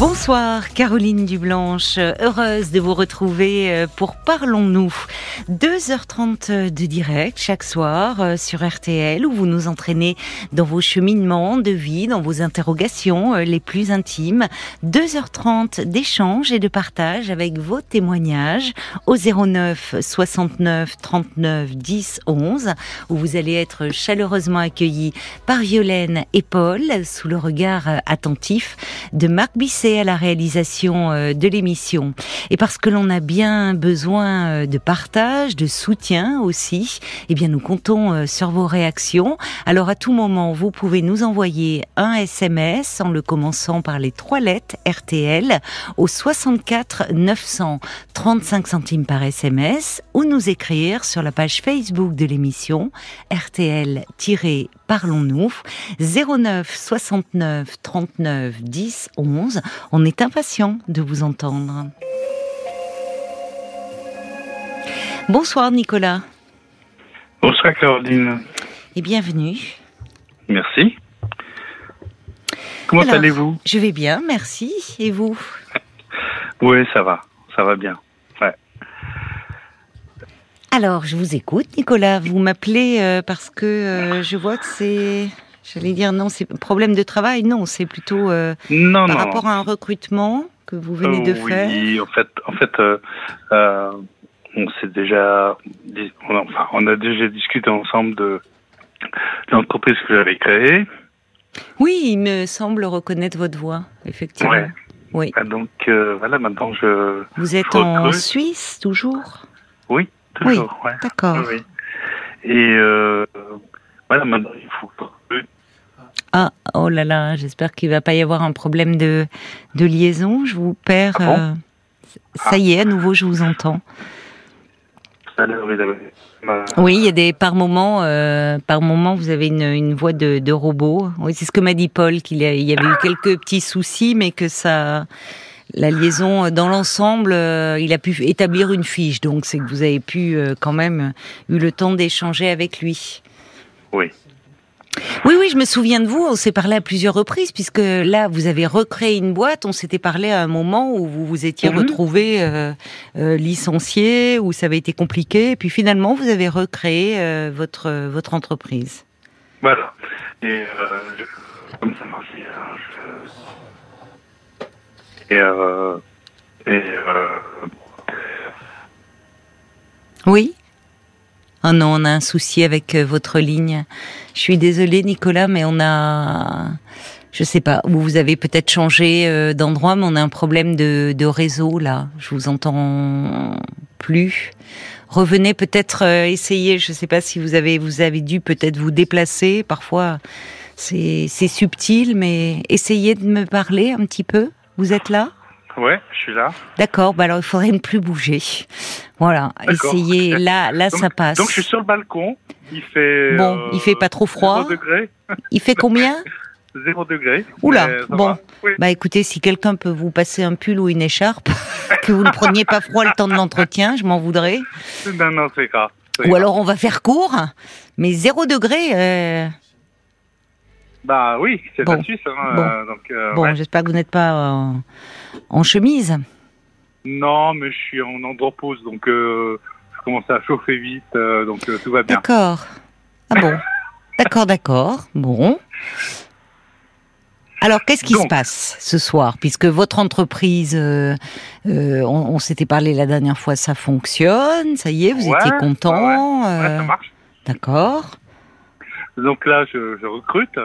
Bonsoir Caroline Dublanche, heureuse de vous retrouver euh, pour Parlons-nous. 2h30 de direct chaque soir euh, sur RTL où vous nous entraînez dans vos cheminements de vie, dans vos interrogations euh, les plus intimes. 2h30 d'échange et de partage avec vos témoignages au 09 69 39 10 11 où vous allez être chaleureusement accueillis par Violaine et Paul sous le regard attentif de Marc Bisset à la réalisation euh, de l'émission. Et parce que l'on a bien besoin euh, de partage, de soutien aussi, eh bien nous comptons euh, sur vos réactions. Alors à tout moment, vous pouvez nous envoyer un SMS en le commençant par les trois lettres RTL au 64 900 35 centimes par SMS ou nous écrire sur la page Facebook de l'émission RTL- Parlons-nous 09 69 39 10 11. On est impatient de vous entendre. Bonsoir Nicolas. Bonsoir Caroline. Et bienvenue. Merci. Comment allez-vous? Je vais bien, merci. Et vous? Oui, ça va. Ça va bien. Alors, je vous écoute, Nicolas. Vous m'appelez euh, parce que euh, je vois que c'est, j'allais dire non, c'est problème de travail. Non, c'est plutôt euh, non, par rapport à un recrutement que vous venez de faire. Oui, en fait, en fait, on s'est déjà, enfin, on a déjà discuté ensemble de l'entreprise que j'avais créée. Oui, il me semble reconnaître votre voix, effectivement. Oui. Ah, donc voilà, maintenant je. Vous êtes en Suisse toujours? Oui. Toujours, oui, D'accord. Oui. Et euh, voilà, maintenant il faut. Ah, oh là là, j'espère qu'il ne va pas y avoir un problème de, de liaison. Je vous perds. Ah euh, ça y est, à nouveau, je vous entends. Oui, il y a des par moment, euh, par moment, vous avez une, une voix de, de robot. Oui, c'est ce que m'a dit Paul qu'il y avait eu quelques petits soucis, mais que ça, la liaison dans l'ensemble, euh, il a pu établir une fiche. Donc c'est que vous avez pu euh, quand même eu le temps d'échanger avec lui. Oui. Oui, oui, je me souviens de vous. On s'est parlé à plusieurs reprises, puisque là, vous avez recréé une boîte. On s'était parlé à un moment où vous vous étiez Mhm. retrouvé euh, euh, licencié, où ça avait été compliqué. Et puis finalement, vous avez recréé euh, votre votre entreprise. Voilà. Et je, comme ça marche, je, et, et Oui. Oh non, on a un souci avec euh, votre ligne. Je suis désolée, Nicolas, mais on a, je sais pas, vous avez peut-être changé euh, d'endroit, mais on a un problème de, de réseau là. Je vous entends plus. Revenez peut-être euh, essayer. Je sais pas si vous avez, vous avez dû peut-être vous déplacer. Parfois, c'est subtil, mais essayez de me parler un petit peu. Vous êtes là? Ouais, je suis là. D'accord, bah alors il faudrait ne plus bouger. Voilà, essayez. Là, là, donc, ça passe. Donc je suis sur le balcon. Il fait. Bon, euh, il fait pas trop froid. 0 degré. Il fait combien 0 degré. Oula, bon. Oui. Bah écoutez, si quelqu'un peut vous passer un pull ou une écharpe, que vous ne preniez pas froid le temps de l'entretien, je m'en voudrais. Non, non, c'est grave. Ou grave. alors on va faire court, mais zéro degré. euh, Bah oui, c'est Bon. la Suisse. Hein, Bon. euh, donc, euh, Bon, ouais. j'espère que vous n'êtes pas euh, en chemise. Non, mais je suis en andropause, donc je commence à chauffer vite, donc tout va bien. D'accord. Ah bon. D'accord, d'accord. Bon. Alors, qu'est-ce qui se passe ce soir? Puisque votre entreprise, euh, euh, on, on s'était parlé la dernière fois, ça fonctionne, ça y est, vous Ouais, étiez content. Ouais, euh, ça marche. D'accord. Donc là, je, je recrute.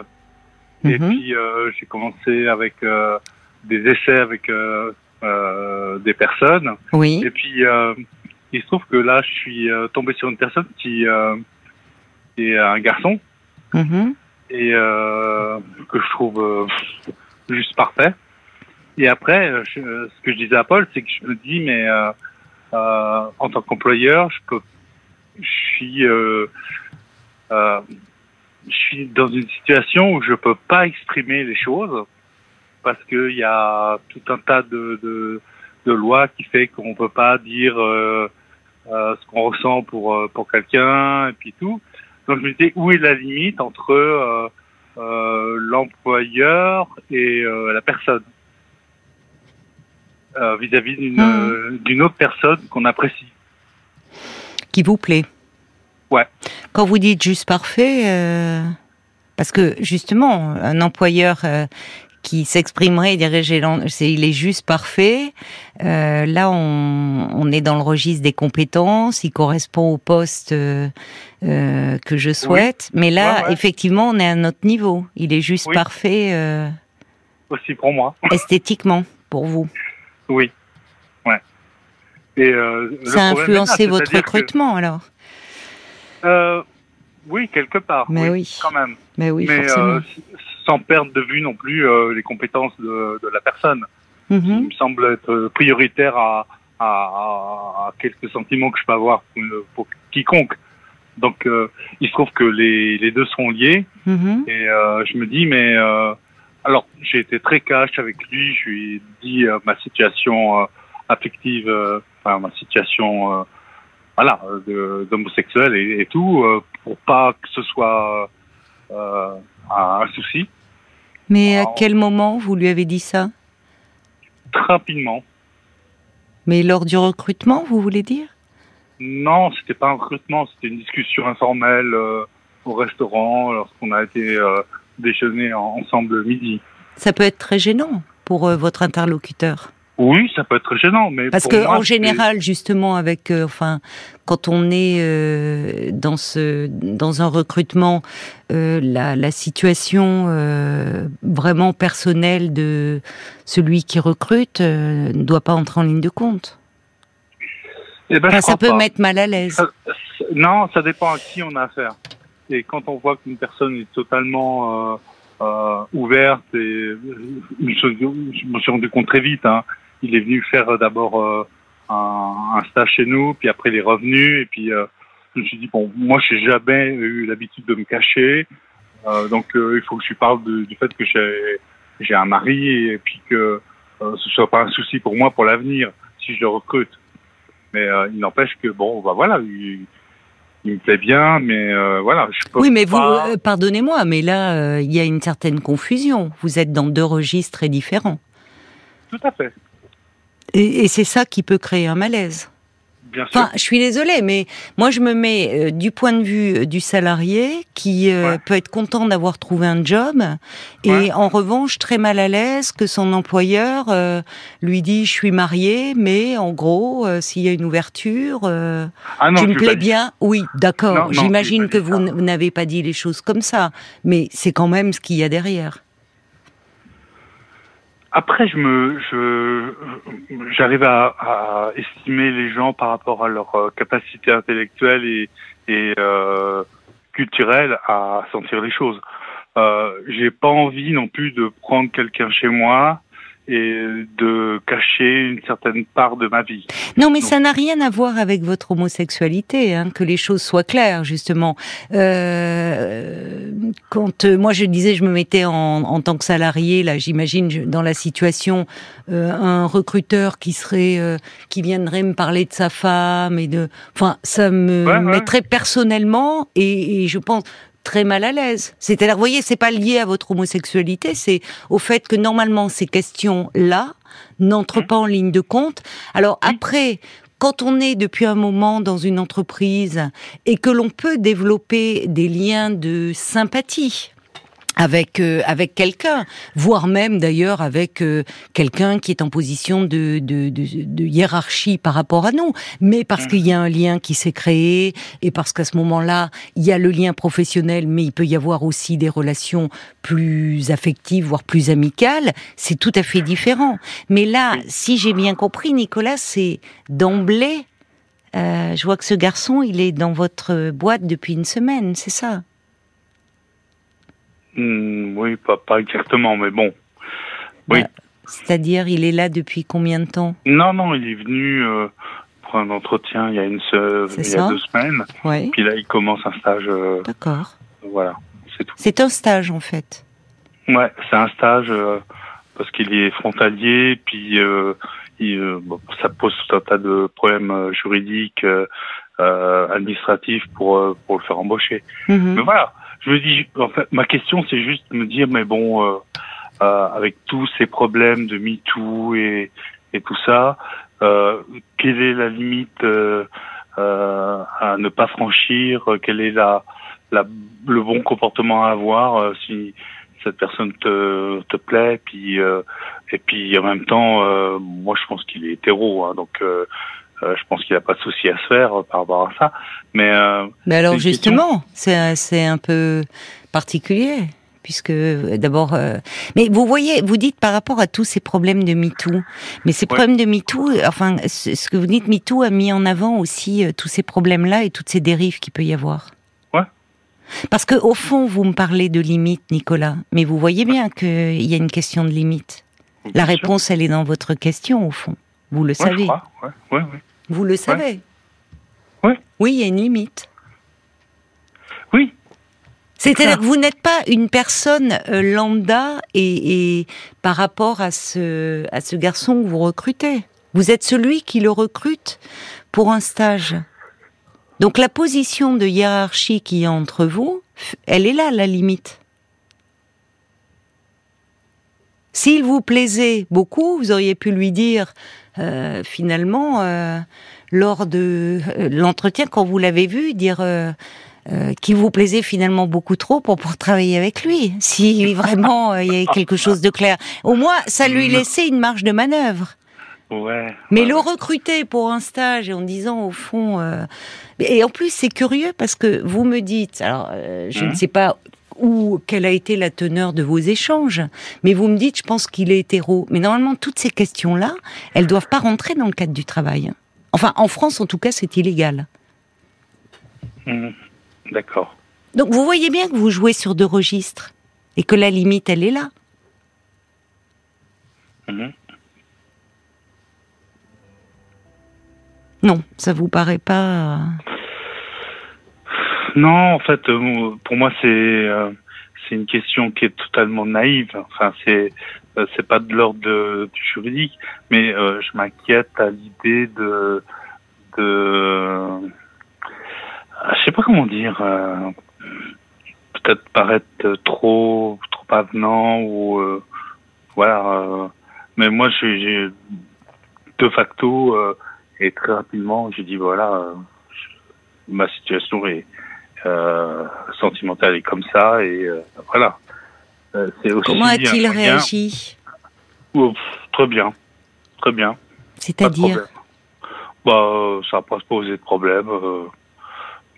Et Mhm. puis, euh, j'ai commencé avec euh, des essais avec euh, euh, des personnes. Oui. Et puis, euh, il se trouve que là, je suis euh, tombé sur une personne qui, euh, qui est un garçon Mhm. et euh, que je trouve euh, juste parfait. Et après, je- ce que je disais à Paul, c'est que je me dis, mais euh, euh, en tant qu'employeur, je peux, je suis, euh, euh, je suis dans une situation où je peux pas exprimer les choses parce qu'il y a tout un tas de, de, de loi qui fait qu'on peut pas dire euh, euh, ce qu'on ressent pour euh, pour quelqu'un et puis tout. Donc je me disais où est la limite entre euh, l'employeur et la personne? Vis-à-vis d'une euh, d'une autre personne qu'on apprécie. Qui vous plaît Ouais. Quand vous dites juste parfait, euh, parce que justement, un employeur euh, qui s'exprimerait et dirait c'est il est juste parfait. euh, là, on, on est dans le registre des compétences. Il correspond au poste euh, euh, que je souhaite. Mais là, Ouais, ouais. effectivement, on est à un autre niveau. Il est juste Oui. parfait Aussi pour moi. esthétiquement pour vous. Oui. Ouais. Et Ça a influencé votre que- recrutement alors? Euh, oui, quelque part. Mais oui. Quand même. Mais oui, Mais forcément. euh, sans perdre de vue non plus euh, les compétences de, de la personne. Mhm. Il me semble être prioritaire à, à, à- quelques sentiments que je peux avoir pour, pour quiconque. Donc, euh, il se trouve que les, les deux sont liés. Mhm. Et euh, je me dis, mais euh, alors j'ai été très cash avec lui. Je lui ai dit euh, ma situation euh, affective, euh, enfin ma situation, euh, voilà, euh, de- d'homosexuel et, et tout, euh, pour pas que ce soit euh, un, souci. Mais à quel moment vous lui avez dit ça? Très rapidement. Mais lors du recrutement, vous voulez dire? Non, c'était pas un recrutement, c'était une discussion informelle euh, au restaurant lorsqu'on a été euh, déjeuner ensemble le midi. Ça peut être très gênant pour euh, votre interlocuteur. Oui, ça peut être gênant, mais Parce que moi, en général, justement, avec, euh, enfin, quand on est euh, dans ce, dans un recrutement, euh, la, la situation vraiment personnelle de celui qui recrute ne doit pas entrer en ligne de compte. Eh ben, Enfin, ça peut pas. mettre mal à l'aise. Ça- non, ça dépend à qui on a affaire. Et quand on voit qu'une personne est totalement ouverte, et je me suis- je me suis rendu compte très vite. Hein, il est venu faire euh, d'abord euh, un, un stage chez nous, puis après il est revenu, et puis euh, je me suis dit bon, moi j'ai jamais eu l'habitude de me cacher, euh, donc euh, il faut que je lui parle de- du fait que j'ai j'ai un mari et puis que euh, ce soit pas un souci pour moi pour l'avenir si je le recrute. Mais euh, il n'empêche que bon, bah voilà, il, il me plaît bien, mais euh, voilà, je peux Oui, mais vous, euh, pardonnez-moi, mais là, euh, il y a une certaine confusion. Vous êtes dans deux registres très différents. Tout à fait, Et, et c'est ça qui peut créer un malaise. bien sûr. Enfin, je suis désolée, mais moi je me mets euh, du point de vue euh, du salarié qui euh, Ouais. peut être content d'avoir trouvé un job et Ouais. en revanche très mal à l'aise que son employeur euh, lui dit je suis marié, mais en gros s'il y a une ouverture, ah non, tu me plais bien, oui, d'accord. J'imagine que vous n'avez pas dit les choses comme ça, mais c'est quand même ce qu'il y a derrière. Après, je me, je, j'arrive à, à estimer les gens par rapport à leur euh, capacité intellectuelle et, et euh, culturelle à sentir les choses. Euh, j'ai pas envie non plus de prendre quelqu'un chez moi et de cacher une certaine part de ma vie. Non, mais ça n'a rien à voir avec votre homosexualité, hein, que les choses soient claires, justement. Euh, quand euh, moi je disais, je me mettais en, en tant que salarié, là, j'imagine dans la situation, euh, un recruteur qui serait, euh, qui viendrait me parler de sa femme et de, enfin, ça me Ouais, ouais. mettrait personnellement et, et je pense très mal à l'aise. C'est-à-dire, vous voyez, c'est pas lié à votre homosexualité, c'est au fait que normalement ces questions-là n'entrent pas en ligne de compte. Alors après, quand on est depuis un moment dans une entreprise et que l'on peut développer des liens de sympathie avec euh, avec quelqu'un, voire même d'ailleurs avec euh, quelqu'un qui est en position de, de, de, de hiérarchie par rapport à nous, mais parce qu'il y a un lien qui s'est créé et parce qu'à ce moment-là, il y a le lien professionnel, mais il peut y avoir aussi des relations plus affectives, voire plus amicales, c'est tout à fait différent. Mais là, si j'ai bien compris, Nicolas, c'est d'emblée. euh, je vois que ce garçon, il est dans votre boîte depuis une semaine, c'est ça? Hmm, oui, pas, pas exactement, mais bon. Oui. Bah, C'est-à-dire, il est là depuis combien de temps? Non, non, il est venu euh, pour un entretien il y a une se- il y a deux semaines. Oui, Puis là, il commence un stage. euh, d'accord. voilà, c'est tout. C'est un stage en fait. Ouais, c'est un stage euh, parce qu'il est frontalier, puis ça pose tout un tas de problèmes juridiques, administratifs pour pour le faire embaucher. Mhm. Mais voilà, je me dis, en fait, ma question c'est juste de me dire, mais bon, avec tous ces problèmes de MeToo et et tout ça, quelle est la limite à ne pas franchir? Quelle est la la, le bon comportement à avoir euh, si cette personne te, te plaît? Puis euh, et puis en même temps euh, moi je pense qu'il est hétéro hein, donc je pense qu'il n'a pas de souci à se faire par rapport à ça mais mais alors justement c'est c'est un peu particulier puisque d'abord, mais vous voyez, vous dites par rapport à tous ces problèmes de MeToo, mais ces problèmes de MeToo, enfin, ce que vous dites, MeToo a mis en avant aussi tous ces problèmes-là et toutes ces dérives qu'il peut y avoir. Parce que au fond, vous me parlez de limites, Nicolas, mais vous voyez bien qu'il y a une question de limite. La réponse, elle est dans votre question, au fond. Vous le savez. Vous le savez. Oui. Oui, il y a une limite. Oui. C'est-à-dire que vous n'êtes pas une personne euh, lambda et, et, par rapport à ce, à ce garçon que vous recrutez. Vous êtes celui qui le recrute pour un stage. Donc la position de hiérarchie qui est entre vous, elle est là, la limite. S'il vous plaisait beaucoup, vous auriez pu lui dire, euh, finalement, euh, lors de euh, l'entretien, quand vous l'avez vu, dire qu'il vous plaisait finalement beaucoup trop pour, pour travailler avec lui. Si vraiment il y a quelque chose de clair. Au moins, ça lui laissait une marge de manœuvre. Ouais. Mais le recruter pour un stage et en disant au fond, euh... et en plus c'est curieux parce que vous me dites, alors euh, je ne mmh. sais pas où quelle a été la teneur de vos échanges, mais vous me dites, je pense qu'il est hétéro. Mais normalement toutes ces questions-là, elles doivent pas rentrer dans le cadre du travail. Enfin, en France en tout cas, c'est illégal. Mmh. D'accord. Donc vous voyez bien que vous jouez sur deux registres et que la limite elle est là. Mmh. Non, ça vous paraît pas. Euh, non, en fait, euh, pour moi, c'est euh, c'est une question qui est totalement naïve. Enfin, c'est c'est pas de l'ordre du juridique, mais je m'inquiète à l'idée de de je sais pas comment dire. Peut-être paraître trop trop avenant ou voilà. mais moi, j'ai de facto et très rapidement, j'ai dit voilà, euh, ma situation est euh, sentimentale est comme ça et euh, voilà. c'est aussi Comment a-t-il réagi? Très bien, très bien. C'est-à-dire Bah, ça n'a pas posé de problème. Euh,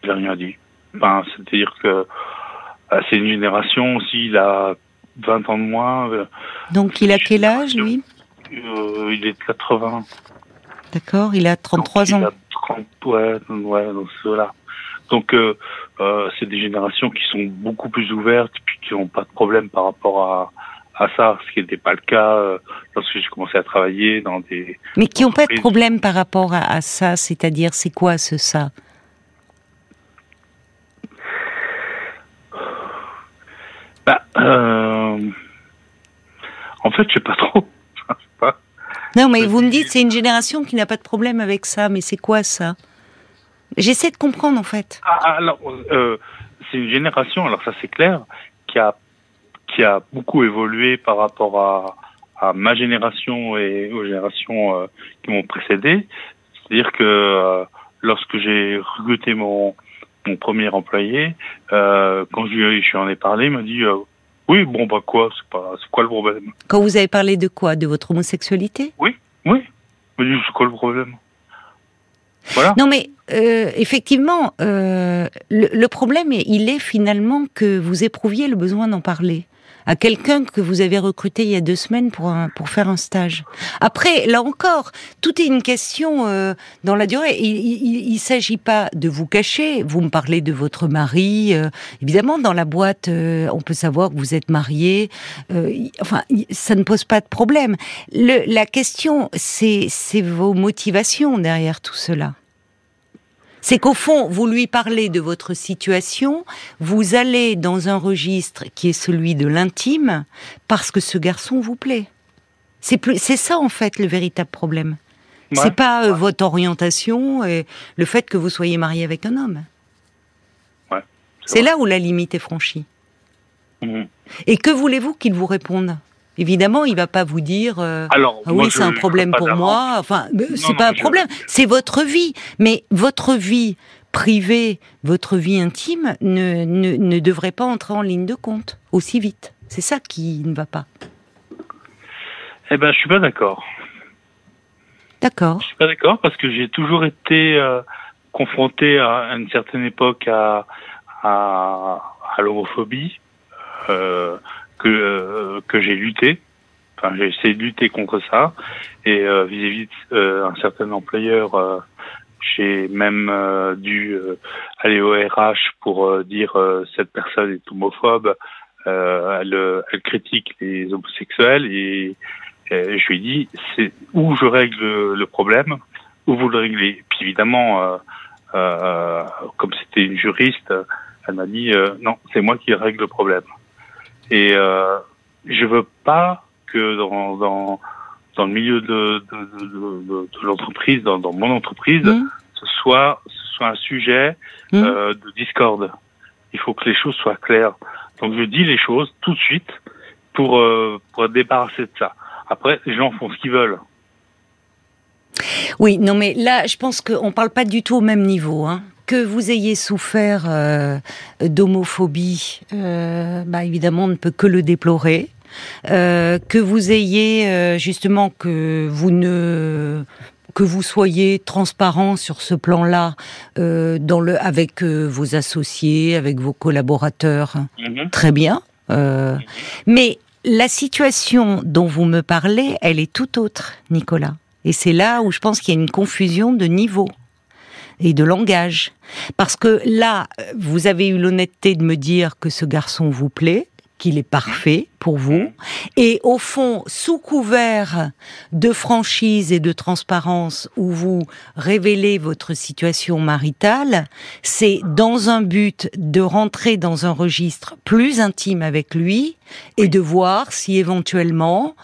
j'ai rien dit. Enfin, c'est-à-dire que c'est une génération aussi. Il a 20 ans de moins. Donc, il a quel âge, lui? Il est de 80. D'accord, il a 33 ans. Il a 30, ouais, ouais, donc voilà. Donc, euh, euh, c'est des générations qui sont beaucoup plus ouvertes, puis qui n'ont pas de problème par rapport à, à ça, ce qui n'était pas le cas euh, lorsque j'ai commencé à travailler dans des. Mais qui n'ont pas de problème par rapport à, à ça, c'est-à-dire, c'est quoi ce ça? Bah, euh, en fait, je sais pas trop. Non, mais vous me dites c'est une génération qui n'a pas de problème avec ça, mais c'est quoi ça? J'essaie de comprendre en fait. Ah, ah alors, euh, c'est une génération, alors ça c'est clair, qui a qui a beaucoup évolué par rapport à, à ma génération et aux générations euh, qui m'ont précédé. C'est-à-dire que euh, lorsque j'ai recruté mon mon premier employé, euh, quand je lui, je lui en ai parlé, il m'a dit oui, bon, bah quoi, c'est pas, c'est quoi le problème? Quand vous avez parlé de quoi? De votre homosexualité? Oui, oui. Mais c'est quoi le problème? Voilà. Non, mais euh, effectivement, euh, le, le, problème, il est finalement que vous éprouviez le besoin d'en parler à quelqu'un que vous avez recruté il y a deux semaines pour un, pour faire un stage. Après, là encore, tout est une question euh, dans la durée. Il ne s'agit pas de vous cacher. Vous me parlez de votre mari. Euh, évidemment, dans la boîte, euh, on peut savoir que vous êtes marié. Euh, enfin, ça ne pose pas de problème. Le, la question, c'est vos motivations derrière tout cela. C'est qu'au fond, vous lui parlez de votre situation, vous allez dans un registre qui est celui de l'intime, parce que ce garçon vous plaît. C'est plus, c'est ça en fait le véritable problème. Ouais, c'est pas euh, ouais. votre orientation et le fait que vous soyez marié avec un homme. Ouais, C'est là où la limite est franchie. Mhm. Et que voulez-vous qu'il vous réponde? Évidemment, il va pas vous dire euh, Alors, ah oui, c'est un problème pour moi. Enfin, mais c'est non, pas un je- problème. C'est votre vie. Mais votre vie privée, votre vie intime ne, ne, ne devrait pas entrer en ligne de compte aussi vite. C'est ça qui ne va pas. Eh ben, je suis pas d'accord. D'accord. Je suis pas d'accord parce que j'ai toujours été euh, confronté à, à une certaine époque à à, à l'homophobie euh, que euh, que j'ai lutté. Enfin, j'ai essayé de lutter contre ça et euh, vis-à-vis euh, un certain employeur, euh, j'ai même euh, dû euh, aller au RH pour euh, dire euh, cette personne est homophobe. Euh, elle, euh, elle critique les homosexuels et, et je lui ai dit c'est où je règle le, problème, où vous le réglez. Puis évidemment, euh, euh, comme c'était une juriste, elle m'a dit euh, non, c'est moi qui règle le problème. Et euh, je veux pas que dans dans dans le milieu de de, de, de, l'entreprise, dans, dans mon entreprise, Mmh. ce soit ce soit un sujet Mmh. euh, de discorde. Il faut que les choses soient claires. Donc je dis les choses tout de suite pour euh, pour être débarrasser de ça. Après, les gens font ce qu'ils veulent. Oui, non, mais là, je pense qu'on ne parle pas du tout au même niveau. Hein. Que vous ayez souffert euh, d'homophobie, euh, bah, évidemment, on ne peut que le déplorer. Euh, que vous ayez euh, justement que vous ne que vous soyez transparent sur ce plan-là euh, dans le avec euh, vos associés, avec vos collaborateurs, très bien. Euh, mais la situation dont vous me parlez, elle est tout autre, Nicolas. Et c'est là où je pense qu'il y a une confusion de niveau et de langage. Parce que là, vous avez eu l'honnêteté de me dire que ce garçon vous plaît, qu'il est parfait pour vous. Et au fond, sous couvert de franchise et de transparence où vous révélez votre situation maritale, c'est dans un but de rentrer dans un registre plus intime avec lui et de voir si éventuellement,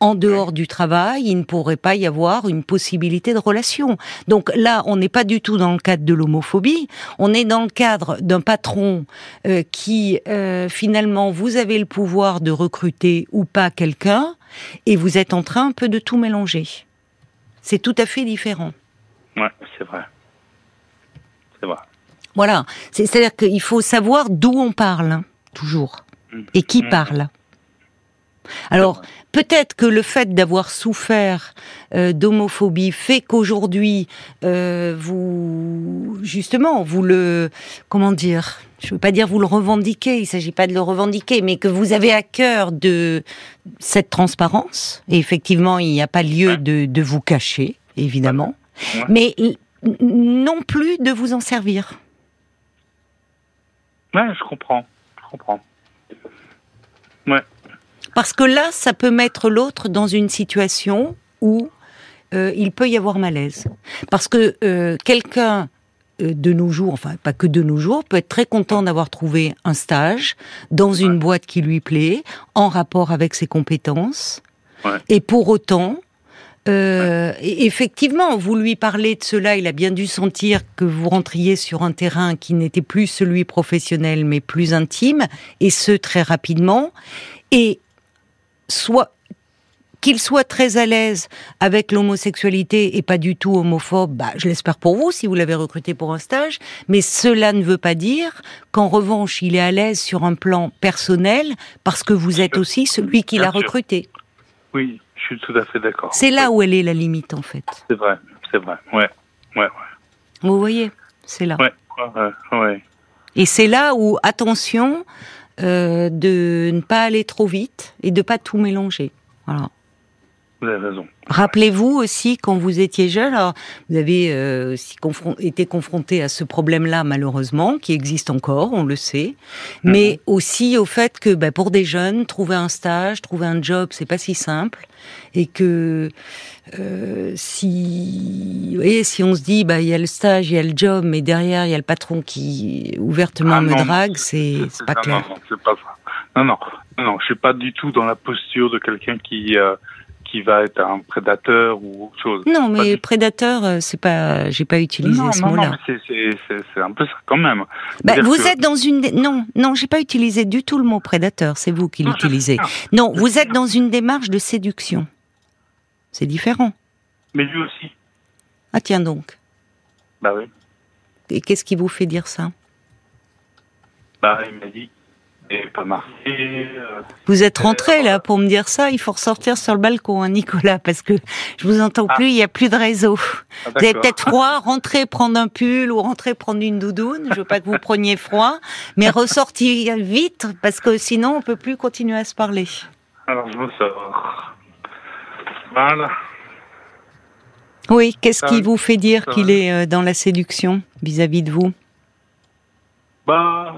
en dehors du travail, il ne pourrait pas y avoir une possibilité de relation. Donc là, on n'est pas du tout dans le cadre de l'homophobie, on est dans le cadre d'un patron euh, qui, euh, finalement, vous avez le pouvoir de recruter ou pas quelqu'un, et vous êtes en train un peu de tout mélanger. C'est tout à fait différent. Ouais, c'est vrai. C'est vrai. Voilà. C'est- C'est-à-dire qu'il faut savoir d'où on parle, hein, toujours, et qui Mhm. parle. Alors, peut-être que le fait d'avoir souffert euh, d'homophobie fait qu'aujourd'hui, euh, vous, justement, vous le, comment dire, je veux pas dire vous le revendiquez, il s'agit pas de le revendiquer, mais que vous avez à cœur de cette transparence. Et effectivement, il n'y a pas lieu Ouais. de, de vous cacher, évidemment, Ouais. mais non plus de vous en servir. Ouais, je comprends. Je comprends. Parce que là, ça peut mettre l'autre dans une situation où euh, il peut y avoir malaise. Parce que euh, quelqu'un euh, de nos jours, enfin pas que de nos jours, peut être très content d'avoir trouvé un stage dans une boîte qui lui plaît, en rapport avec ses compétences. Ouais. Et pour autant, euh, effectivement, vous lui parlez de cela, il a bien dû sentir que vous rentriez sur un terrain qui n'était plus celui professionnel, mais plus intime, et ce très rapidement. Et soit qu'il soit très à l'aise avec l'homosexualité et pas du tout homophobe, bah, je l'espère pour vous si vous l'avez recruté pour un stage, mais cela ne veut pas dire qu'en revanche il est à l'aise sur un plan personnel parce que vous êtes aussi celui qui l'a recruté. Oui, je suis tout à fait d'accord. C'est là où elle est la limite en fait. C'est vrai, c'est vrai. Ouais, ouais, Vous voyez, c'est là. ouais, ouais, ouais, ouais. Et c'est là où attention euh, de ne pas aller trop vite et de pas tout mélanger. Voilà. Vous avez raison. Rappelez-vous aussi quand vous étiez jeune, alors, vous avez euh, aussi confron- été confronté à ce problème-là malheureusement, qui existe encore, on le sait, mais aussi au fait que bah, pour des jeunes, trouver un stage, trouver un job, c'est pas si simple, et que euh, si, vous voyez, si on se dit bah il y a le stage, il y a le job, mais derrière il y a le patron qui ouvertement Ah me non, drague, c'est pas clair. Non, non, c'est pas ça. Non, non, non, non, je suis pas du tout dans la posture de quelqu'un qui euh, qui va être un prédateur ou autre chose. Non, mais du- prédateur, euh, c'est pas, j'ai pas utilisé non, ce non, mot-là. non, c'est- un peu ça quand même. Bah, vous que- êtes dans une non non j'ai pas utilisé du tout le mot prédateur c'est vous qui l'utilisez non vous êtes dans une démarche de séduction c'est différent Mais lui aussi. ah tiens donc Bah oui. et qu'est-ce qui vous fait dire ça? Bah il m'a dit. Et pas marqué. euh, vous êtes rentré là pour me dire ça. Il faut ressortir sur le balcon hein, Nicolas parce que je vous entends plus il y a plus de réseau. Ah, vous avez peut-être froid rentrez prendre un pull ou rentrez prendre une doudoune. Je veux pas que vous preniez froid mais ressortir vite parce que sinon on peut plus continuer à se parler. Alors je me sors. Voilà. oui qu'est-ce qui vous fait dire qu'il est euh, dans la séduction vis-à-vis de vous? Bah,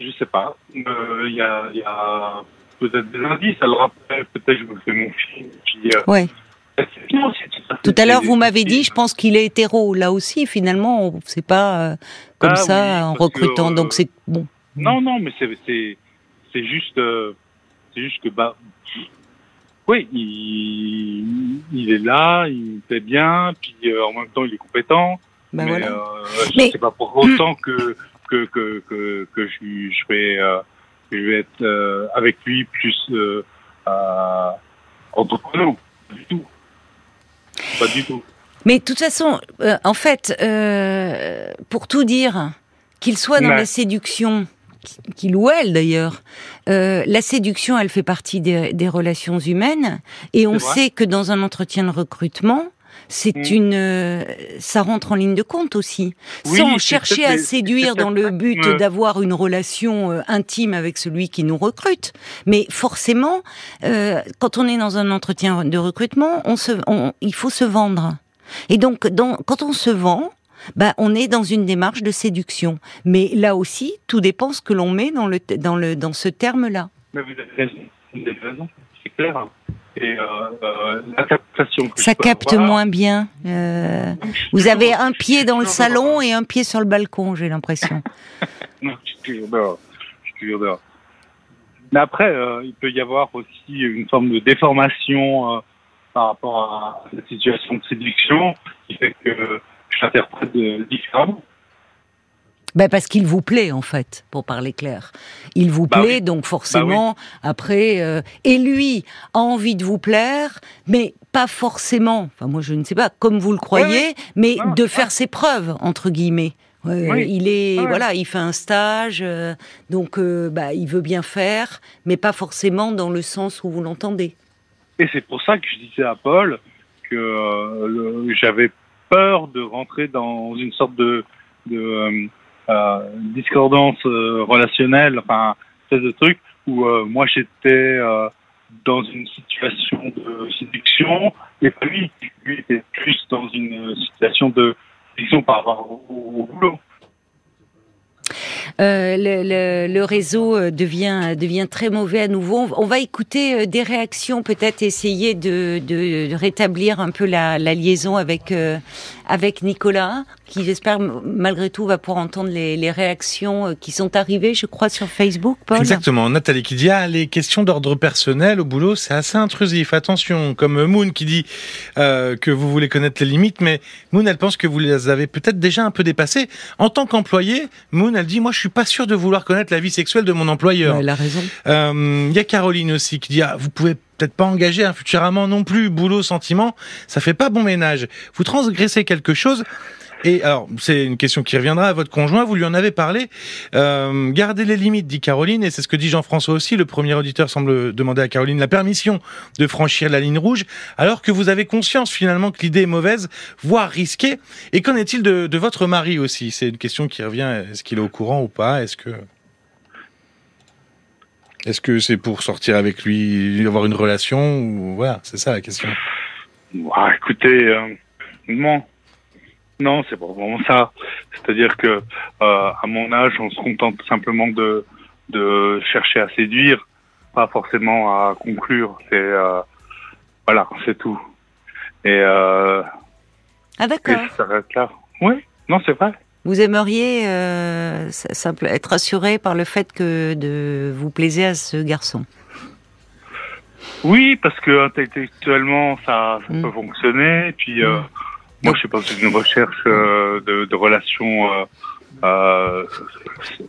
je sais pas. Euh, Il y a, y a peut-être des indices. Alors après, peut-être je me fais mon film. Puis, euh, Ouais. ça, Tout à l'heure, vous m'avez dit, je pense qu'il est hétéro. Là aussi, finalement, on- c'est pas euh, comme Ah ça oui, en que, recrutant. euh, Donc c'est bon. Non, non, mais c'est c'est juste euh, c'est juste que bah oui, il, il est là, il fait bien, puis euh, en même temps il est compétent. Ben mais voilà. euh, Mais- c'est pas pour autant que que que que, que je, je vais euh, je vais être euh, avec lui plus euh, euh, entreprenant. Pas du tout. Pas du tout. Mais de toute façon, euh, en fait, euh, pour tout dire, qu'il soit dans Ouais. la séduction, qu'il ou elle d'ailleurs, euh, la séduction, elle fait partie des, des relations humaines, et on sait que dans un entretien de recrutement, c'est Mm. une, euh, ça rentre en ligne de compte aussi. Oui, Sans chercher à séduire dans le but d'avoir une relation euh, intime avec celui qui nous recrute. Mais forcément, euh, quand on est dans un entretien de recrutement, on se, on- il faut se vendre. Et donc, dans- quand on se vend, bah, on est dans une démarche de séduction. Mais là aussi, tout dépend ce que l'on met dans, le, dans, le, dans ce terme-là. Mais vous avez raison, vous avez raison, c'est clair. Et euh, euh, la captation que Ça capte avoir- moins bien. euh, vous avez un pied dans le salon dehors. et un pied sur le balcon, j'ai l'impression. Non, je suis toujours dehors. Je suis toujours dehors. Mais après, euh, il peut y avoir aussi une forme de déformation par rapport à la situation de séduction qui fait que je l'interprète différemment. Ben parce qu'il vous plaît en fait, pour parler clair. Il vous Bah plaît, oui. donc forcément, après, euh, et lui a envie de vous plaire, mais pas forcément. Enfin, moi, je ne sais pas, comme vous le croyez, mais de faire ses preuves entre guillemets. Oui. Il est Ouais. voilà, il fait un stage, euh, donc euh, bah, il veut bien faire, mais pas forcément dans le sens où vous l'entendez. Et c'est pour ça que je disais à Paul que j'avais peur de rentrer dans une sorte de, de discordance euh, relationnelle, enfin, espèce de truc où euh, moi j'étais euh, dans une situation de séduction et lui. Lui était plus dans une situation de séduction par rapport au, boulot. Euh, le, réseau euh, devient très mauvais à nouveau. On- va écouter euh, des réactions, peut-être essayer de, rétablir un peu la, liaison avec euh, avec Nicolas, qui j'espère malgré tout va pouvoir entendre les, les réactions euh, qui sont arrivées, je crois, sur Facebook, Paul. Exactement. Nathalie qui dit ah les questions d'ordre personnel au boulot c'est assez intrusif. Attention. Comme Moon qui dit euh, que vous voulez connaître les limites, mais Moon elle pense que vous les avez peut-être déjà un peu dépassées. En tant qu'employé, Moon elle dit moi je suis pas sûr de vouloir connaître la vie sexuelle de mon employeur. Ouais, elle a raison. Euh, Il y a Caroline aussi qui dit ah, vous pouvez peut-être pas engager un futur amant non plus. Boulot sentiment ça fait pas bon ménage. Vous transgressez quelque chose. Et alors, c'est une question qui reviendra à votre conjoint, vous lui en avez parlé. Euh, gardez les limites, dit Caroline, et c'est ce que dit Jean-François aussi. Le premier auditeur semble demander à Caroline la permission de franchir la ligne rouge, alors que vous avez conscience finalement que l'idée est mauvaise, voire risquée. Et qu'en est-il de, de votre mari aussi? C'est une question qui revient. Est-ce qu'il est au courant ou pas? Est-ce que... Est-ce que c'est pour sortir avec lui, avoir une relation ou voilà, c'est ça la question. Ah, écoutez, euh, non, non, c'est pas vraiment ça. C'est-à-dire que euh, à mon âge, on se contente simplement de de chercher à séduire, pas forcément à conclure. C'est euh, voilà, c'est tout. Et, euh, Ah d'accord. ça s'arrête là. Oui, non, c'est vrai. Vous aimeriez euh, simple, être assuré par le fait que de vous plaisez à ce garçon? Oui, parce que intellectuellement, ça, ça Mm. peut fonctionner. Et puis, euh, Mm. moi, je sais pas, c'est une recherche euh, de, de relations, euh,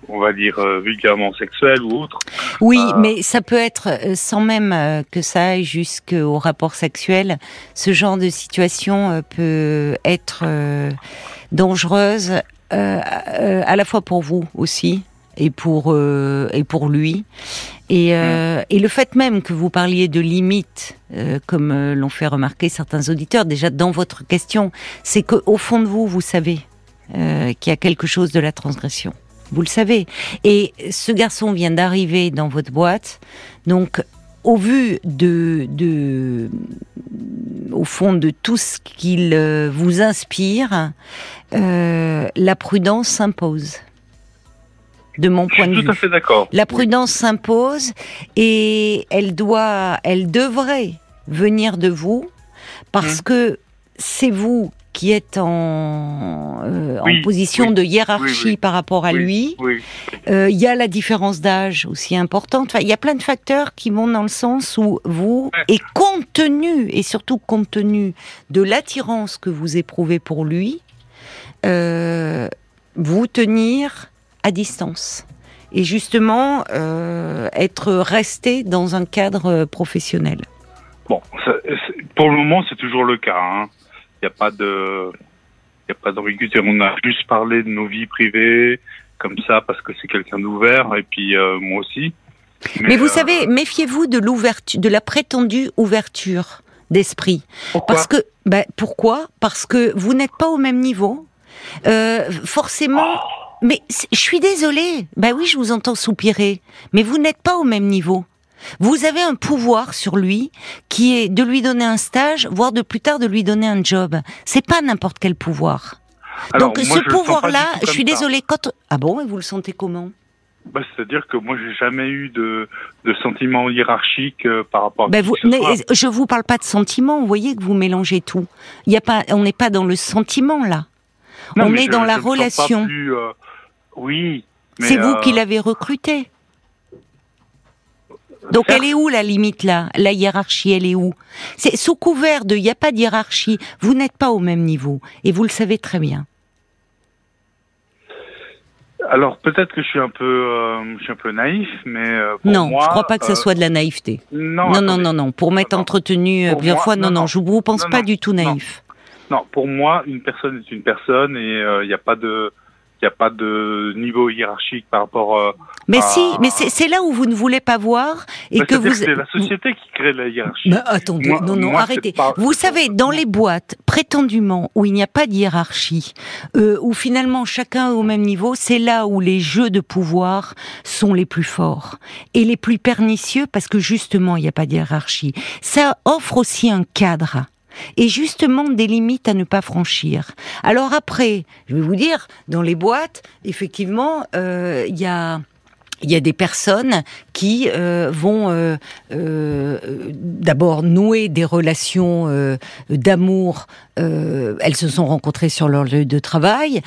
on va dire, euh, vulgairement sexuelles ou autres. Oui, Euh, mais ça peut être, sans même que ça aille jusqu'au rapport sexuel, ce genre de situation peut être dangereuse euh, euh, à la fois pour vous aussi et pour euh, et pour lui. Et, euh, et le fait même que vous parliez de limites, comme l'ont fait remarquer certains auditeurs, déjà dans votre question, c'est que au fond de vous, vous savez qu'il y a quelque chose de la transgression. Vous le savez. Et ce garçon vient d'arriver dans votre boîte, donc au vu de, de au fond de tout ce qu'il euh, vous inspire, euh, la prudence s'impose. De mon Je point de suis vue. tout à fait d'accord. La prudence s'impose et elle doit, elle devrait venir de vous parce Mm. que c'est vous qui êtes en, euh, Oui, en position oui, de hiérarchie oui, par rapport à lui. Euh, Il y a la différence d'âge aussi importante. Enfin, il y a plein de facteurs qui vont dans le sens où vous, et compte tenu, et surtout compte tenu de l'attirance que vous éprouvez pour lui, euh, vous tenir à distance. Et justement, euh, être resté dans un cadre professionnel. Bon, ça- pour le moment, c'est toujours le cas. hein. Il n'y a pas de, il y a pas d'ambiguïté. On a juste parlé de nos vies privées, comme ça, parce que c'est quelqu'un d'ouvert, et puis euh, moi aussi. Mais, vous euh, savez, méfiez-vous de l'ouverture, de la prétendue ouverture d'esprit. pourquoi Parce que, ben, pourquoi? Parce que vous n'êtes pas au même niveau. Euh, forcément. Mais c'est- je suis désolée. Ben oui, je vous entends soupirer. Mais vous n'êtes pas au même niveau. Vous avez un pouvoir sur lui qui est de lui donner un stage, voire de plus tard de lui donner un job. C'est pas n'importe quel pouvoir. Alors, Donc moi, ce pouvoir-là, je suis désolée. Quand ah bon, et vous le sentez comment? Bah, C'est-à-dire que moi, j'ai jamais eu de, de sentiment hiérarchique euh, par rapport à qui vous, mais je vous parle pas de sentiment. Vous voyez que vous mélangez tout. Il y a pas, on n'est pas dans le sentiment là. Non, on est je- dans la je relation. plus, euh, Oui. C'est vous euh, qui l'avez recruté. Donc elle est où la limite là? La hiérarchie, elle est où? C'est sous couvert de il n'y a pas de hiérarchie. Vous n'êtes pas au même niveau et vous le savez très bien. Alors peut-être que je suis un peu, euh, je suis un peu naïf, mais euh, pour non, moi, je crois pas que ça euh, soit de la naïveté. Non, Non, non, non, non. Pour m'être entretenu Pour plusieurs moi, fois, non, non, non, je vous pense pas du tout naïf. Non, pour moi, une personne est une personne et il n'y a pas de, il a pas de niveau hiérarchique par rapport. Euh, Mais si, mais c'est là où vous ne voulez pas voir et bah, que vous. c'est la société qui crée la hiérarchie. Attendez, Moi- non, non, moi, arrêtez. pas- Vous savez, dans les boîtes, prétendument, où il n'y a pas de hiérarchie, euh, où finalement chacun est au même niveau, c'est là où les jeux de pouvoir sont les plus forts et les plus pernicieux parce que justement, il n'y a pas de hiérarchie. Ça offre aussi un cadre. Et justement des limites à ne pas franchir. Alors après, je vais vous dire, dans les boîtes, effectivement, euh, il y a des personnes qui euh, vont euh, d'abord nouer des relations d'amour. Elles se sont rencontrées sur leur lieu de travail.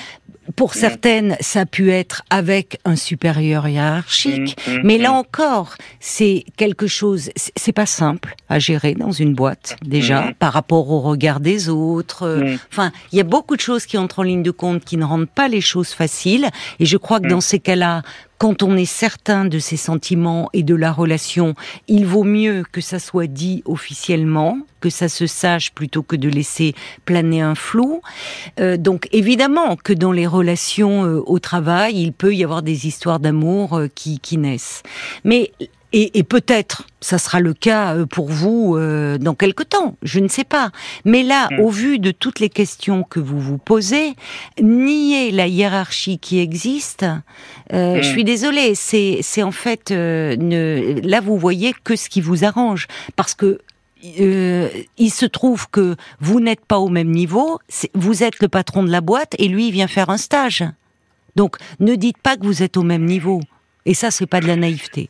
Pour certaines, ça a pu être avec un supérieur hiérarchique. Mmh, mmh, Mais là encore, c'est quelque chose. c'est- pas simple à gérer dans une boîte déjà par rapport au regard des autres. Enfin, il y a beaucoup de choses qui entrent en ligne de compte qui ne rendent pas les choses faciles. Et je crois que Mm. dans ces cas-là, quand on est certain de ses sentiments et de la relation, il vaut mieux que ça soit dit officiellement, que ça se sache plutôt que de laisser planer un flou. Euh, donc évidemment que dans les relations euh, au travail, il peut y avoir des histoires d'amour euh, qui, qui naissent. Mais et, et peut-être, ça sera le cas euh, pour vous euh, dans quelque temps, je ne sais pas. Mais là, Mm. au vu de toutes les questions que vous vous posez, nier la hiérarchie qui existe, euh, Mm. je suis désolée, c'est c'est en fait euh, ne, là vous voyez que ce qui vous arrange, parce que euh, il se trouve que vous n'êtes pas au même niveau, vous êtes le patron de la boîte et lui il vient faire un stage. Donc ne dites pas que vous êtes au même niveau. Et ça, c'est pas de la naïveté.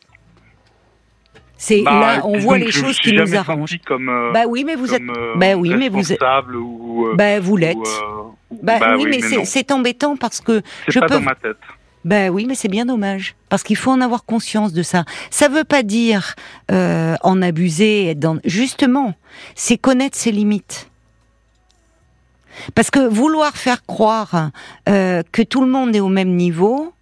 C'est Bah, là, on voit les choses qui nous arrangent. Comme, euh, Bah oui, mais vous êtes, euh, bah oui, mais vous êtes, ou. euh, bah vous ou, l'êtes. euh, Bah, oui, mais, c'est- embêtant parce que je pas peux, dans ma tête. Ben oui, mais c'est bien dommage. Parce qu'il faut en avoir conscience de ça. Ça veut pas dire euh, en abuser. Être dans... Justement, c'est connaître ses limites. Parce que vouloir faire croire euh, que tout le monde est au même niveau,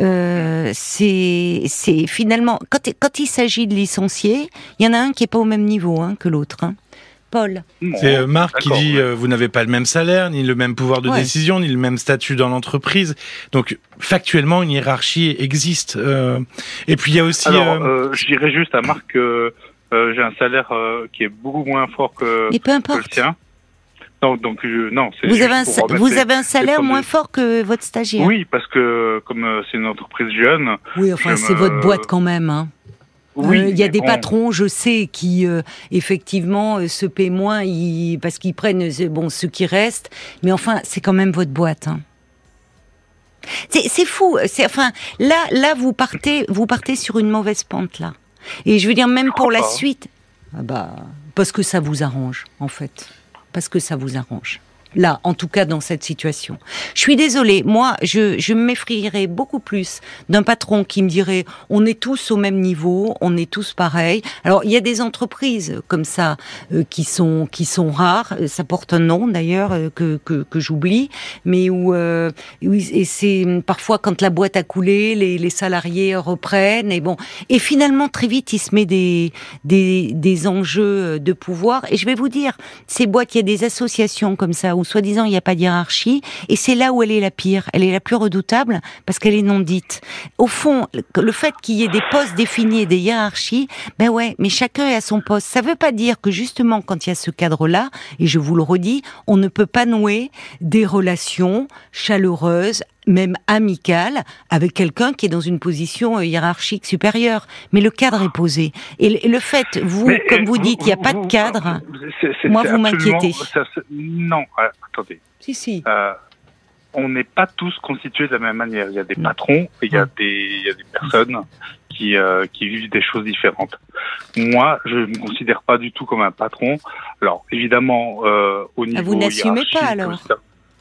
euh, c'est c'est finalement quand, quand il s'agit de licencier, il y en a un qui est pas au même niveau hein, que l'autre. Hein. Paul. C'est euh, Marc qui dit euh, vous n'avez pas le même salaire, ni le même pouvoir de Ouais. décision, ni le même statut dans l'entreprise. Donc factuellement, une hiérarchie existe. euh, et puis il y a aussi. Alors, euh, euh, je dirais juste à Marc que euh, j'ai un salaire euh, qui est beaucoup moins fort que, Mais peu que le importe. tien. Donc, donc je- non, c'est Vous avez un, pour sa- remettre vous les- avez un salaire moins fort que votre stagiaire. Oui, parce que comme euh, c'est une entreprise jeune, Oui, enfin Je c'est me- votre boîte quand même. Hein. oui, Euh, Il y a des bon, patrons, je sais, qui euh, effectivement euh, se paient moins ils- parce qu'ils prennent euh, bon ce qui reste. Mais enfin, c'est quand même votre boîte. Hein. C'est fou. C'est enfin là, là vous partez, vous partez sur une mauvaise pente là. Et je veux dire même pour la pas. suite. Ah bah parce que ça vous arrange en fait. Parce que ça vous arrange. Là, en tout cas dans cette situation. Je suis désolée, moi, je, je me méfierais beaucoup plus d'un patron qui me dirait on est tous au même niveau, on est tous pareils. Alors, il y a des entreprises comme ça euh, qui sont qui sont rares, Euh, ça porte un nom d'ailleurs euh, que, que, que j'oublie, mais où, euh, et c'est parfois quand la boîte a coulé, les, les salariés reprennent et bon, et finalement très vite il se met des des, des enjeux de pouvoir. Et je vais vous dire, ces boîtes, il y a des associations comme ça soi-disant il n'y a pas de hiérarchie, et c'est là où elle est la pire, elle est la plus redoutable parce qu'elle est non dite. Au fond, le- fait qu'il y ait des postes définis et des hiérarchies, ben ouais, mais chacun est à son poste. Ça veut pas dire que justement quand il y a ce cadre-là, et je vous le redis, on ne peut pas nouer des relations chaleureuses, même amicales, avec quelqu'un qui est dans une position euh, hiérarchique supérieure. Mais le cadre est posé. Et le- fait, vous, mais, comme vous dites, il n'y a pas de cadre. Moi, vous m'inquiétez. Non, euh, attendez. Si, si. Euh, on n'est pas tous constitués de la même manière. Il y a des patrons et il y a des, il y a des personnes qui, euh, qui vivent des choses différentes. Moi, je ne me considère pas du tout comme un patron. Alors, évidemment, au niveau Ah, vous n'assumez pas, alors ça-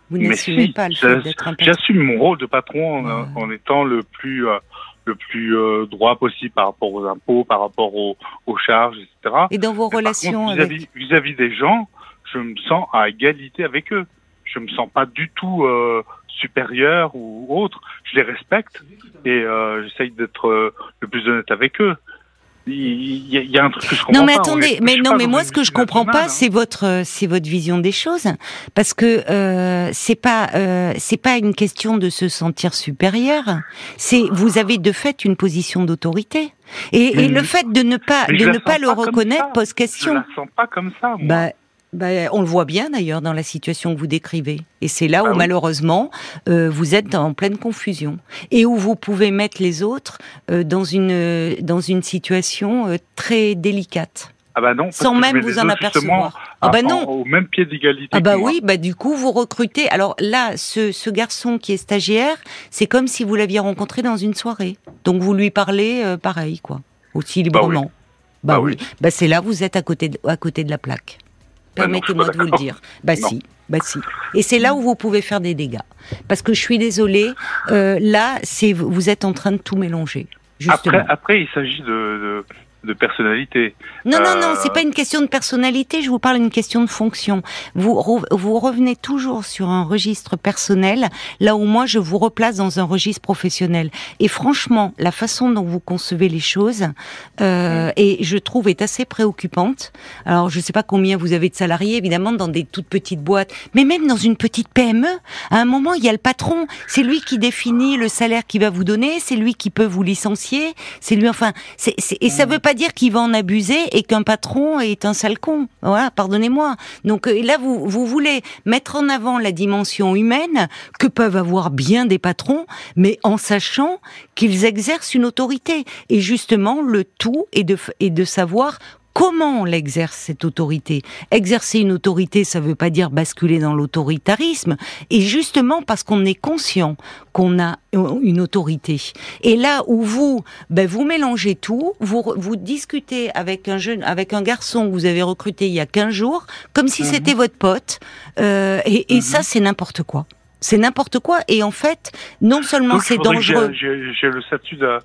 Vous n'assumez si, pas le fait d'être un patron. J'assume mon rôle de patron en, Ouais. en étant le plus euh, le plus euh, droit possible par rapport aux impôts, par rapport aux, aux charges, etc. Et dans vos Mais relations contre, avec... vis-à-vis vis-à-vis des gens, je me sens à égalité avec eux. Je me sens pas du tout euh, supérieur ou autre. Je les respecte et euh, j'essaye d'être euh, le plus honnête avec eux. Il il y, a- il y a un truc que je comprends Non mais attendez, je mais non mais moi ce que je vision comprends pas hein. c'est votre euh, c'est votre vision des choses parce que euh, c'est pas euh, c'est pas une question de se sentir supérieur, c'est vous avez de fait une position d'autorité et, et le fait de ne pas de je ne pas le reconnaître pose Je question. la sens pas comme ça. Moi. Bah, bah, on le voit bien d'ailleurs dans la situation que vous décrivez. Et c'est là Bah où oui. malheureusement euh, vous êtes en pleine confusion et où vous pouvez mettre les autres euh, dans une dans une situation euh, très délicate. ah bah non, sans même vous en apercevoir. Ah bah non. au même pied d'égalité. Ah bah oui, bah du coup vous recrutez. Alors là, ce, ce garçon qui est stagiaire, c'est comme si vous l'aviez rencontré dans une soirée. Donc vous lui parlez euh, pareil quoi, aussi librement. Bah, Bah oui. Bah c'est là vous êtes à côté de, à côté de la plaque. Permettez-moi pas de vous le dire. Bah Non. si, bah si. Et c'est là où vous pouvez faire des dégâts. Parce que je suis désolée, euh, là c'est vous êtes en train de tout mélanger. Justement. Après, après, il s'agit de, de, de personnalité. Non, non, non, Euh, c'est pas une question de personnalité, je vous parle d'une question de fonction. Vous, re- vous revenez toujours sur un registre personnel, là où moi je vous replace dans un registre professionnel. Et franchement, la façon dont vous concevez les choses, euh, et je trouve est assez préoccupante. Alors, je sais pas combien vous avez de salariés, évidemment, dans des toutes petites boîtes, mais même dans une petite PME, à un moment, il y a le patron, c'est lui qui définit le salaire qu'il va vous donner, c'est lui qui peut vous licencier, c'est lui, enfin, c'est, c'est- et ça veut pas dire qu'il va en abuser et qu'un patron est un sale con. Voilà, pardonnez-moi. Donc euh, là, vous, vous voulez mettre en avant la dimension humaine que peuvent avoir bien des patrons, mais en sachant qu'ils exercent une autorité. Et justement, le tout est de, est de savoir Comment on l'exerce cette autorité? Exercer une autorité, ça veut pas dire basculer dans l'autoritarisme, et justement parce qu'on est conscient qu'on a une autorité. Et là où vous, ben vous mélangez tout, vous vous discutez avec un jeune, avec un garçon que vous avez recruté il y a 15 jours, comme si Mhm. c'était votre pote, euh, et, et ça c'est n'importe quoi. C'est n'importe quoi. Et en fait, non seulement c'est dangereux. j'ai- le statut de-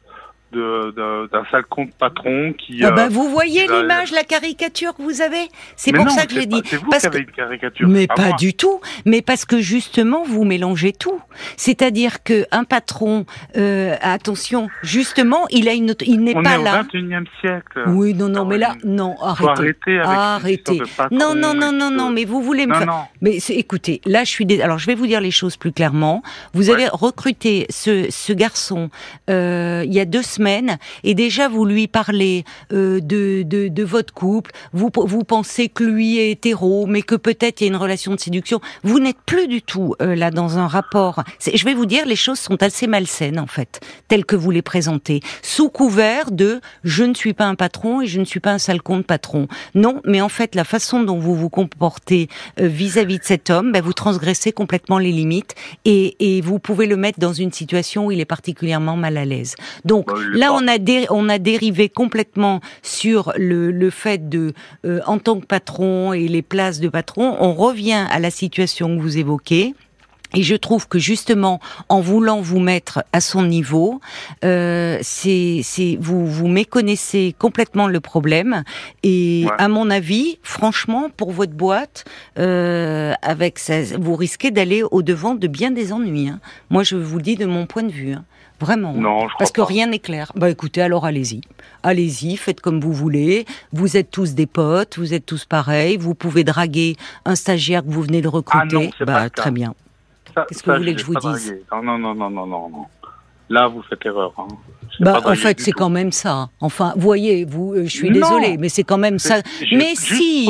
d'un sale compte patron qui. Ah bah, euh, vous voyez l'image, la caricature que vous avez? C'est pour non, ça que j'ai pas- dit. C'est vous Parce qui avez une caricature. Mais pas moi. du tout. Mais parce que justement, vous mélangez tout. C'est-à-dire que un patron, euh, attention, justement, il a une, il n'est pas est au là. 21e siècle. Oui, non, non, mais là, non, arrêtez. avec Arrêtez. Non, non, non, non, non, mais vous voulez me Non. Mais écoutez, là, je suis. dés- Alors, je vais vous dire les choses plus clairement. Vous Ouais. avez recruté ce, ce garçon euh, il y a deux semaines, et déjà vous lui parlez euh, de, de de votre couple. Vous vous pensez que lui est hétéro, mais que peut-être il y a une relation de séduction. Vous n'êtes plus du tout euh, là dans un rapport. Je vais vous dire, les choses sont assez malsaines en fait, telles que vous les présentez, sous couvert de je ne suis pas un patron et je ne suis pas un sale compte patron. Non, mais en fait, la façon dont vous vous comportez euh, vis-à-vis de cet homme, ben, vous transgressez complètement les limites et, et vous pouvez le mettre dans une situation où il est particulièrement mal à l'aise. Donc Bah, là, on a, dé- on a dérivé complètement sur le, le fait de, euh, en tant que patron et les places de patron, on revient à la situation que vous évoquez. Et je trouve que justement, en voulant vous mettre à son niveau, euh, c'est, c'est, vous, vous méconnaissez complètement le problème. Et Ouais. à mon avis, franchement, pour votre boîte, euh, avec ça, vous risquez d'aller au devant de bien des ennuis. hein. Moi, je vous le dis de mon point de vue, hein. Vraiment. hein. Non, je crois Parce que pas. rien n'est clair. Bah écoutez, alors allez-y. Allez-y, faites comme vous voulez. Vous êtes tous des potes, vous êtes tous pareils. Vous pouvez draguer un stagiaire que vous venez de recruter. Ah non, pas bah cas. très bien. Qu'est-ce que vous voulez que je vous pas dise. Non, non, non, non, non, non. Là, vous faites erreur. Hein. Bah pas en fait, c'est quand même ça. Enfin, voyez, vous, euh, je suis désolée, mais c'est quand même ça. Mais si,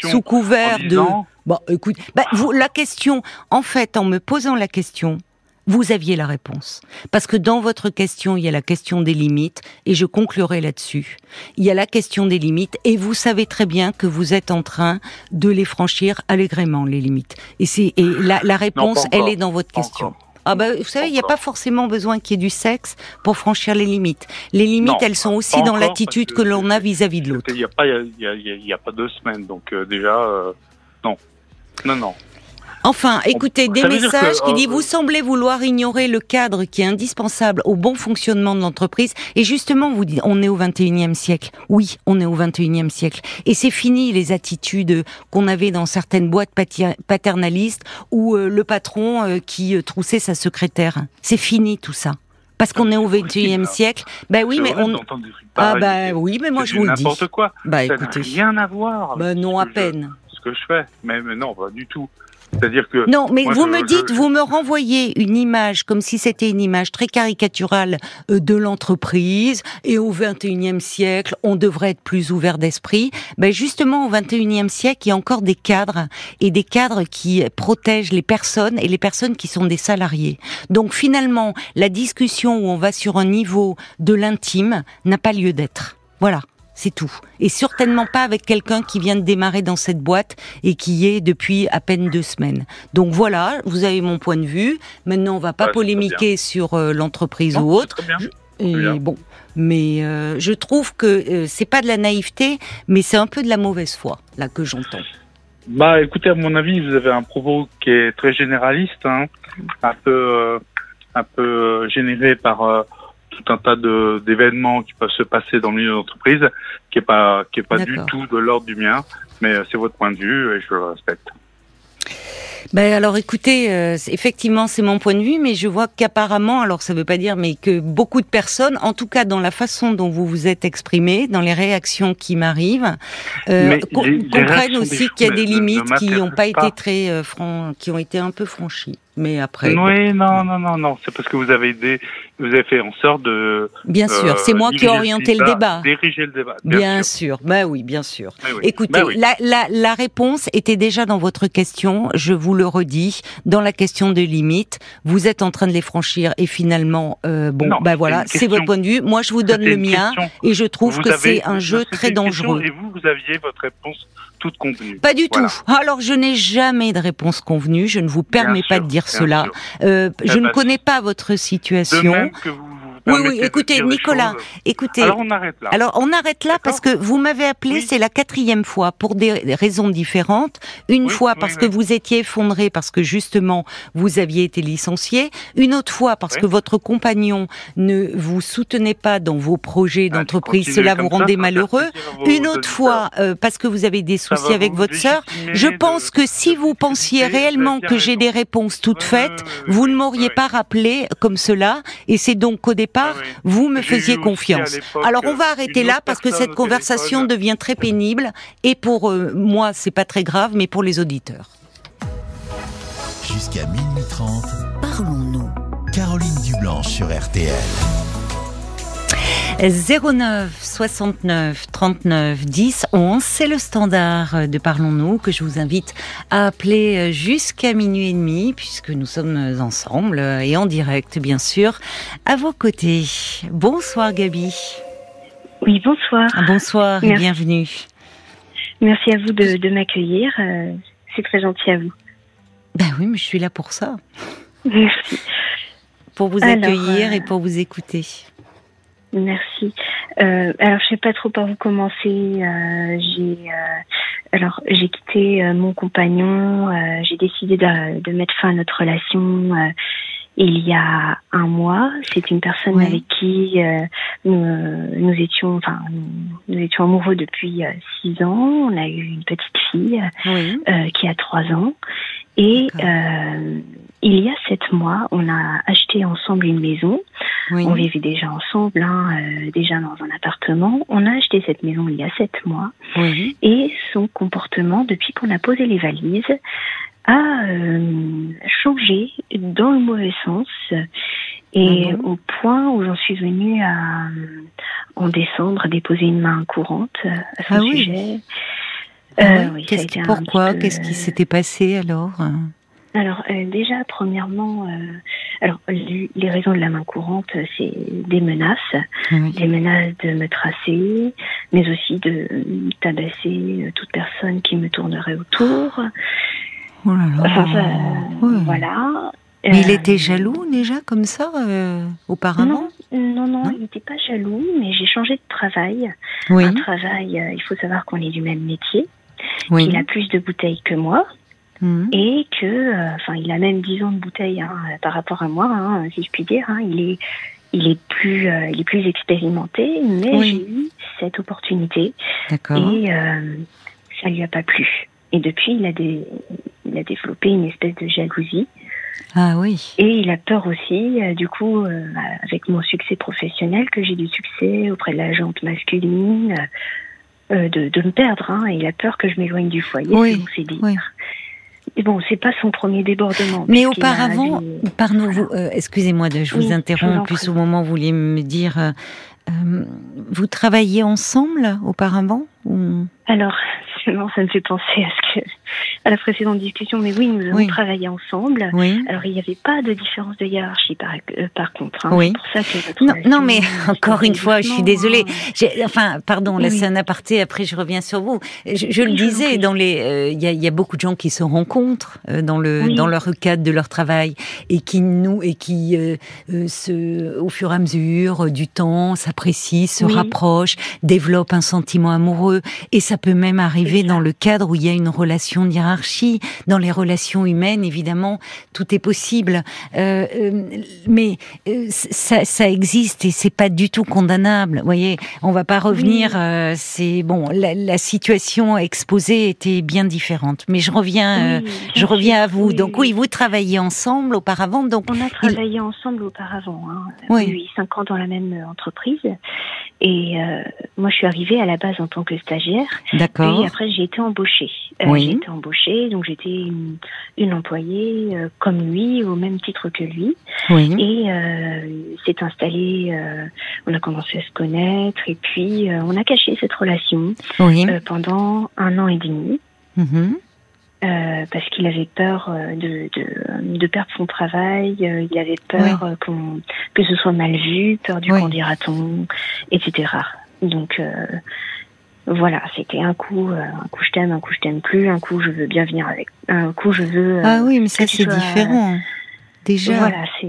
sous couvert de. Bon, écoute, bah, vous, la question, en fait, en me posant la question, vous aviez la réponse. Parce que dans votre question, il y a la question des limites, et je conclurai là-dessus. Il y a la question des limites, et vous savez très bien que vous êtes en train de les franchir allègrement, les limites. Et c'est, et la, la réponse, elle est dans votre question. encore. Ah bah, vous savez, il n'y a pas forcément besoin qu'il y ait du sexe pour franchir les limites. Les limites, Non, elles sont aussi dans l'attitude que que l'on a vis-à-vis de l'autre. Il y a a, a- a pas deux semaines, donc euh, déjà, euh, non, non, non. Enfin, écoutez, des messages que, qui euh, disent vous semblez vouloir ignorer le cadre qui est indispensable au bon fonctionnement de l'entreprise. Et justement, vous dites, on est au 21e siècle. Oui, on est au 21e siècle. Et c'est fini les attitudes qu'on avait dans certaines boîtes paternalistes où euh, le patron euh, qui euh, troussait sa secrétaire. C'est fini tout ça. Parce qu'on est au 21e là. siècle. Ben oui, mais on. Ah bah C'est- oui, mais moi je vous le dis. N'importe quoi. Bah ça n'a écoutez. rien à voir. Avec non, à je- peine. ce que je fais. Mais, mais non, pas du tout. C'est-à-dire que. Non, mais Moi, vous je- me dites, je- vous me renvoyez une image comme si c'était une image très caricaturale euh, de l'entreprise et au 21e siècle, on devrait être plus ouvert d'esprit. Ben justement, au 21e siècle, il y a encore des cadres et des cadres qui protègent les personnes et les personnes qui sont des salariés. Donc finalement, la discussion où on va sur un niveau de l'intime n'a pas lieu d'être. Voilà. C'est tout. Et certainement pas avec quelqu'un qui vient de démarrer dans cette boîte et qui y est depuis à peine deux semaines. Donc voilà, vous avez mon point de vue. Maintenant, on va pas Ouais, polémiquer sur euh, l'entreprise ou autre. très bien. Et bon, mais euh, je trouve que euh, c'est pas de la naïveté, mais c'est un peu de la mauvaise foi là que j'entends. Bah, écoutez, à mon avis, vous avez un propos qui est très généraliste, hein, un peu, euh, un peu généré par tout un tas d'événements qui peuvent se passer dans le milieu d'entreprise, qui est pas, qui est pas du tout de l'ordre du mien. Mais euh, c'est votre point de vue et je le respecte. Ben alors écoutez, euh, effectivement c'est mon point de vue, mais je vois qu'apparemment, alors ça veut pas dire, mais que beaucoup de personnes, en tout cas dans la façon dont vous vous êtes exprimé, dans les réactions qui m'arrivent, euh, comprennent aussi qu'il y a des ne- ne limites qui n'ont pas été très euh, qui ont été un peu franchies. Mais après, bon, Oui, non, non, non, non. C'est parce que vous avez des, vous avez fait en sorte de. bien sûr, euh, c'est moi qui ai orienté le débat. Diriger le débat. Bien, sûr. ben oui, bien sûr. Oui. Écoutez, Ben oui. la, la, la réponse était déjà dans votre question, je vous le redis, dans la question de limites. Vous êtes en train de les franchir et finalement, euh, bon, Non, ben voilà, c'est votre point de vue. Moi, je vous donne le mien question. et je trouve Vous que c'est un jeu très dangereux. Et vous, vous aviez votre réponse toute convenue. Pas du Voilà. tout. Alors, je n'ai jamais de réponse convenue. Je ne vous Bien permets pas sûr, de dire cela. Euh, je ne connais pas votre De situation. même que vous vous Oui, oui, écoutez, Nicolas, écoutez. Alors on arrête là. Alors on arrête là parce que vous m'avez appelé, Oui. c'est la quatrième fois pour des raisons différentes. Une Oui, fois parce oui. que vous étiez effondré parce que justement vous aviez été licencié. Une autre fois parce que votre compagnon ne vous soutenait pas dans vos projets Ah, d'entreprise. Cela vous rendait ça malheureux. Une autre fois euh, parce que vous avez des soucis avec votre sœur. Je pense que si vous pensiez réellement que j'ai des réponses toutes faites, vous ne m'auriez pas rappelé comme cela. Et c'est donc qu'au départ, Oui. vous me faisiez confiance. Alors on va euh, arrêter là parce que cette conversation téléphone. devient très pénible et pour euh, moi c'est pas très grave mais pour les auditeurs. Jusqu'à minuit 30, Parlons-nous. Caroline Dublanche sur RTL. 09 69 39 10 11, c'est le standard de Parlons-nous que je vous invite à appeler jusqu'à minuit et demi puisque nous sommes ensemble et en direct bien sûr à vos côtés. Bonsoir Gabi. Oui, bonsoir. Bonsoir et bienvenue. Merci à vous de, de m'accueillir. euh, c'est très gentil à vous. Ben oui, mais je suis là pour ça, Merci. pour vous Alors, accueillir euh, et pour vous écouter. Merci. Euh, alors, je sais pas trop par où commencer. Euh, j'ai euh, alors j'ai quitté euh, mon compagnon. euh, j'ai décidé de, de mettre fin à notre relation. euh, il y a un mois, c'est une personne Ouais. avec qui euh, nous, nous étions, enfin, nous, nous étions amoureux depuis euh, six ans. On a eu une petite fille. Euh, qui a trois ans. Et euh, il y a sept mois, on a acheté ensemble une maison. Oui. On vivait déjà ensemble, hein, euh, déjà dans un appartement. On a acheté cette maison il y a sept mois. Oui. Et son comportement, depuis qu'on a posé les valises, a euh, changé dans le mauvais sens. Et Ah au point où j'en suis venue à, euh, en décembre, déposer une main courante euh, à son Ah sujet. Ah Euh, oui, a Qu'est-ce qui, pourquoi? peu, Qu'est-ce qui euh, s'était passé alors? Alors euh, déjà, premièrement, euh, alors les les raisons de la main courante, euh, c'est des menaces, Oui. des menaces de me tracer, mais aussi de tabasser toute personne qui me tournerait autour. Oh là là. Enfin, ça, Ouais. voilà. Mais il était jaloux déjà comme ça euh, auparavant? Non, non, non, Non? il n'était pas jaloux, mais j'ai changé de travail. Oui. Un travail, euh, il faut savoir qu'on est du même métier. Oui. Il a plus de bouteilles que moi. Mhm. et que, euh, enfin, il a même 10 ans de bouteille hein, par rapport à moi, hein, si je puis dire. hein. il est, il est plus, euh, il est plus expérimenté, mais Oui. j'ai eu cette opportunité D'accord. et euh, ça lui a pas plu. Et depuis, il a des, il a développé une espèce de jalousie Ah oui. et il a peur aussi, euh, du coup, euh, avec mon succès professionnel, que j'ai du succès auprès de la jante masculine. euh, de, de me perdre, hein, et il a peur que je m'éloigne du foyer Oui, ses dires. oui. Et bon, c'est pas son premier débordement. Mais auparavant, des- pardon, vous, euh, excusez-moi, de, je Oui, vous interromps. plus, au moment où vous vouliez me dire, euh, euh, vous travailliez ensemble auparavant ou... Alors, justement, ça me fait penser à ce que à la précédente discussion, mais oui, nous avons Oui. travaillé ensemble. Oui. Alors, il n'y avait pas de différence de hiérarchie, par, euh, par contre. hein. Oui. Pour ça que Non, non, mais encore une fois, je suis désolée. J'ai- Enfin, pardon, là c'est un aparté. Après, je reviens sur vous. Je, je le je disais, dans les, euh, il y, a, il y a beaucoup de gens qui se rencontrent euh, dans le dans leur cadre de leur travail et qui nous et qui euh, euh, se, au fur et à mesure euh, du temps, s'apprécient, se rapprochent, développent un sentiment amoureux. Et ça peut même arriver dans le cadre où il y a une relation de hiérarchie. Dans les relations humaines, évidemment, tout est possible. Euh, euh, mais euh, ça, ça existe et c'est pas du tout condamnable. Vous voyez, on va pas revenir. euh, c'est bon, la, la situation exposée était bien différente. Mais je reviens, euh, Oui, je reviens à vous. donc oui, vous travailliez ensemble auparavant. Donc On a travaillé ensemble auparavant. Hein. Oui. Oui. oui, cinq ans dans la même entreprise. Et euh, moi, je suis arrivée à la base en tant que stagiaire. D'accord. Et après, j'ai été embauchée. Euh, Oui. J'ai été embauchée, donc j'étais une, une employée euh, comme lui, au même titre que lui. Oui. Et euh, s'est installé, euh, on a commencé à se connaître, et puis euh, on a caché cette relation Oui. pendant un an et demi. Mhm. euh, parce qu'il avait peur de, de, de perdre son travail, il avait peur qu'on, que ce soit mal vu, peur du Oui. qu'en dira-t-on, etc. Donc euh, voilà, c'était un coup, euh, un coup je t'aime, un coup je t'aime plus, un coup je veux bien venir avec, un coup je veux. euh, Ah oui, mais ça c'est sois- différent. Déjà. Voilà, c'est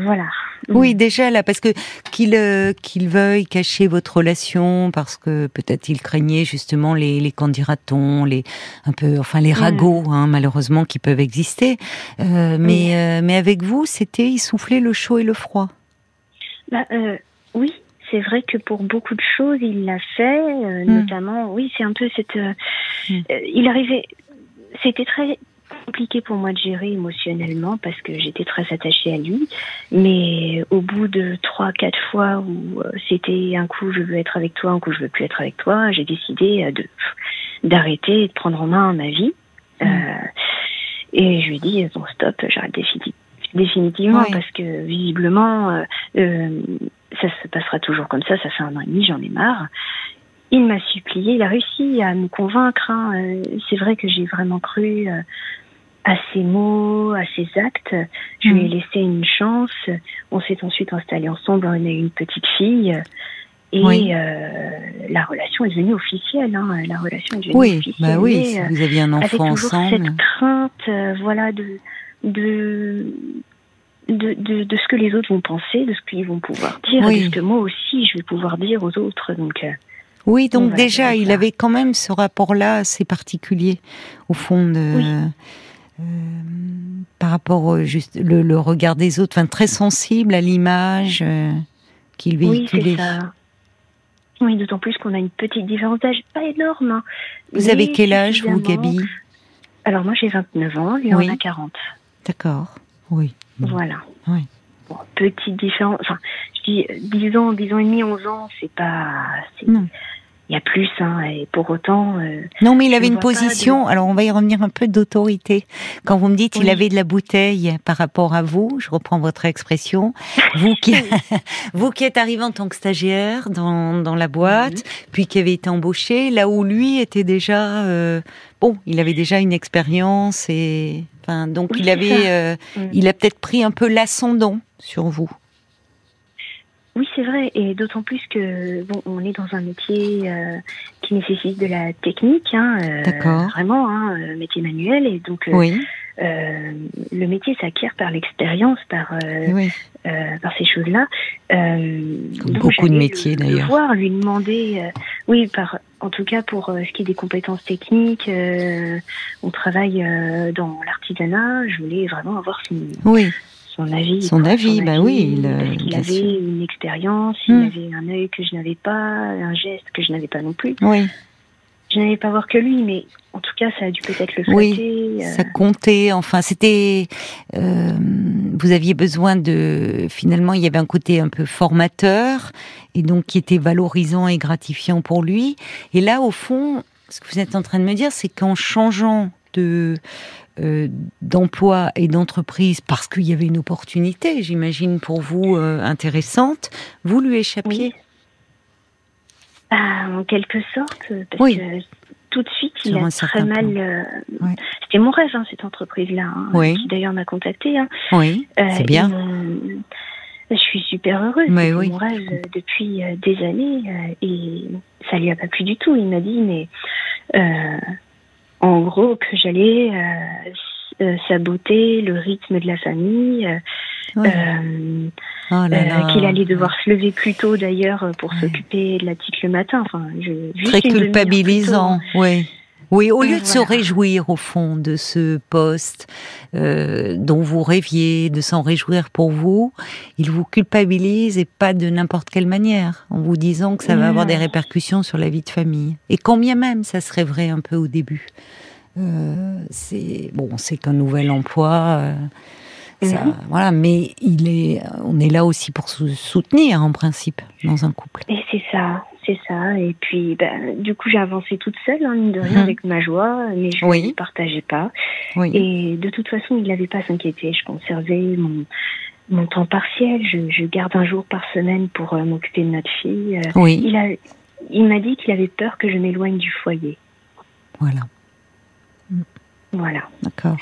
voilà. Oui, déjà là, parce que qu'il euh, qu'il veuille cacher votre relation, parce que peut-être il craignait justement les les candidatons, les un peu, enfin les ragots, hein, malheureusement qui peuvent exister. Euh, mais euh, mais avec vous, c'était il soufflait le chaud et le froid. Bah, oui, c'est vrai que pour beaucoup de choses, il l'a fait, euh, notamment, oui, c'est un peu cette. euh, Mm. euh, il arrivait. C'était très compliqué pour moi de gérer émotionnellement parce que j'étais très attachée à lui. Mais au bout de trois, quatre fois où c'était un coup je veux être avec toi, un coup je veux plus être avec toi, j'ai décidé de d'arrêter et de prendre en main ma vie. Euh, et je lui ai dit bon stop, j'arrête défini- définitivement Oui. parce que visiblement euh, euh, ça se passera toujours comme ça. Ça fait un an et demi, j'en ai marre. Il m'a supplié, il a réussi à me convaincre. hein. Euh, C'est vrai que j'ai vraiment cru euh, à ses mots, à ses actes. Je lui ai Mhm. laissé une chance. On s'est ensuite installés ensemble. On a eu une petite fille. Et Oui. euh, la relation est devenue officielle. Hein. La relation est devenue Oui, officielle. bah oui, si vous aviez un avec enfant toujours ensemble. cette crainte, euh, voilà, de, de, de, de, de ce que les autres vont penser, de ce qu'ils vont pouvoir dire, Oui. de ce que moi aussi je vais pouvoir dire aux autres. Donc, euh, Oui, donc déjà, il là. avait quand même ce rapport-là assez particulier, au fond, de, Oui. euh, par rapport au juste le, le regard des autres, enfin très sensible à l'image euh, qu'il oui, c'est véhiculait. ça. Oui, d'autant plus qu'on a une petite différence d'âge, pas énorme. hein, vous mais avez quel âge, vous. Gabi? Alors moi j'ai 29 ans, lui Oui. en a 40. D'accord. Oui. Voilà. Oui. Bon, petite différence. Enfin, je dis euh, 10 ans, 10 ans et demi, 11 ans, c'est pas. Non. Il y a plus, hein, et pour autant. euh, Non, mais il avait une position. Alors, on va y revenir un peu d'autorité. Quand vous me dites il Oui. avait de la bouteille par rapport à vous, je reprends votre expression. Vous qui, vous qui êtes arrivé en tant que stagiaire dans, dans la boîte, Mhm. puis qui avez été embauché, là où lui était déjà, euh, bon, il avait déjà une expérience et, enfin, donc Oui, il avait, euh, Mm. il a peut-être pris un peu l'ascendant sur vous. Oui, c'est vrai, et d'autant plus que bon, on est dans un métier euh, qui nécessite de la technique, hein, euh, vraiment, hein, métier manuel, et donc Oui, euh, le métier s'acquiert par l'expérience, par euh, oui. euh, par ces choses-là. Comme beaucoup de métiers, le- le d'ailleurs. voir, lui demander, oui, par en tout cas pour ce qui est des compétences techniques, on travaille dans l'artisanat. Je voulais vraiment avoir son, Oui, son avis. Son avis, bah oui, il, parce qu'il bien avait sûr. une expérience, il Hmm. avait un œil que je n'avais pas, un geste que je n'avais pas non plus. oui. Je n'avais pas voir que lui, mais en tout cas, ça a dû peut-être le Oui, flatter. euh, ça comptait. Enfin, c'était. euh, vous aviez besoin de. Finalement, il y avait un côté un peu formateur et donc qui était valorisant et gratifiant pour lui. Et là, au fond, ce que vous êtes en train de me dire, c'est qu'en changeant de euh, d'emploi et d'entreprise parce qu'il y avait une opportunité, j'imagine pour vous euh, intéressante, vous lui échappiez. Oui. Ah, en quelque sorte, parce Oui. que tout de suite, il a très mal. euh, Oui. C'était mon rêve, hein, cette entreprise-là, hein, Oui. qui d'ailleurs m'a contactée. Hein. Oui, Euh, c'est bien. Je suis super heureuse. Mais oui. mon rêve euh, depuis des années et ça lui a pas plu du tout. Il m'a dit, mais euh, en gros, que j'allais euh, s- euh, saboter le rythme de la famille. euh, Ouais. euh, Oh euh, qu'il allait devoir se lever plus tôt d'ailleurs pour Ouais. s'occuper de la petite le matin. Enfin, je, très culpabilisant, tôt. oui. Oui, au lieu de se réjouir au fond de ce poste euh, dont vous rêviez, de s'en réjouir pour vous, il vous culpabilise et pas de n'importe quelle manière, en vous disant que ça va avoir des répercussions sur la vie de famille. Et combien même ça serait vrai un peu au début. Euh, c'est bon, c'est qu'un nouvel emploi. euh, ça, Mhm. Voilà, mais il est, on est là aussi pour se soutenir en principe dans un couple. Et c'est ça, c'est ça. Et puis, ben, du coup, j'ai avancé toute seule, hein, mine de rien, Mhm. avec ma joie, mais je Oui. ne partageais pas. Oui. Et de toute façon, il n'avait pas à s'inquiéter. Je conservais mon, mon temps partiel. Je, je garde un jour par semaine pour euh, m'occuper de notre fille. Euh, oui, il m'a dit qu'il avait peur que je m'éloigne du foyer. voilà. Voilà. D'accord.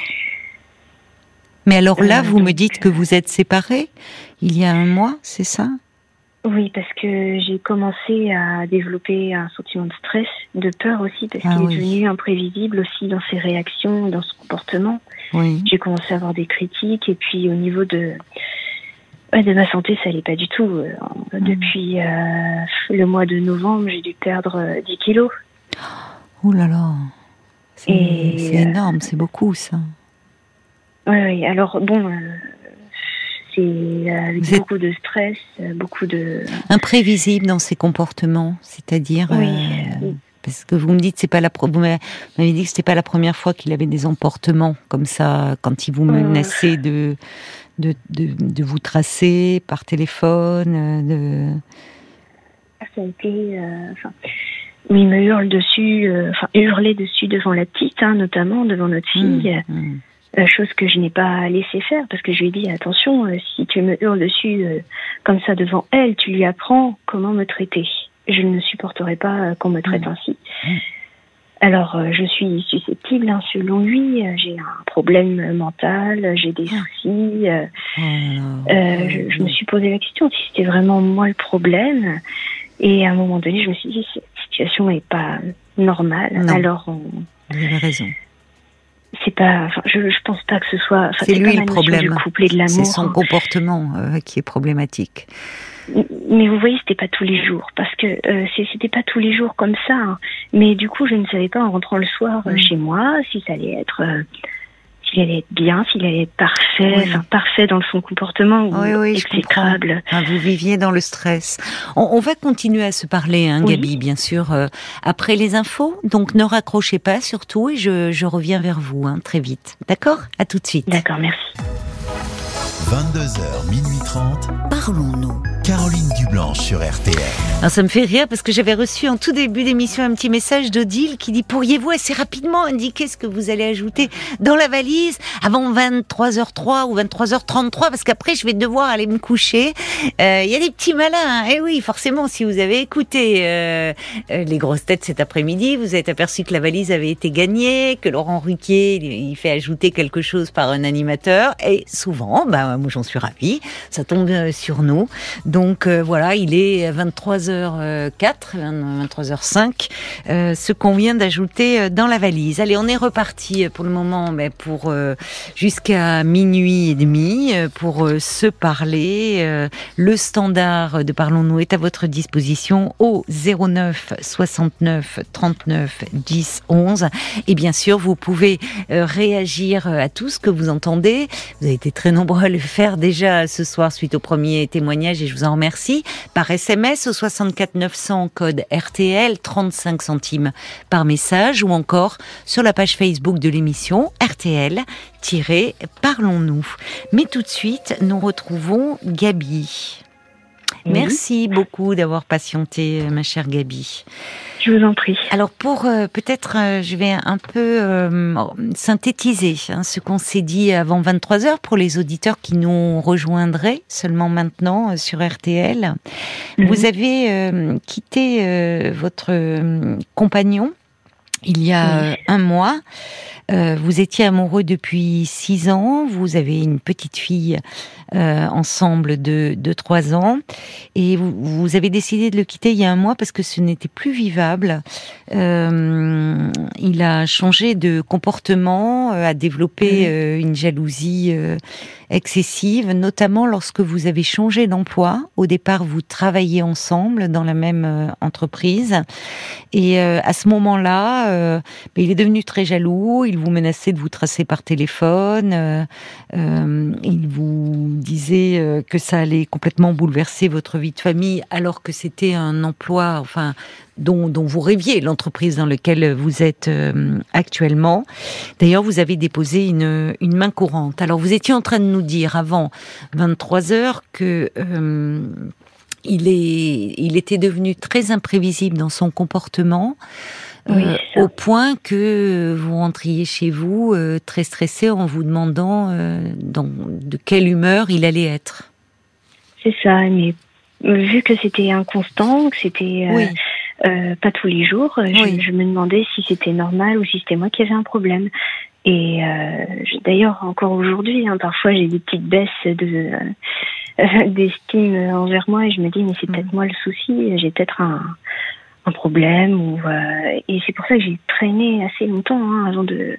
Mais alors là, Euh, vous me dites que vous êtes séparés il y a un mois, c'est ça? Oui, parce que j'ai commencé à développer un sentiment de stress, de peur aussi, parce Ah qu'il oui. est devenu imprévisible aussi dans ses réactions, dans son comportement. Oui. J'ai commencé à avoir des critiques, et puis au niveau de de ma santé, ça allait pas du tout. Euh, Depuis euh, le mois de novembre, j'ai dû perdre euh, 10 kilos. Oh là là. C'est euh, énorme, c'est beaucoup ça. Oui, oui. Alors bon, euh, c'est euh, avec beaucoup de stress, beaucoup de. Imprévisible dans ses comportements, c'est-à-dire. Oui. euh, parce que vous me dites, c'est pas la. Vous m'avez dit que c'était pas la première fois qu'il avait des emportements comme ça, quand il vous menaçait de, de, de, de vous tracer par téléphone, de. Ça a été. euh, Enfin, où il me hurle dessus, euh, enfin hurler dessus devant la petite, hein, notamment devant notre fille. Hum, hum. Euh, chose que je n'ai pas laissé faire parce que je lui ai dit attention, euh, si tu me hurles dessus euh, comme ça devant elle, tu lui apprends comment me traiter. Je ne supporterai pas euh, qu'on me traite Mm. ainsi. Alors, euh, je suis susceptible, hein, selon lui. j'ai un problème mental, j'ai des Mm. soucis. Oh euh, je, je me suis posé la question si c'était vraiment moi le problème. Et à un moment donné, je me suis dit cette situation n'est pas normale. Non. Alors, on- Vous avez raison. c'est pas. Enfin, je, je pense pas que ce soit. enfin, C'est lui pas le problème. Du couple et de l'amour. C'est son comportement euh, qui est problématique. Mais vous voyez, c'était pas tous les jours, parce que euh, c'était pas tous les jours comme ça. hein. Mais du coup, je ne savais pas en rentrant le soir euh, Mm. chez moi si ça allait être, euh, s'il allait être bien, s'il allait être parfait, Oui. enfin parfait dans son comportement ou Oui, oui, exécrable. Vous viviez dans le stress. On, on va continuer à se parler, hein, Oui. Gabi, bien sûr, euh, après les infos. Donc ne raccrochez pas surtout et je, je reviens vers vous hein, très vite. D'accord? À tout de suite. D'accord, merci. 22h, minuit 30. Parlons-nous. Caroline Dublanche sur RTL. Ça me fait rire parce que j'avais reçu en tout début d'émission un petit message d'Odile qui dit pourriez-vous assez rapidement indiquer ce que vous allez ajouter dans la valise avant 23h03 ou 23h33 parce qu'après je vais devoir aller me coucher. Euh, Il y a des petits malins. hein. Eh oui, forcément, si vous avez écouté euh, euh, les grosses têtes cet après-midi, vous êtes aperçu que la valise avait été gagnée, que Laurent Ruquier il fait ajouter quelque chose par un animateur et souvent, bah moi j'en suis ravie, ça tombe sur nous. Donc euh, voilà, il est 23h04, 23h05, euh, ce qu'on vient d'ajouter euh, dans la valise. Allez, on est reparti euh, pour le moment ben, pour euh, jusqu'à minuit et demi euh, pour euh, se parler. Euh, le standard de Parlons-nous est à votre disposition au 09 69 39 10 11. Et bien sûr, vous pouvez euh, réagir euh, à tout ce que vous entendez. Vous avez été très nombreux à le faire déjà ce soir suite au premier témoignage et je vous en remercie. Par SMS au 64 900 code RTL 35 centimes par message ou encore sur la page Facebook de l'émission RTL Parlons-nous. Mais tout de suite, nous retrouvons Gabi. Oui. Merci beaucoup d'avoir patienté, ma chère Gabi. Je vous en prie. Alors pour euh, peut-être, euh, je vais un peu euh, synthétiser hein, ce qu'on s'est dit avant 23 heures pour les auditeurs qui nous rejoindraient seulement maintenant euh, sur RTL. Mhm. Vous avez euh, quitté euh, votre euh, compagnon il y a Oui. un mois. Euh, vous étiez amoureux depuis six ans. Vous avez une petite fille euh, ensemble de, de trois ans. Et vous, vous avez décidé de le quitter il y a un mois parce que ce n'était plus vivable. Euh, il a changé de comportement, euh, a développé euh, une jalousie euh, excessive, notamment lorsque vous avez changé d'emploi. Au départ, vous travailliez ensemble dans la même euh, entreprise. Et euh, à ce moment-là, euh, ben, il est devenu très jaloux. Il vous menaçait de vous tracer par téléphone. il vous disait que ça allait complètement bouleverser votre vie de famille, alors que c'était un emploi, enfin, dont, dont vous rêviez, l'entreprise dans laquelle vous êtes euh, actuellement. D'ailleurs, vous avez déposé une, une main courante. Alors, vous étiez en train de nous dire avant 23 heures que euh, il, est, il était devenu très imprévisible dans son comportement. Oui, euh, ça. au point que vous rentriez chez vous euh, très stressé en vous demandant euh, dans, de quelle humeur il allait être. C'est ça, mais vu que c'était inconstant, que c'était euh, Oui, euh, pas tous les jours, euh, je, me demandais si c'était normal ou si c'était moi qui avais un problème. Et euh, d'ailleurs, encore aujourd'hui, hein, parfois j'ai des petites baisses de euh, d'estime envers moi et je me dis mais c'est Mhm. peut-être moi le souci, j'ai peut-être un, un problème ou euh, et c'est pour ça que j'ai traîné assez longtemps hein, avant de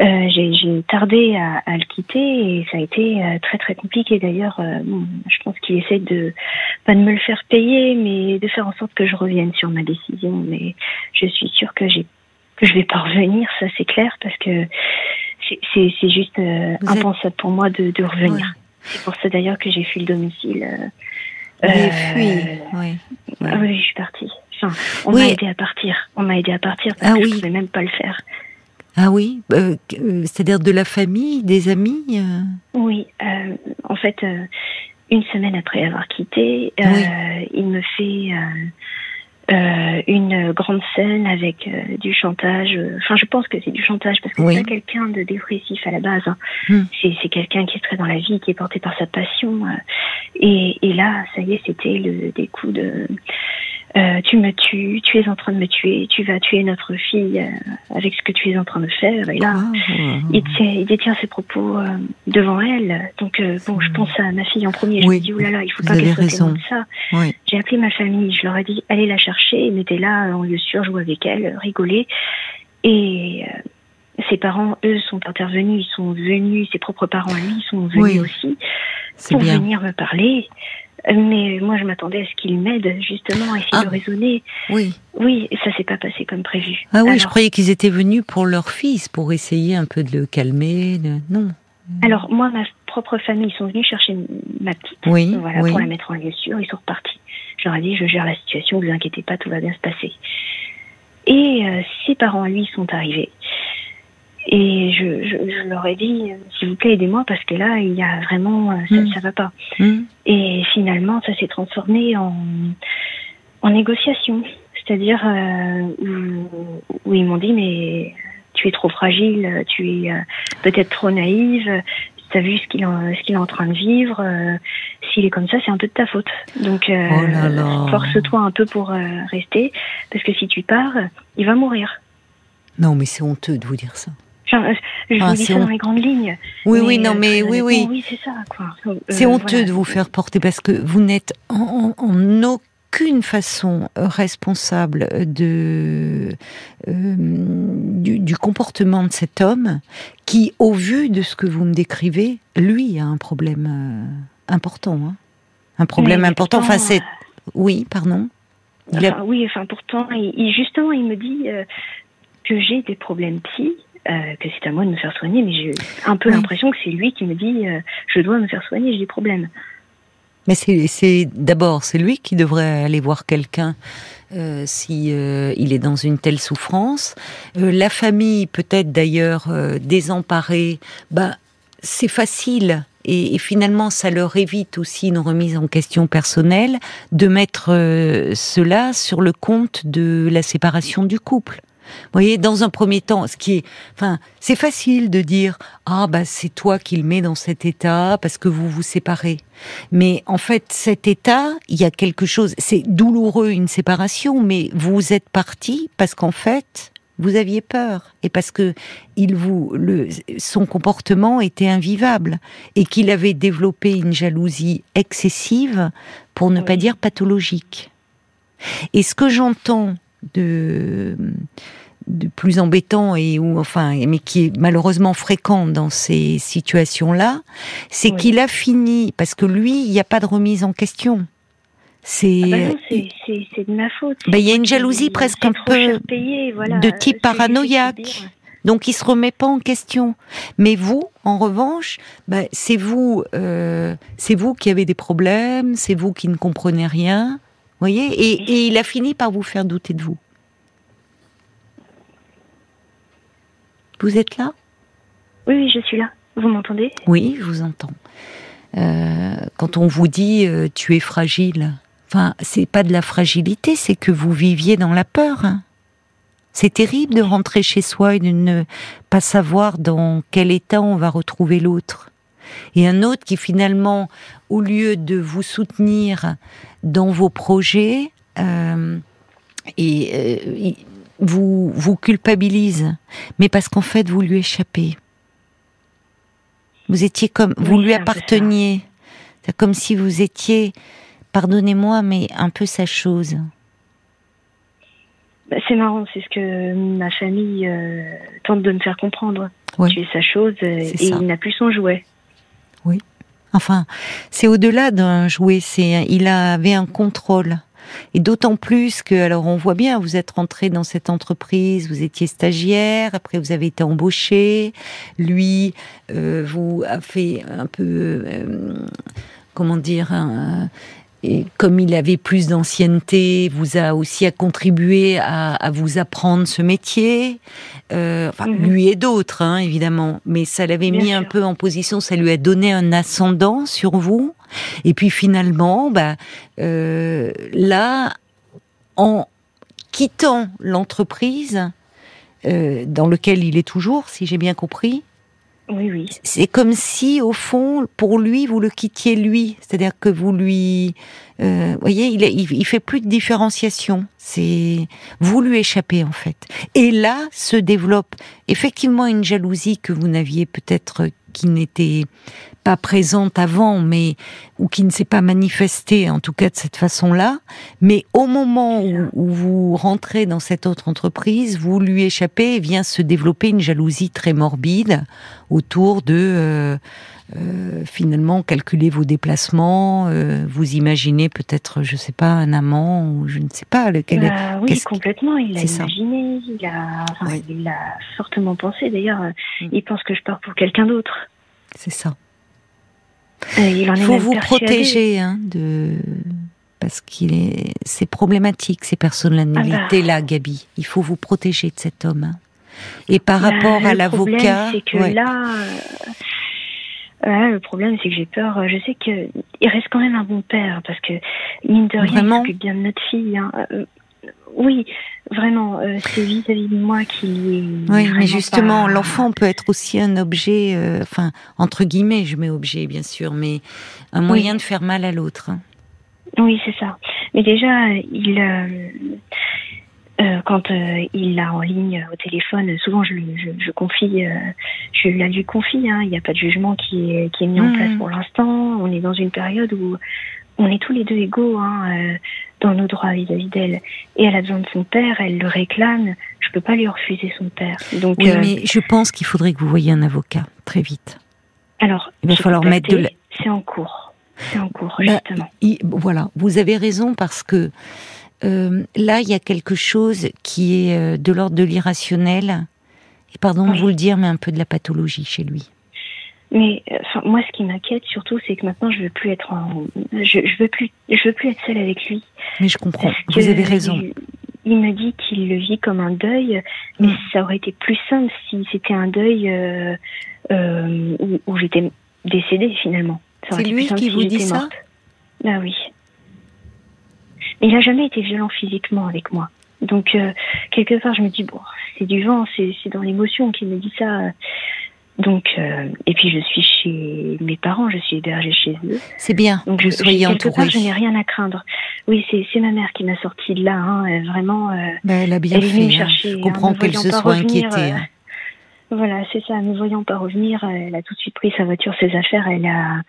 j'ai tardé à, à, le quitter et ça a été euh, très très compliqué. D'ailleurs, euh, je pense qu'il essaie de pas de me le faire payer, mais de faire en sorte que je revienne sur ma décision. Mais je suis sûre que j'ai que je vais pas revenir, ça c'est clair, parce que c'est juste impensable pour moi de, de revenir. C'est pour ça d'ailleurs que j'ai fui le domicile. Vous avez fui, oui. Ah oui, je suis partie. Enfin, on m'a aidé à partir. On m'a aidé à partir parce ah que je pouvais même pas le faire. Ah oui, euh, euh, c'est-à-dire de la famille, des amis euh Oui, en fait, une semaine après avoir quitté, il me fait une grande scène avec du chantage. Enfin, je pense que c'est du chantage parce que c'est pas quelqu'un de dépressif à la base. Hein. Hmm. C'est quelqu'un qui est très dans la vie, qui est porté par sa passion. Et, et, là, ça y est, c'était le des coups de euh, tu me tues, tu es en train de me tuer, tu vas tuer notre fille euh, avec ce que tu es en train de faire. Et là, ah. il, il, détient ses propos euh, devant elle. Donc, bon, je pense à ma fille en premier. Je me dis, oulala, il faut pas qu'elle soit de ça. J'ai appelé ma famille, je leur ai dit, allez la chercher, mettez là en lieu sûr, jouer avec elle, rigoler. Et ses parents, eux, sont intervenus, ils sont venus, ses propres parents à lui sont venus aussi pour venir me parler. Mais moi, je m'attendais à ce qu'il m'aide justement à essayer de ah. raisonner. Oui. Oui, ça s'est pas passé comme prévu. Ah oui, je croyais qu'ils étaient venus pour leur fils, pour essayer un peu de le calmer. Non. Alors moi, ma propre famille, ils sont venus chercher ma petite. Oui. Voilà, pour la mettre en lieu sûr. Ils sont repartis. Je leur ai dit, je gère la situation, vous inquiétez pas, tout va bien se passer. Et euh, ses parents lui sont arrivés. Et je, je, je, leur ai dit, s'il vous plaît, aidez-moi parce que là, il y a vraiment, euh, ça, ne mm. va pas. Mm. Et finalement, ça s'est transformé en, en négociation. C'est-à-dire euh, où, où, ils m'ont dit, mais tu es trop fragile, tu es euh, peut-être trop naïve, tu as vu ce qu'il ce qu'il est en train de vivre. S'il est comme ça, c'est un peu de ta faute. Donc, oh force-toi un peu pour rester, parce que si tu pars, il va mourir. Non, mais c'est honteux de vous dire ça. Euh, je vous ah, dis ça dans les grandes lignes. Oui, oui, non, mais oui, oui. Oui, c'est ça, quoi. Euh, c'est honteux de vous faire porter parce que vous n'êtes en, aucune façon responsable de euh, du, comportement de cet homme qui, au vu de ce que vous me décrivez, lui a un problème important, hein. un problème important. Enfin, c'est oui, pardon. Oui, enfin pourtant, il, justement, il me dit que j'ai des problèmes psy euh, que c'est à moi de me faire soigner, mais j'ai un peu l'impression que c'est lui qui me dit euh, je dois me faire soigner, j'ai des problèmes. Mais c'est d'abord c'est lui qui devrait aller voir quelqu'un euh, si euh, il est dans une telle souffrance. la famille peut-être d'ailleurs désemparée. Bah c'est facile. Et, et, finalement, ça leur évite aussi une remise en question personnelle de mettre cela sur le compte de la séparation du couple. Vous voyez, dans un premier temps, ce qui est, enfin, c'est facile de dire ah bah c'est toi qui le mets dans cet état parce que vous vous séparez. Mais en fait, cet état, il y a quelque chose. C'est douloureux une séparation, mais vous êtes parti parce qu'en fait, vous aviez peur et parce que il vous le, son comportement était invivable et qu'il avait développé une jalousie excessive pour ne pas dire pathologique. Et ce que j'entends de, de plus embêtant et ou enfin mais qui est malheureusement fréquent dans ces situations-là, c'est qu'il a fini parce que lui, il n'y a pas de remise en question. C'est ah bah c'est de ma faute. Bah, il y a une jalousie presque un peu de type paranoïaque. Donc il se remet pas en question. Mais vous, en revanche, bah, c'est vous, euh, c'est vous qui avez des problèmes, c'est vous qui ne comprenez rien voyez et, il a fini par vous faire douter de vous. Vous êtes là? Oui, oui, je suis là. Vous m'entendez? Oui, je vous entends. Euh, quand on vous dit euh, tu es fragile, enfin, c'est pas de la fragilité, c'est que vous viviez dans la peur. Hein. C'est terrible de rentrer chez soi et de ne pas savoir dans quel état on va retrouver l'autre et un autre qui finalement, au lieu de vous soutenir dans vos projets, euh, et, euh, vous vous culpabilise, mais parce qu'en fait vous lui échappez. Vous étiez comme, vous lui apparteniez. C'est comme si vous étiez, pardonnez-moi, mais un peu sa chose. Bah, c'est marrant, c'est ce que ma famille euh, tente de me faire comprendre. Ouais. Tu es sa chose et il n'a plus son jouet. Enfin, c'est au-delà d'un jouet. C'est il avait un contrôle. Et d'autant plus que, alors on voit bien, vous êtes rentré dans cette entreprise, vous étiez stagiaire, après vous avez été embauché, lui euh, vous a fait un peu, euh, comment dire, et comme il avait plus d'ancienneté, vous a aussi à contribuer à, vous apprendre ce métier. Euh, enfin, mhm. lui et d'autres, hein, évidemment. Mais ça l'avait mis un peu en position, ça lui a donné un ascendant sur vous. Et puis finalement, bah, euh, là, en quittant l'entreprise euh, dans lequel il est toujours, si j'ai bien compris, oui, oui. C'est comme si, au fond, pour lui, vous le quittiez lui. C'est-à-dire que vous lui, euh, voyez, il, il, fait plus de différenciation. C'est vous lui échappez en fait. Et là se développe effectivement une jalousie que vous n'aviez peut-être qui n'était pas présente avant, mais ou qui ne s'est pas manifestée, en tout cas de cette façon-là. Mais au moment où, vous rentrez dans cette autre entreprise, vous lui échappez et vient se développer une jalousie très morbide autour de euh, euh, finalement calculer vos déplacements, euh, vous imaginez peut-être, je sais pas, un amant ou je ne sais pas lequel. Bah, oui, complètement. Il a imaginé, il a, il a fortement pensé. D'ailleurs, mm. il pense que je pars pour quelqu'un d'autre. C'est ça. il faut vous protéger hein, de parce qu'il est c'est problématique ces personnalités là, ah bah. Gabi. Il faut vous protéger de cet homme. Hein. Et par bah, rapport à l'avocat, c'est que là. Le problème, c'est que j'ai peur. Je sais que il reste quand même un bon père parce que mine de rien, il s'occupe bien de notre fille. Hein. Euh, oui, vraiment, euh, c'est vis-à-vis de moi qu'il est. Oui, mais justement, l'enfant peut être aussi un objet, euh, enfin, entre guillemets, je mets objet, bien sûr, mais un moyen de faire mal à l'autre. Hein. Oui, c'est ça. Mais déjà, il. Euh, quand il l'a en ligne au téléphone, souvent je, je, je confie, je la lui confie. Hein, il n'y a pas de jugement qui est, qui est mis en place mmh. pour l'instant. On est dans une période où on est tous les deux égaux. Hein, dans nos droits vis-à-vis d'elle. Et elle a besoin de son père, elle le réclame. Je peux pas lui refuser son père. Donc, oui, euh, mais je pense qu'il faudrait que vous voyiez un avocat très vite. Alors, il va falloir mettre de. C'est en cours. C'est en cours, bah, justement. voilà, vous avez raison parce que euh, là, il y a quelque chose qui est euh, de l'ordre de l'irrationnel. Et pardon de vous le dire, mais un peu de la pathologie chez lui. Mais enfin, moi, ce qui m'inquiète surtout, c'est que maintenant, je veux plus être en, je, je, veux plus, je veux plus être seule avec lui. Mais je comprends. Vous avez raison. Il, me dit qu'il le vit comme un deuil, mais mm. ça aurait été plus simple si c'était un deuil euh, euh, où, où j'étais décédée finalement. C'est lui qui vous dit ça? Bah oui. Mais il a jamais été violent physiquement avec moi. Donc euh, quelque part, je me dis bon, c'est du vent, c'est dans l'émotion qu'il me dit ça. Donc, euh, et puis je suis chez mes parents, je suis hébergée chez eux. C'est bien. Donc je, soyez entourée. je n'ai rien à craindre. Oui, c'est ma mère qui m'a sortie de là, hein, vraiment. Euh, bah, elle a bien fait. Me hein. chercher, je hein, comprends qu'elle se soit inquiétée. Euh, voilà, c'est ça. Ne voyant pas revenir, elle a tout de suite pris sa voiture, ses affaires, elle a.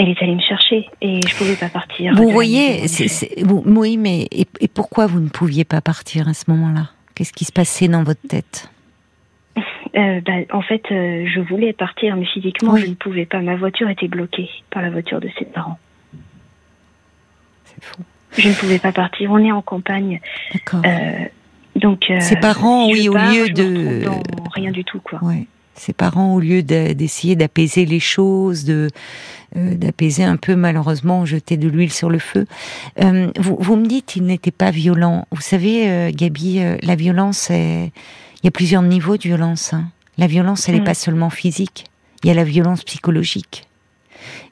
Elle est allée me chercher et je pouvais pas partir. Vous voyez, c'est, oui, mais et pourquoi vous ne pouviez pas partir à ce moment-là? Qu'est-ce qui se passait dans votre tête? Euh, bah, en fait, euh, je voulais partir, mais physiquement, je ne pouvais pas. Ma voiture était bloquée par la voiture de ses parents. C'est fou. Je ne pouvais pas partir. On est en campagne. D'accord. Euh, donc. ses parents, oui, au lieu de. rien du tout, quoi. Ouais. Ses parents, au lieu d'essayer d'apaiser les choses, de d'apaiser un peu, malheureusement, jeter de l'huile sur le feu. vous, vous me dites, il n'était pas violent. Vous savez, Gabi, la violence est il y a plusieurs niveaux de violence. Hein. La violence, elle n'est mm. pas seulement physique. Il y a la violence psychologique.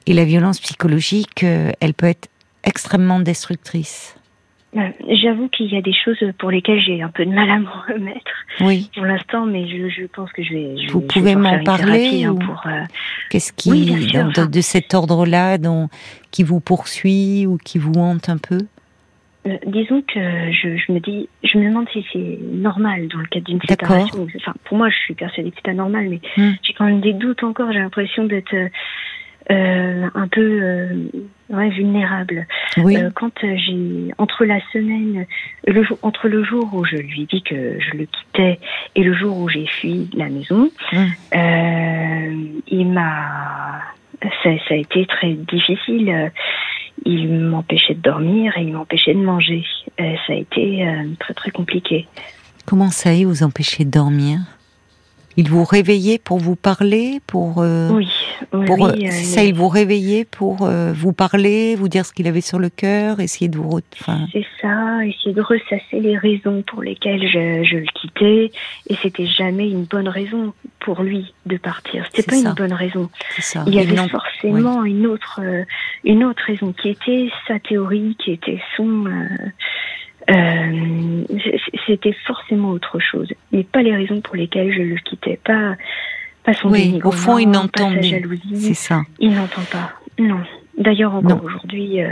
Et la violence psychologique, euh, elle peut être extrêmement destructrice. Bah, j'avoue qu'il y a des choses pour lesquelles j'ai un peu de mal à me remettre oui. pour l'instant, mais je, pense que je vais. Vous pouvez m'en parler hein, pour, euh, Qu'est-ce qui, de, de, cet ordre-là, qui vous poursuit ou qui vous hante un peu? Euh, disons que je, me dis, je me demande si c'est normal dans le cadre d'une séparation. Enfin, pour moi, je suis persuadée que c'est pas normal, mais hmm. j'ai quand même des doutes encore. J'ai l'impression d'être euh, un peu euh, ouais, vulnérable. Oui. Euh, quand j'ai entre la semaine, le jour, entre le jour où je lui ai dit que je le quittais et le jour où j'ai fui la maison, Mm. euh, il m'a, ça, ça a été très difficile. Il m'empêchait de dormir et il m'empêchait de manger. Ça a été très très compliqué. Comment ça y est, vous empêcher de dormir? Il vous réveillait pour vous parler, pour euh, Oui, oui, pour oui, euh, euh, ça, il vous réveillait pour euh, vous parler, vous dire ce qu'il avait sur le cœur, essayer de vous, C'est ça, essayer de ressasser les raisons pour lesquelles je, je le quittais. Et c'était jamais une bonne raison pour lui de partir. C'était pas ça. une bonne raison. ça. Il y avait forcément une autre, une autre raison qui était sa théorie, qui était son. Euh, c'était forcément autre chose, mais pas les raisons pour lesquelles je le quittais, pas, pas son Oui, au fond, il pas n'entend jalousie. C'est ça. Il n'entend pas. Non. D'ailleurs, encore aujourd'hui, euh,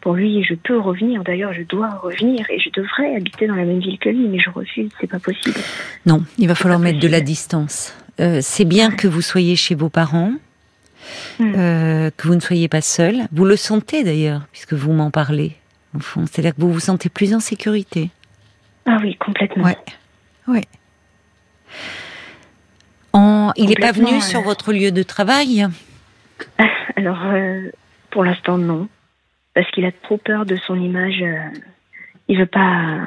pour lui, je peux revenir. D'ailleurs, je dois revenir et je devrais habiter dans la même ville que lui, mais je refuse. C'est pas possible. Non, il va falloir pas mettre de la distance. Euh, c'est bien Ouais. que vous soyez chez vos parents, Mm. euh, que vous ne soyez pas seul. Vous le sentez d'ailleurs, puisque vous m'en parlez. Au fond, c'est-à-dire que vous vous sentez plus en sécurité. Ah oui, complètement. Ouais. Ouais. En- il n'est pas venu euh. sur votre lieu de travail? Alors, euh, pour l'instant, non, parce qu'il a trop peur de son image. euh, il veut pas.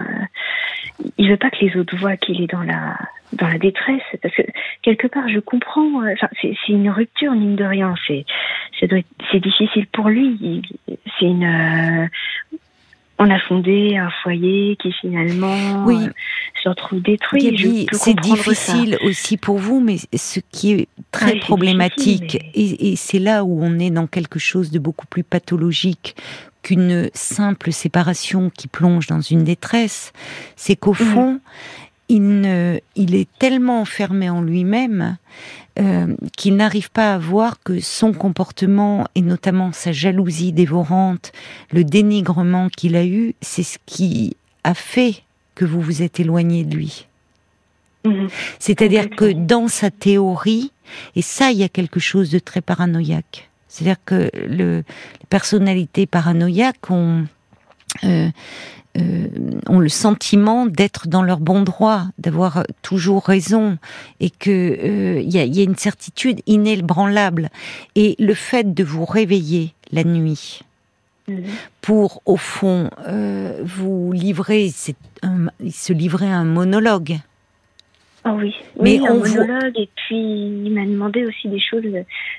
il veut pas que les autres voient qu'il est dans la dans la détresse, parce que quelque part, je comprends. euh, Enfin, c'est une rupture mine de rien. C'est c'est difficile pour lui. C'est une. euh, on a fondé un foyer qui finalement Oui. euh, se retrouve détruit. C'est ça. difficile aussi pour vous, mais ce qui est très Ah problématique, et c'est là où on est dans quelque chose de beaucoup plus pathologique qu'une simple séparation qui plonge dans une détresse, c'est qu'au Mhm. fond, il, ne, il est tellement enfermé en lui-même euh, qu'il n'arrive pas à voir que son comportement, et notamment sa jalousie dévorante, le dénigrement qu'il a eu, c'est ce qui a fait que vous vous êtes éloigné de lui. Mhm. C'est-à-dire que dans sa théorie, et ça, il y a quelque chose de très paranoïaque. C'est-à-dire que le, les personnalités paranoïaques ont, euh, euh, ont le sentiment d'être dans leur bon droit, d'avoir toujours raison, et que euh, il y, a, il y a une certitude inébranlable. Et le fait de vous réveiller la nuit, Mhm. pour, au fond, euh, vous livrer, c'est se livrer à un monologue. Ah oui, Mais oui, on un monologue et puis il m'a demandé aussi des choses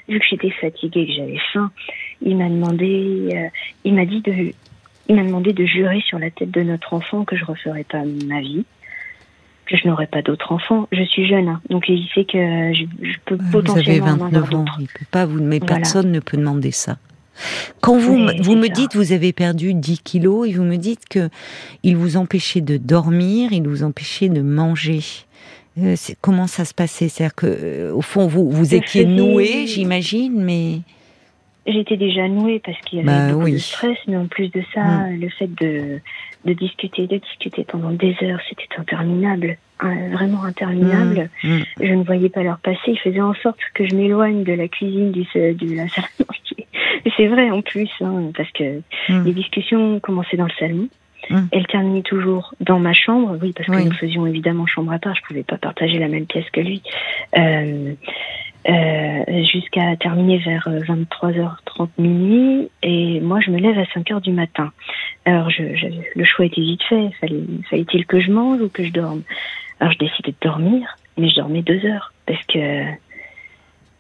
vu que j'étais fatiguée, que j'avais faim. Il m'a demandé, euh, il m'a dit de, il m'a demandé de jurer sur la tête de notre enfant que je referais pas ma vie, que je n'aurais pas d'autres enfants. Je suis jeune, hein, donc il sait que je, je peux Vous avez potentiellement en avoir 29 ans, il peut pas vous, mais Voilà. personne ne peut demander ça. Quand vous, Oui, vous me ça. dites vous avez perdu 10 kilos et vous me dites que il vous empêchait de dormir, il vous empêchait de manger. Euh, comment ça se passait? C'est-à-dire que euh, au fond vous vous étiez noué, j'imagine, mais J'étais déjà nouée parce qu'il y avait Bah beaucoup oui. de stress, mais en plus de ça, le fait de, de discuter, de discuter pendant des heures, c'était interminable, hein, vraiment interminable. Mm, mm. Je ne voyais pas leur passer. Ils faisaient en sorte que je m'éloigne de la cuisine, du, de la salle à manger. Et c'est vrai en plus, hein, parce que Mm. les discussions commençaient dans le salon. Mm. Elles terminaient toujours dans ma chambre, oui, parce que Oui. nous faisions évidemment chambre à part. Je pouvais pas partager la même pièce que lui. Euh, euh, jusqu'à terminer vers euh, 23h30 minuit et moi je me lève à 5h du matin. Alors je, je- le choix était vite fait, fallait fallait-il que je mange ou que je dorme? Alors je décidais de dormir, mais je dormais deux heures parce que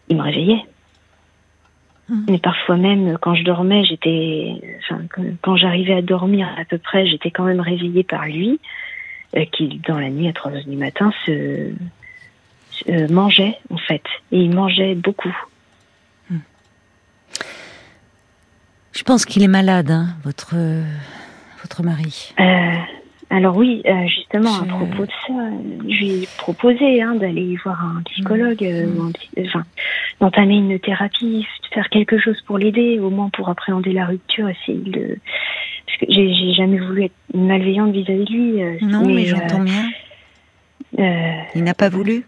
il me réveillait. Mhm. Mais parfois même quand je dormais, j'étais enfin quand- quand j'arrivais à dormir à peu près, j'étais quand même réveillée par lui euh, qui dans la nuit à 3h du matin se euh, mangeait en fait et il mangeait beaucoup. Je pense qu'il est malade, hein, votre votre mari. Euh, alors oui, euh, justement à propos de ça, je lui ai proposé hein, d'aller voir un psychologue, euh, un enfin d'entamer une thérapie, de faire quelque chose pour l'aider, au moins pour appréhender la rupture, essayer de parce que j'ai jamais voulu être malveillante vis-à-vis de lui. Non, mais, j'entends bien. euh, Il n'a pas voulu?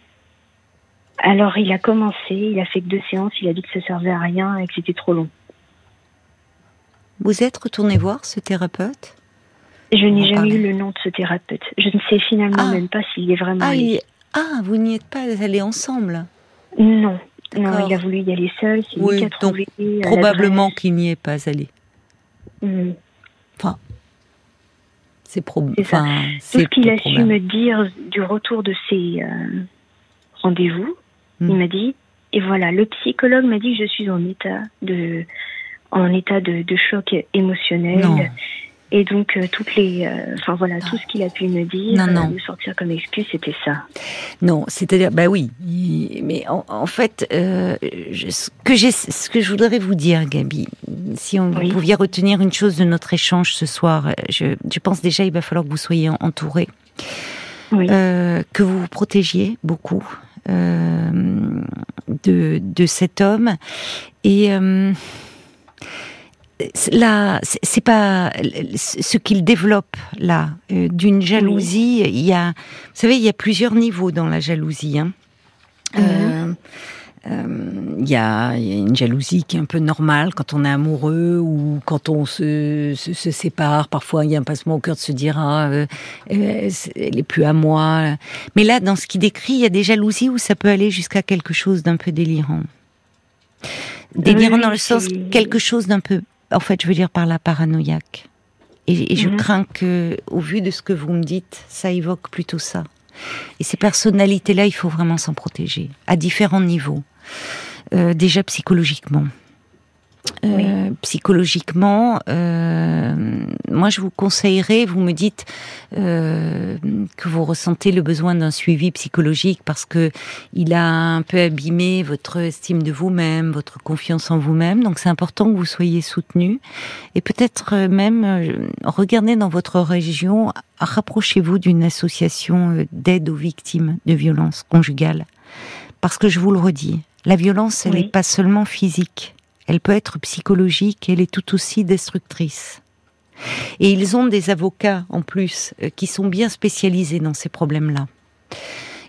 Alors, il a commencé, il a fait que deux séances, il a dit que ça servait à rien et que c'était trop long. Vous êtes retourné voir ce thérapeute? Je n'ai jamais eu le nom de ce thérapeute. Je ne sais finalement Ah. même pas s'il est vraiment ah, allé. il- ah, vous n'y êtes pas allés ensemble? Non. Non, il a voulu y aller seul, c'est Oui, lui qui a donc, trouvé Probablement qu'il n'y est pas allé. l'adresse. Hmm. C'est pro... C'est ça. enfin, Tout ce qu'il a su probable. me dire du retour de ses euh, rendez-vous, Hmm. il m'a dit, et voilà, le psychologue m'a dit que je suis en état de, en état de, de choc émotionnel. Non. Et donc, euh, toutes les, euh, enfin voilà, tout ce qu'il a pu me dire, Non, non. euh, me sortir comme excuse, c'était ça. Non, c'est-à-dire, bah oui, mais en, en fait, euh, je- ce que j'ai, ce que je voudrais vous dire, Gabi, si on, Oui. vous pouviez retenir une chose de notre échange ce soir, euh, je, je pense déjà il va falloir que vous soyez en- entouré, Oui. euh, que vous vous protégiez beaucoup euh, de, de cet homme et euh, là, c'est pas ce qu'il développe là euh, d'une jalousie. Il y a, vous savez, il y a plusieurs niveaux dans la jalousie. hein. Euh, euh, Il y, a, il y a une jalousie qui est un peu normale quand on est amoureux ou quand on se, se, se sépare. Parfois, il y a un passement au cœur de se dire ah, euh, euh, elle est plus à moi. Mais là, dans ce qu'il décrit, il y a des jalousies où ça peut aller jusqu'à quelque chose d'un peu délirant. Délirant Oui, dans le sens quelque chose d'un peu, en fait, je veux dire par la paranoïaque. Et, et je Mhm. crains que, au vu de ce que vous me dites, ça évoque plutôt ça. Et ces personnalités-là, il faut vraiment s'en protéger, à différents niveaux. Euh, déjà psychologiquement. Euh, Psychologiquement, euh, moi je vous conseillerais, vous me dites euh, que vous ressentez le besoin d'un suivi psychologique parce que il a un peu abîmé votre estime de vous-même, votre confiance en vous-même. Donc c'est important que vous soyez soutenu et peut-être même regardez dans votre région, rapprochez-vous d'une association d'aide aux victimes de violences conjugales parce que je vous le redis, la violence elle n'est Oui. pas seulement physique. Elle peut être psychologique, elle est tout aussi destructrice. Et ils ont des avocats en plus euh, qui sont bien spécialisés dans ces problèmes-là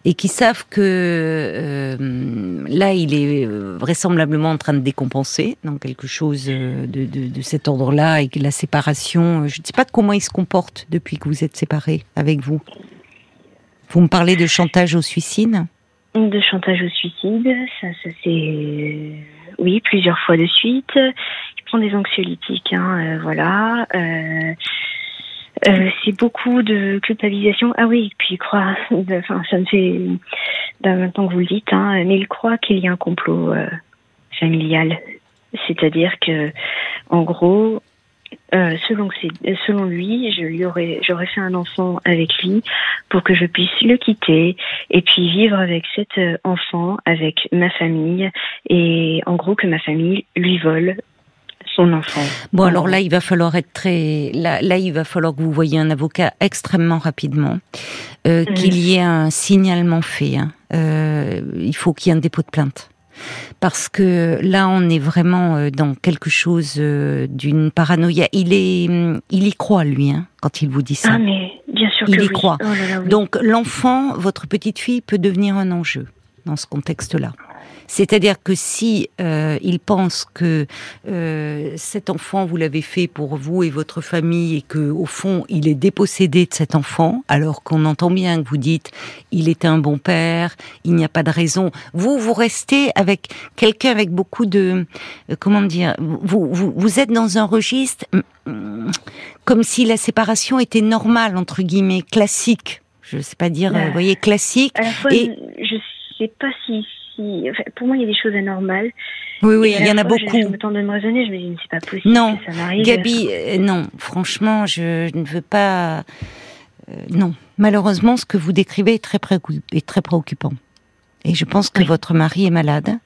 et qui savent que euh, là, il est euh, vraisemblablement en train de décompenser dans quelque chose euh, de, de, de cet ordre-là et que la séparation. Je ne sais pas comment il se comporte depuis que vous êtes séparés avec vous. Vous me parlez de chantage au suicide? De chantage au suicide, ça, ça c'est oui plusieurs fois de suite. Il prend des anxiolytiques, hein, euh, voilà. Euh, euh, c'est beaucoup de culpabilisation. Ah oui, puis il croit. Enfin, ça me fait ben, maintenant que vous le dites, hein, mais il croit qu'il y a un complot familial. C'est-à-dire que, en gros, euh, selon, c'est- selon lui, je lui aurais, j'aurais fait un enfant avec lui pour que je puisse le quitter et puis vivre avec cet euh, enfant, avec ma famille, et en gros que ma famille lui vole son enfant. Bon, alors là, il va falloir être très. Là, là, il va falloir que vous voyiez un avocat extrêmement rapidement, euh, qu'il y ait un signalement fait. hein. Euh, il faut qu'il y ait un dépôt de plainte. Parce que là, on est vraiment euh, dans quelque chose euh, d'une paranoïa. Il est, hum, il y croit lui, hein, quand il vous dit ça. Ah mais bien sûr Il que y oui. croit. Oh là là, oui. Donc l'enfant, votre petite fille, peut devenir un enjeu dans ce contexte-là. C'est-à-dire que si euh, il pense que euh, cet enfant vous l'avez fait pour vous et votre famille et que au fond il est dépossédé de cet enfant, alors qu'on entend bien que vous dites il est un bon père, il n'y a pas de raison. Vous vous restez avec quelqu'un avec beaucoup de euh, comment dire, vous, vous vous êtes dans un registre hum, comme si la séparation était normale entre guillemets classique. Je ne sais pas dire, Ouais. euh, vous voyez, classique. à la fois, et- je sais pas si, enfin, pour moi il y a des choses anormales. Oui, oui, il y en a fois, je- beaucoup. Je, me tente de me raisonner, je me dis c'est pas possible Non, que ça m'arrive. Gabi, euh, non, franchement, je ne veux pas. euh, non, malheureusement, ce que vous décrivez est très, préoccu- est très préoccupant. Et je pense que Oui. votre mari est malade.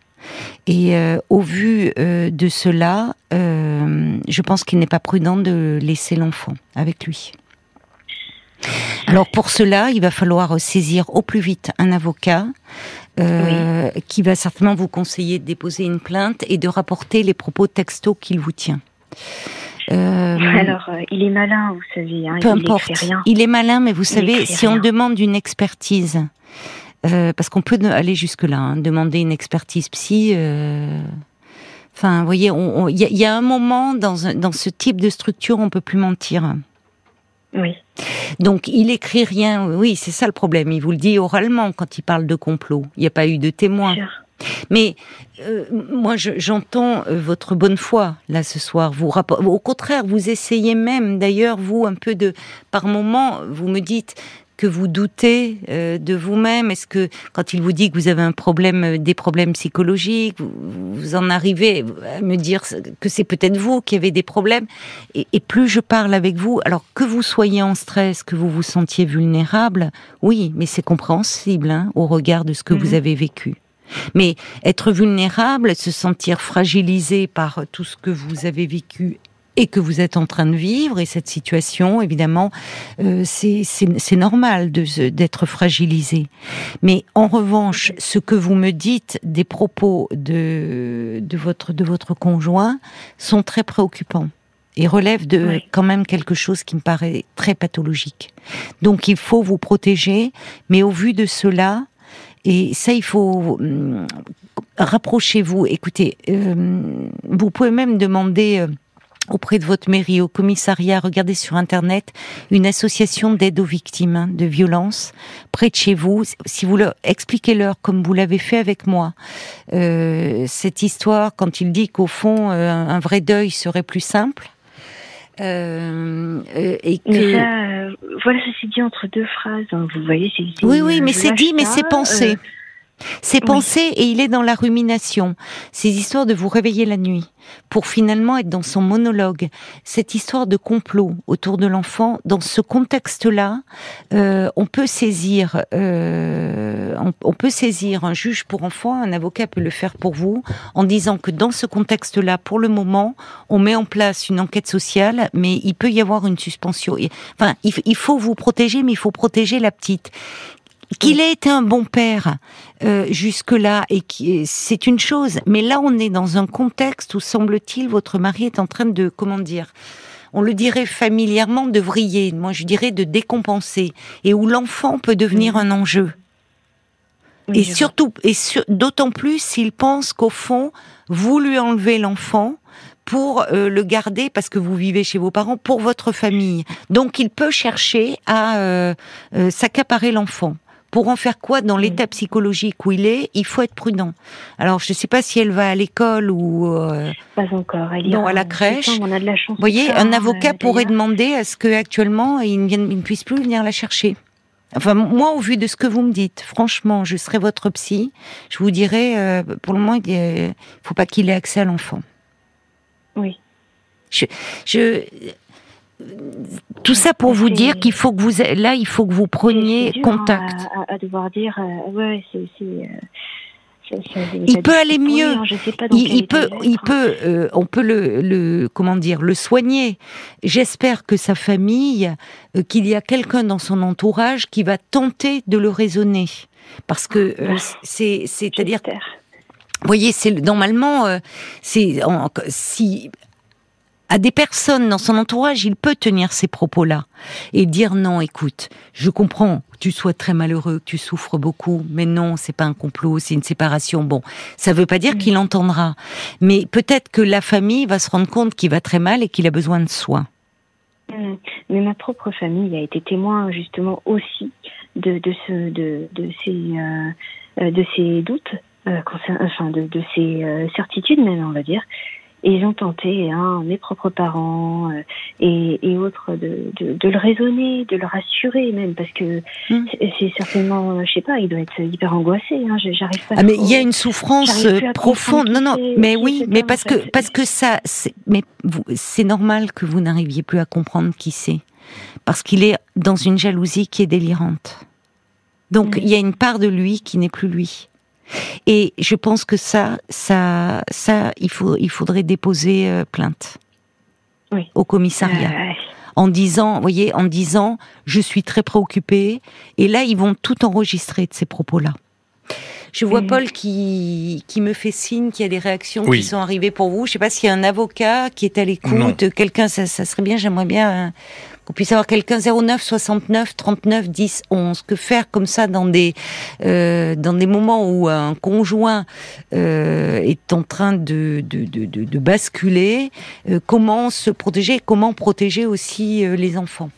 Et euh, au vu de cela, je pense qu'il n'est pas prudent de laisser l'enfant avec lui. Alors pour cela, il va falloir saisir au plus vite un avocat euh, qui va certainement vous conseiller de déposer une plainte et de rapporter les propos textos qu'il vous tient. Euh, Alors euh, il est malin, vous savez, hein, peu il importe. rien. Il est malin, mais vous savez, si on demande une expertise Euh, parce qu'on peut aller jusque-là, hein, demander une expertise psy. Enfin, vous voyez, il y, a- il y a un moment dans, dans ce type de structure, on peut plus mentir. Oui. Donc, il écrit rien. Oui, c'est ça le problème. Il vous le dit oralement quand il parle de complot. Il n'y a pas eu de témoin. Mais euh, moi, je- j'entends euh, votre bonne foi là ce soir. Vous au contraire, vous essayez même, d'ailleurs, vous un peu de, par moment, vous me dites que vous doutez euh, de vous-même? Est-ce que quand il vous dit que vous avez un problème, euh, des problèmes psychologiques, vous, vous en arrivez à me dire que c'est peut-être vous qui avez des problèmes? Et, et plus je parle avec vous, alors que vous soyez en stress, que vous vous sentiez vulnérable, oui, mais c'est compréhensible hein, au regard de ce que vous Mhm. avez vécu. Mais être vulnérable, se sentir fragilisé par tout ce que vous avez vécu et que vous êtes en train de vivre, et cette situation, évidemment, euh, c'est normal d'être fragilisé. Mais en revanche, ce que vous me dites des propos de, de, votre, de votre conjoint sont très préoccupants et relèvent de Oui. quand même quelque chose qui me paraît très pathologique. Donc il faut vous protéger, mais au vu de cela, et ça, il faut hum, rapprochez-vous. Écoutez, euh, vous pouvez même demander euh, auprès de votre mairie, au commissariat, regardez sur internet une association d'aide aux victimes de violences près de chez vous. Si vous leur expliquez-leur comme vous l'avez fait avec moi euh, cette histoire quand il dit qu'au fond euh, un vrai deuil serait plus simple. euh, euh, et que Mais ça, euh, voilà, ça s'est dit entre deux phrases. hein. Vous voyez, c'est. Oui, oui, mais c'est dit, mais c'est pensé. C'est Oui. pensé et il est dans la rumination. Ces histoires de vous réveiller la nuit pour finalement être dans son monologue. Cette histoire de complot autour de l'enfant, dans ce contexte-là, euh, on peut saisir, euh, on, on peut saisir un juge pour enfant, un avocat peut le faire pour vous, en disant que dans ce contexte-là, pour le moment, on met en place une enquête sociale, mais il peut y avoir une suspension. Enfin, il faut vous protéger, mais il faut protéger la petite. Qu'il ait été un bon père euh, jusque-là, et qui c'est une chose, mais là on est dans un contexte où semble-t-il votre mari est en train de comment dire, on le dirait familièrement de vriller, moi je dirais de décompenser, et où l'enfant peut devenir un enjeu. oui, Et surtout, et sur- d'autant plus s'il pense qu'au fond, vous lui enlevez l'enfant pour euh, le garder parce que vous vivez chez vos parents pour votre famille. Donc il peut chercher à euh, euh, s'accaparer l'enfant. Pour en faire quoi dans l'état psychologique où il est, il faut être prudent. Alors je ne sais pas si elle va à l'école ou euh, Pas encore. Elle Non, à la crèche. septembre, On a de la chance. vous voyez, un avocat pourrait demander à ce que actuellement il ne, vienne- il ne puisse plus venir la chercher. Enfin, moi, au vu de ce que vous me dites, franchement, je serai votre psy. Je vous dirais, euh, pour le moment, il ne faut pas qu'il ait accès à l'enfant. Oui. Je, tout ça pour vous dire qu'il faut que vous, là, il faut que vous preniez hein, contact. à, à devoir dire, euh, ouais, c'est. c'est, ça- ça- Il peut aller mieux. Il, peut, il peut, euh, on peut le, le, comment dire, le soigner. J'espère que sa famille, euh, qu'il y a quelqu'un dans son entourage qui va tenter de le raisonner, parce que euh, Ouais. c'est, c'est-à-dire, vous voyez, c'est normalement, c'est si à des personnes dans son entourage, il peut tenir ces propos-là et dire non, écoute, je comprends que tu sois très malheureux, que tu souffres beaucoup, mais non, c'est pas un complot, c'est une séparation. Bon, ça veut pas dire Mm. qu'il entendra, mais peut-être que la famille va se rendre compte qu'il va très mal et qu'il a besoin de soins. Mm. Mais ma propre famille a été témoin justement aussi de, de, ce, de, de, ces, euh, euh, de ces doutes, euh, concern- enfin de, de ces euh, certitudes même, on va dire. Et ils ont tenté, hein, mes propres parents euh, et, et autres, de, de, de le raisonner, de le rassurer même, parce que Mm. c'est- certainement, euh, je sais pas, il doit être hyper angoissé. Hein, J'arrive pas. Ah mais il y a une souffrance euh, profonde. Non non, mais oui, mais parce que fait. parce que ça, c'est- mais vous- c'est normal que vous n'arriviez plus à comprendre qui c'est, parce qu'il est dans une jalousie qui est délirante. Donc il y a une part de lui qui n'est plus lui. Et je pense que ça, ça, ça, il faut, il faudrait déposer euh, plainte Oui. au commissariat Euh, en disant, vous voyez, en disant, je suis très préoccupée. Et là, ils vont tout enregistrer de ces propos-là. Je vois Mhm. Paul qui, qui me fait signe qu'il y a des réactions Oui. qui sont arrivées pour vous. Je sais pas s'il y a un avocat qui est à l'écoute, quelqu'un, ça, ça serait bien, j'aimerais bien qu'on puisse avoir quelqu'un 09 69 39 10 11. Que faire comme ça dans des euh, dans des moments où un conjoint euh, est en train de de, de, de, basculer euh, Comment se protéger Comment protéger aussi les enfants?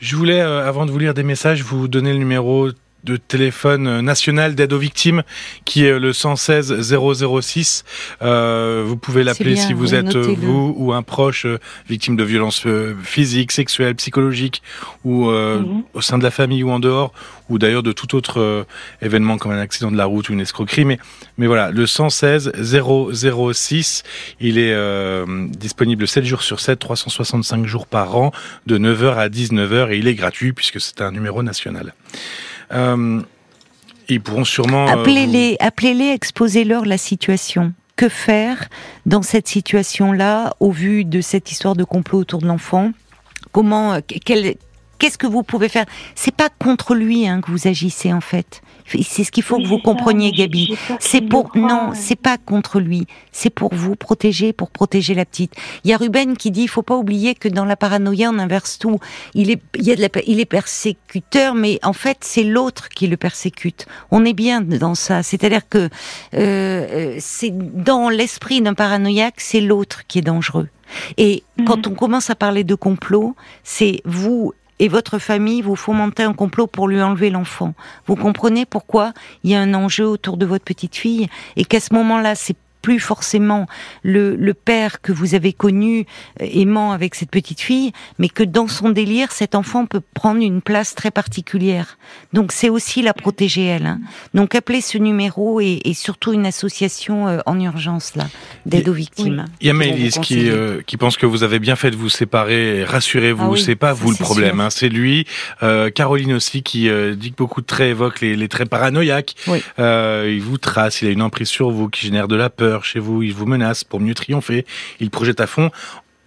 Je voulais, avant de vous lire des messages, vous donner le numéro de téléphone national d'aide aux victimes qui est le 116 006. Euh, vous pouvez l'appeler si vous êtes euh, vous ou un proche euh, victime de violences euh, physiques, sexuelles, psychologiques ou euh, Mhm. au sein de la famille ou en dehors ou d'ailleurs de tout autre événement comme un accident de la route ou une escroquerie. Mais, mais voilà, le 116 006, il est euh, disponible 7 jours sur 7, 365 jours par an, de 9h à 19h et il est gratuit puisque c'est un numéro national. Euh, ils pourront sûrement... euh, Appelez-les, appelez-les, exposez-leur la situation. Que faire dans cette situation-là, au vu de cette histoire de complot autour de l'enfant? Comment, euh, quel, qu'est-ce que vous pouvez faire? C'est pas contre lui hein, que vous agissez en fait. C'est ce qu'il faut Oui, que vous ça, compreniez, Gabi. C'est pour non, euh. c'est pas contre lui. C'est pour vous protéger, pour protéger la petite. Il y a Ruben qui dit, il faut pas oublier que dans la paranoïa, on inverse tout. Il est, il y a de la, il est persécuteur, mais en fait, c'est l'autre qui le persécute. On est bien dans ça. C'est-à-dire que euh, euh, c'est dans l'esprit d'un paranoïaque, c'est l'autre qui est dangereux. Et Mhm. quand on commence à parler de complot, c'est vous et votre famille, vous fomentez un complot pour lui enlever l'enfant. Vous comprenez pourquoi il y a un enjeu autour de votre petite fille et qu'à ce moment-là, c'est plus forcément le, le père que vous avez connu euh, aimant avec cette petite fille, mais que dans son délire, cet enfant peut prendre une place très particulière. Donc c'est aussi la protéger elle. hein. Donc appelez ce numéro et, et surtout une association euh, en urgence là d'aide aux victimes. Il y a qui, euh, qui pense que vous avez bien fait de vous séparer. Rassurez-vous, Ah oui, c'est pas vous le problème, hein, c'est lui. Euh, Caroline aussi qui euh, dit que beaucoup de traits évoquent les, les traits paranoïaques. Oui. Euh, il vous trace, il a une emprise sur vous qui génère de la peur chez vous, il vous menace pour mieux triompher, il projette à fond.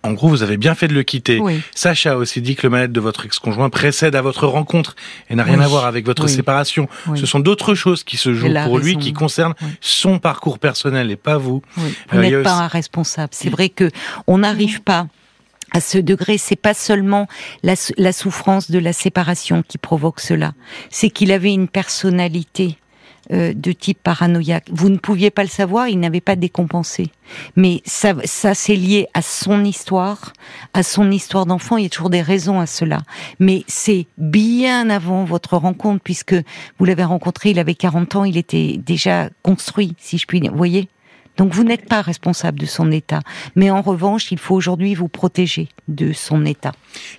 En gros, vous avez bien fait de le quitter. Oui. Sacha a aussi dit que le mal-être de votre ex-conjoint précède à votre rencontre et n'a rien Oui. à voir avec votre Oui. séparation. Ce sont d'autres choses qui se jouent pour lui, qui concernent son parcours personnel et pas vous. Euh, Vous a n'êtes pas un responsable. C'est vrai que on n'arrive pas à ce degré. C'est pas seulement la souffrance de la séparation qui provoque cela. C'est qu'il avait une personnalité euh, de type paranoïaque. Vous ne pouviez pas le savoir. Il n'avait pas décompensé. Mais ça, ça c'est lié à son histoire, à son histoire d'enfant. Il y a toujours des raisons à cela. Mais c'est bien avant votre rencontre, puisque vous l'avez rencontré, il avait 40 ans, il était déjà construit, si je puis dire. Vous voyez? Donc vous n'êtes pas responsable de son état. Mais en revanche, il faut aujourd'hui vous protéger de son état.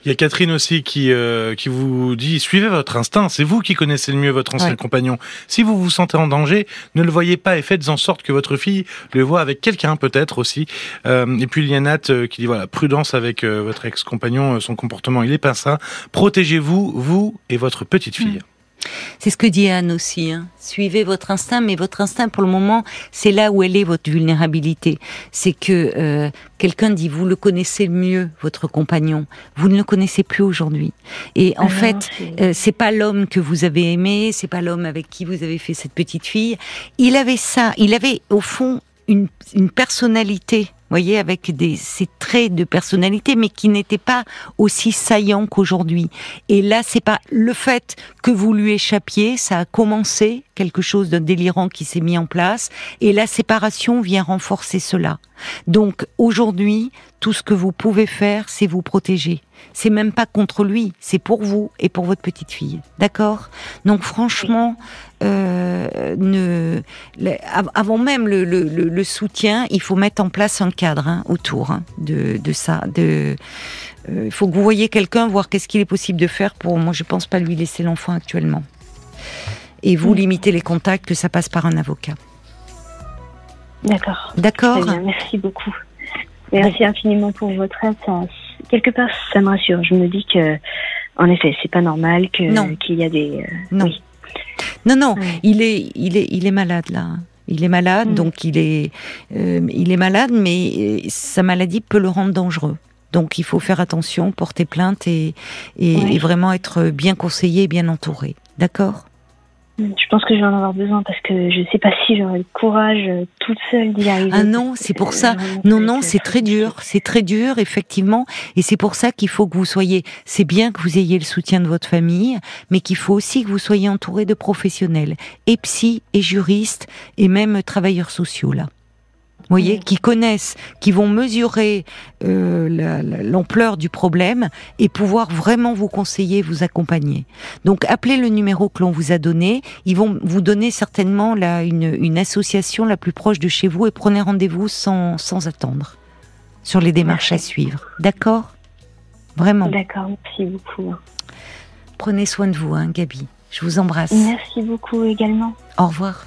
Il y a Catherine aussi qui, euh, qui vous dit suivez votre instinct, c'est vous qui connaissez le mieux votre ancien Ouais. compagnon. Si vous vous sentez en danger, ne le voyez pas et faites en sorte que votre fille le voit avec quelqu'un peut-être aussi. Euh, et puis il y a Nat euh, qui dit voilà prudence avec euh, votre ex-compagnon, euh, son comportement il est pas sain. Protégez-vous vous et votre petite fille. C'est ce que dit Anne aussi. Hein. Suivez votre instinct, mais votre instinct, pour le moment, c'est là où elle est votre vulnérabilité. C'est que euh, quelqu'un dit vous le connaissez mieux, votre compagnon. Vous ne le connaissez plus aujourd'hui. Et en Ah fait, c'est- Euh, c'est pas l'homme que vous avez aimé, c'est pas l'homme avec qui vous avez fait cette petite fille. Il avait ça, il avait au fond une, une personnalité, voyez, avec des ces traits de personnalité, mais qui n'étaient pas aussi saillants qu'aujourd'hui. Et là, c'est pas le fait que vous lui échappiez, ça a commencé quelque chose de délirant qui s'est mis en place, et la séparation vient renforcer cela. Donc aujourd'hui, tout ce que vous pouvez faire, c'est vous protéger. C'est même pas contre lui, c'est pour vous et pour votre petite fille. D'accord? Donc franchement, euh, ne, avant même le, soutien, il faut mettre en place un cadre hein, autour hein, de, ça. Euh, il faut que vous voyez quelqu'un, voir qu'est-ce qu'il est possible de faire pour. Moi, je pense pas lui laisser l'enfant actuellement. Et vous Mm. limitez les contacts, que ça passe par un avocat. D'accord. D'accord merci beaucoup. Merci infiniment pour votre aide. Ça, quelque part, ça me rassure. Je me dis que, en effet, c'est pas normal que qu'il y a des. euh, Non. Oui. Non, non, Ouais. il est, il est, il est malade là. Il est malade, Mm. donc il est, euh, il est malade, mais euh, sa maladie peut le rendre dangereux. Donc il faut faire attention, porter plainte et, et, Ouais. et vraiment être bien conseillé, bien entouré. D'accord? Je pense que je vais en avoir besoin parce que je ne sais pas si j'aurai le courage euh, toute seule d'y arriver. Ah non, c'est pour ça. Non, non, c'est très dur. C'est très dur, effectivement. Et c'est pour ça qu'il faut que vous soyez. C'est bien que vous ayez le soutien de votre famille, mais qu'il faut aussi que vous soyez entouré de professionnels, et psy, et juristes, et même travailleurs sociaux là voyez, qui connaissent, qui vont mesurer euh, l'ampleur du problème et pouvoir vraiment vous conseiller, vous accompagner. Donc appelez le numéro que l'on vous a donné, ils vont vous donner certainement là une, association la plus proche de chez vous et prenez rendez-vous sans, sans attendre sur les démarches à suivre. D'accord? Vraiment. D'accord, merci beaucoup. Prenez soin de vous, hein, Gabi. Je vous embrasse. Merci beaucoup également. Au revoir.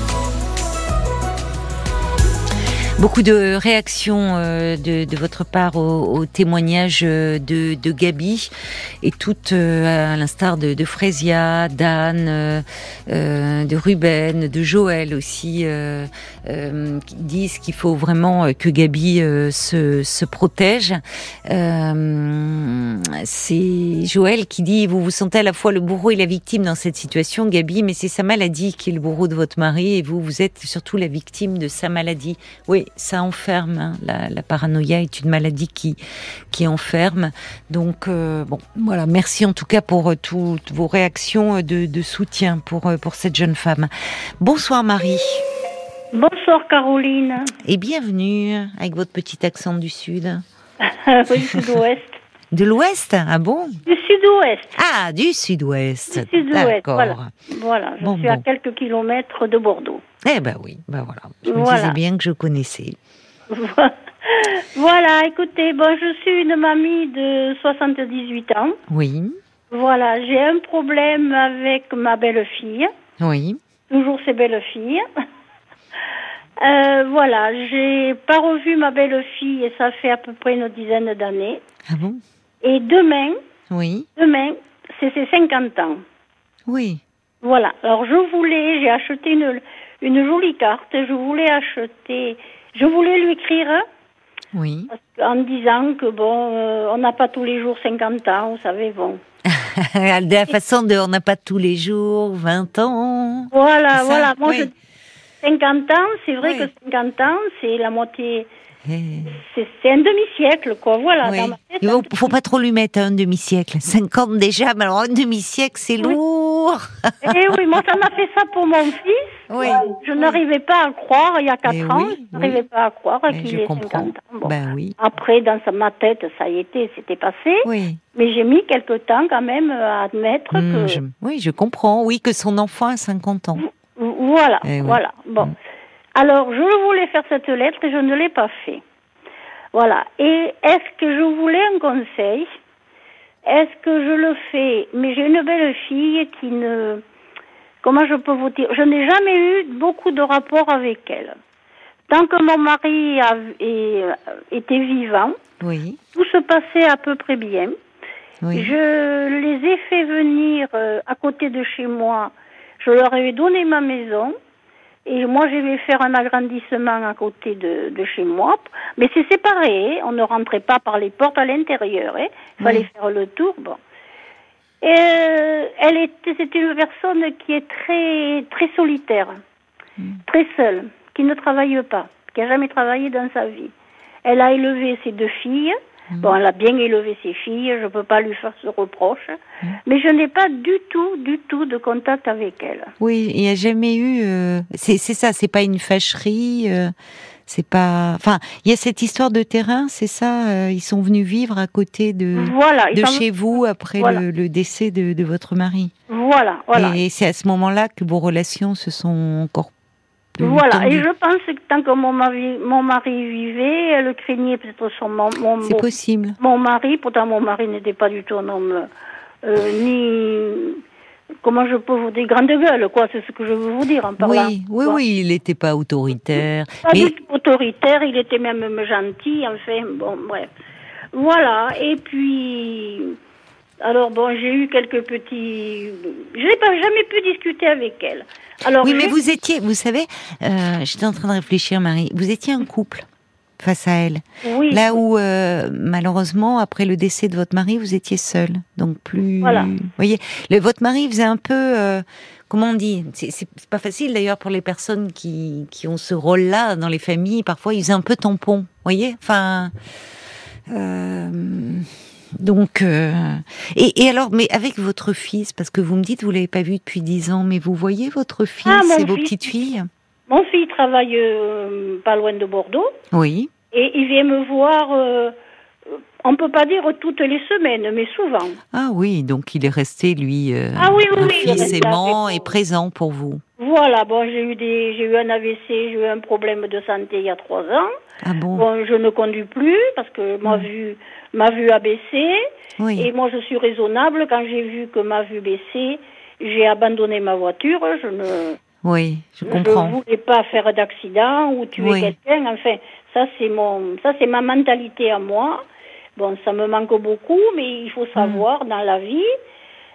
Beaucoup de réactions euh, de, de, votre part au, au témoignage euh, de, de, Gabi et toutes euh, à l'instar de, de Frésia, d'Anne, de Ruben, de Joël aussi, qui disent qu'il faut vraiment que Gabi se, se, protège. c'est Joël qui dit vous vous sentez à la fois le bourreau et la victime dans cette situation, Gabi, mais c'est sa maladie qui est le bourreau de votre mari et vous vous êtes surtout la victime de sa maladie. Oui, ça enferme. Hein. La, paranoïa est une maladie qui qui enferme. Donc euh, bon, voilà. Merci en tout cas pour euh, toutes vos réactions de, de, soutien pour euh, pour cette jeune femme. Bonsoir Marie. Bonsoir Caroline. Et bienvenue avec votre petit accent du sud. oui, sud-ouest. De l'ouest Ah bon? Du sud-ouest. Ah, du sud-ouest. Du sud-ouest, voilà. Voilà, je suis à quelques kilomètres de Bordeaux. Eh ben oui, ben voilà. Je me disais bien que je connaissais. voilà, écoutez, bon, je suis une mamie de 78 ans. Oui. Voilà, j'ai un problème avec ma belle-fille. Oui. Toujours ses belles-filles. Euh, voilà, j'ai pas revu ma belle-fille et ça fait à peu près une dizaine d'années. Ah bon? Et demain, oui. demain, c'est ses 50 ans. Oui. Voilà. Alors je voulais, j'ai acheté une, une jolie carte. Je voulais acheter, je voulais lui écrire. Oui. En disant que bon, euh, on n'a pas tous les jours 50 ans, vous savez, bon. de la façon de, on n'a pas tous les jours 20 ans. Voilà, voilà. Moi, je, 50 ans, c'est vrai que 50 ans, c'est la moitié. C'est un demi-siècle, quoi. Voilà. Il ne faut pas trop lui mettre un demi-siècle. 50 déjà, mais alors un demi-siècle, c'est lourd. Eh oui, moi, ça m'a fait ça pour mon fils. Oui. Je n'arrivais pas à le croire il y a 4 eh ans. je n'arrivais pas à croire qu'il ait 50 ans. Ben oui. Après, dans ma tête, ça y était, c'était passé. Oui. Mais j'ai mis quelque temps quand même à admettre hmm, que. Oui, je comprends. Oui, que son enfant a 50 ans. Voilà, eh voilà. Bon. Hmm. Alors, je voulais faire cette lettre et je ne l'ai pas fait. Voilà. Et est-ce que je voulais un conseil? Est-ce que je le fais? Mais j'ai une belle fille qui ne... Comment je peux vous dire? Je n'ai jamais eu beaucoup de rapports avec elle. Tant que mon mari a, était vivant, oui. tout se passait à peu près bien. Oui. Je les ai fait venir euh, à côté de chez moi. Je leur ai donné ma maison. Et moi, je vais faire un agrandissement à côté de, de chez moi. Mais c'est séparé. Hein. On ne rentrait pas par les portes à l'intérieur. Hein. Il fallait faire le tour. Bon. Et euh, elle était, c'est une personne qui est très, très solitaire, hmm. très seule, qui ne travaille pas, qui a jamais travaillé dans sa vie. Elle a élevé ses deux filles. Bon, elle a bien élevé ses filles, je ne peux pas lui faire ce reproche, mm. mais je n'ai pas du tout, du tout de contact avec elle. Oui, il n'y a jamais eu. Euh, c'est ça, c'est pas une fâcherie. Euh, c'est pas. Enfin, il y a cette histoire de terrain, c'est ça. Euh, ils sont venus vivre à côté de, voilà, de chez vous après le, décès de, de, votre mari. Voilà, voilà. Et c'est à ce moment-là que vos relations se sont encore voilà, et je pense que tant que mon mari, mon mari vivait, elle craignait peut-être son mon, C'est possible. Mon mari, pourtant mon mari n'était pas du tout un homme euh, ni comment je peux vous dire grande gueule quoi, c'est ce que je veux vous dire en parlant. Oui, oui, oui, il n'était pas autoritaire. Pas du tout autoritaire, il était même gentil, enfin bon bref. Voilà, et puis alors bon, j'ai eu quelques petits. Je n'ai pas jamais pu discuter avec elle. Alors oui, mais vous étiez, vous savez, euh, j'étais en train de réfléchir, Marie. Vous étiez un couple face à elle. Oui. Là où, euh, malheureusement, après le décès de votre mari, vous étiez seul. Donc plus. Voilà. Vous voyez, le, votre mari faisait un peu. euh, comment on dit C'est pas facile d'ailleurs pour les personnes qui, qui ont ce rôle-là dans les familles. Parfois, il faisait un peu tampon. Vous voyez Enfin. euh, donc, euh, et, et alors, mais avec votre fils, parce que vous me dites vous l'avez pas vu depuis dix ans, mais vous voyez votre fils Ah, et vos fils. petites filles? Mon fils travaille euh, pas loin de Bordeaux Oui. et il vient me voir, euh, on peut pas dire toutes les semaines, mais souvent. Ah oui, donc il est resté lui euh, Ah oui, oui, oui, fils aimant et présent pour vous. Voilà, bon, j'ai eu des, j'ai eu un AVC, j'ai eu un problème de santé il y a trois ans. Ah bon, Bon, je ne conduis plus parce que ma vue, ma vue a baissé. Oui. Et moi, je suis raisonnable. Quand j'ai vu que ma vue baissait, j'ai abandonné ma voiture. Je ne, Oui, je je comprends. voulais pas faire d'accident ou tuer quelqu'un. Enfin, ça c'est mon, ça c'est ma mentalité à moi. Bon, ça me manque beaucoup, mais il faut Hmm. savoir dans la vie,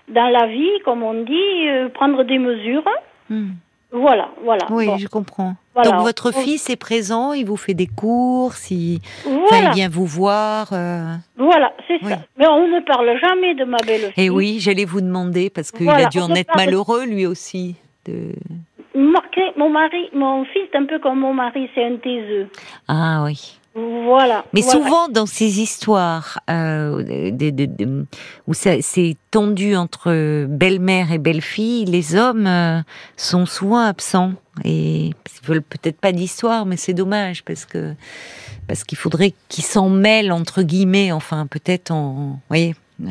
dans la vie, comme on dit, euh, prendre des mesures. Hmm. Voilà, voilà. Oui, Bon, je comprends. Voilà. Donc votre fils est présent, il vous fait des courses, il, enfin, voilà, il vient vous voir. euh. voilà, c'est Oui. ça. Mais on ne parle jamais de ma belle-fille. Et oui, j'allais vous demander parce qu'il Voilà, a dû en être parle- malheureux lui aussi. De... Mon mari, mon fils, est un peu comme mon mari, c'est un taiseux. Ah oui. Voilà. Mais voilà. souvent dans ces histoires euh, de, de- de- où c'est tendu entre belle-mère et belle-fille, les hommes euh, sont souvent absents et ils veulent peut-être pas d'histoire, mais c'est dommage parce que parce qu'il faudrait qu'ils s'en mêlent entre guillemets, enfin peut-être en, vous voyez. Euh,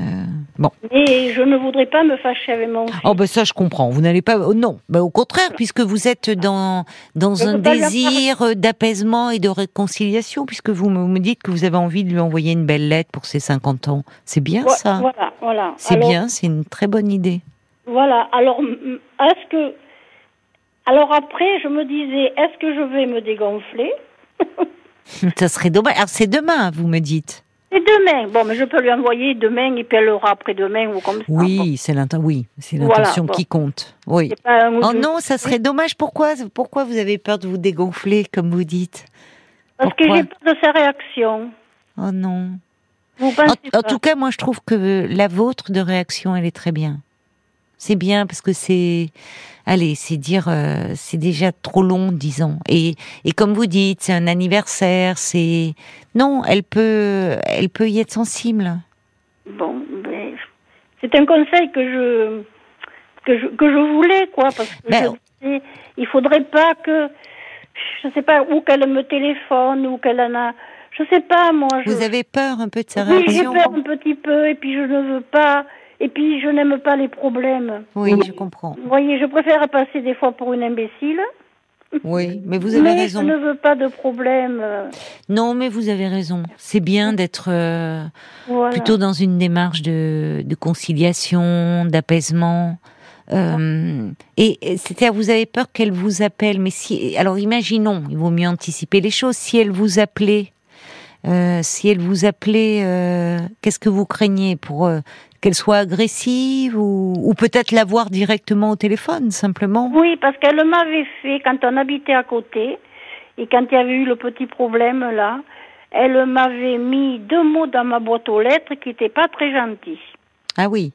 bon. Et je ne voudrais pas me fâcher avec mon fils. Oh ben ça je comprends. Vous n'allez pas. oh, non, ben, au contraire, puisque vous êtes dans dans Je un désir d'apaisement et de réconciliation, puisque vous me dites que vous avez envie de lui envoyer une belle lettre pour ses 50 ans. C'est bien ça. Voilà, voilà. C'est Alors, bien, c'est une très bonne idée. Voilà. Alors, est-ce que. Alors après, je me disais, est-ce que je vais me dégonfler? Ça serait dommage. Alors c'est demain, vous me dites. Et demain. Bon, mais je peux lui envoyer demain elle l'aura après-demain ou comme ça. Bon, Oui, c'est oui, Voilà, l'intention bon. qui compte. Oui. Oh non, ça serait dommage. Pourquoi Pourquoi vous avez peur de vous dégonfler, comme vous dites? Parce que pourquoi? j'ai peur de sa réaction. Oh non. Vous En, tout cas, moi, je trouve que la vôtre de réaction, elle est très bien. C'est bien parce que c'est, allez, c'est dire, euh, c'est déjà trop long, disons. Et, et comme vous dites, c'est un anniversaire, c'est, non, elle peut, elle peut y être sensible. Bon, ben, c'est un conseil que je que je que je voulais quoi parce que Ben, je sais, il faudrait pas que je sais pas ou qu'elle me téléphone ou qu'elle en a je sais pas moi je Vous avez peur un peu de sa oui j'ai réaction peur un petit peu et puis je ne veux pas et puis je n'aime pas les problèmes Oui, je comprends. vous voyez je préfère passer des fois pour une imbécile Oui, mais vous avez mais raison. je ne veux pas de problème Non, mais vous avez raison. C'est bien d'être euh, voilà plutôt dans une démarche de, de conciliation, d'apaisement. Euh, et et c'est-à-dire, vous avez peur qu'elle vous appelle, mais si, alors imaginons, il vaut mieux anticiper les choses. Si elle vous appelait, euh, si elle vous appelait, euh, qu'est-ce que vous craignez pour euh, qu'elle soit agressive ou, ou peut-être la voir directement au téléphone, simplement? Oui, parce qu'elle m'avait fait, quand on habitait à côté, et quand il y avait eu le petit problème là, elle m'avait mis deux mots dans ma boîte aux lettres qui n'étaient pas très gentils. Ah oui,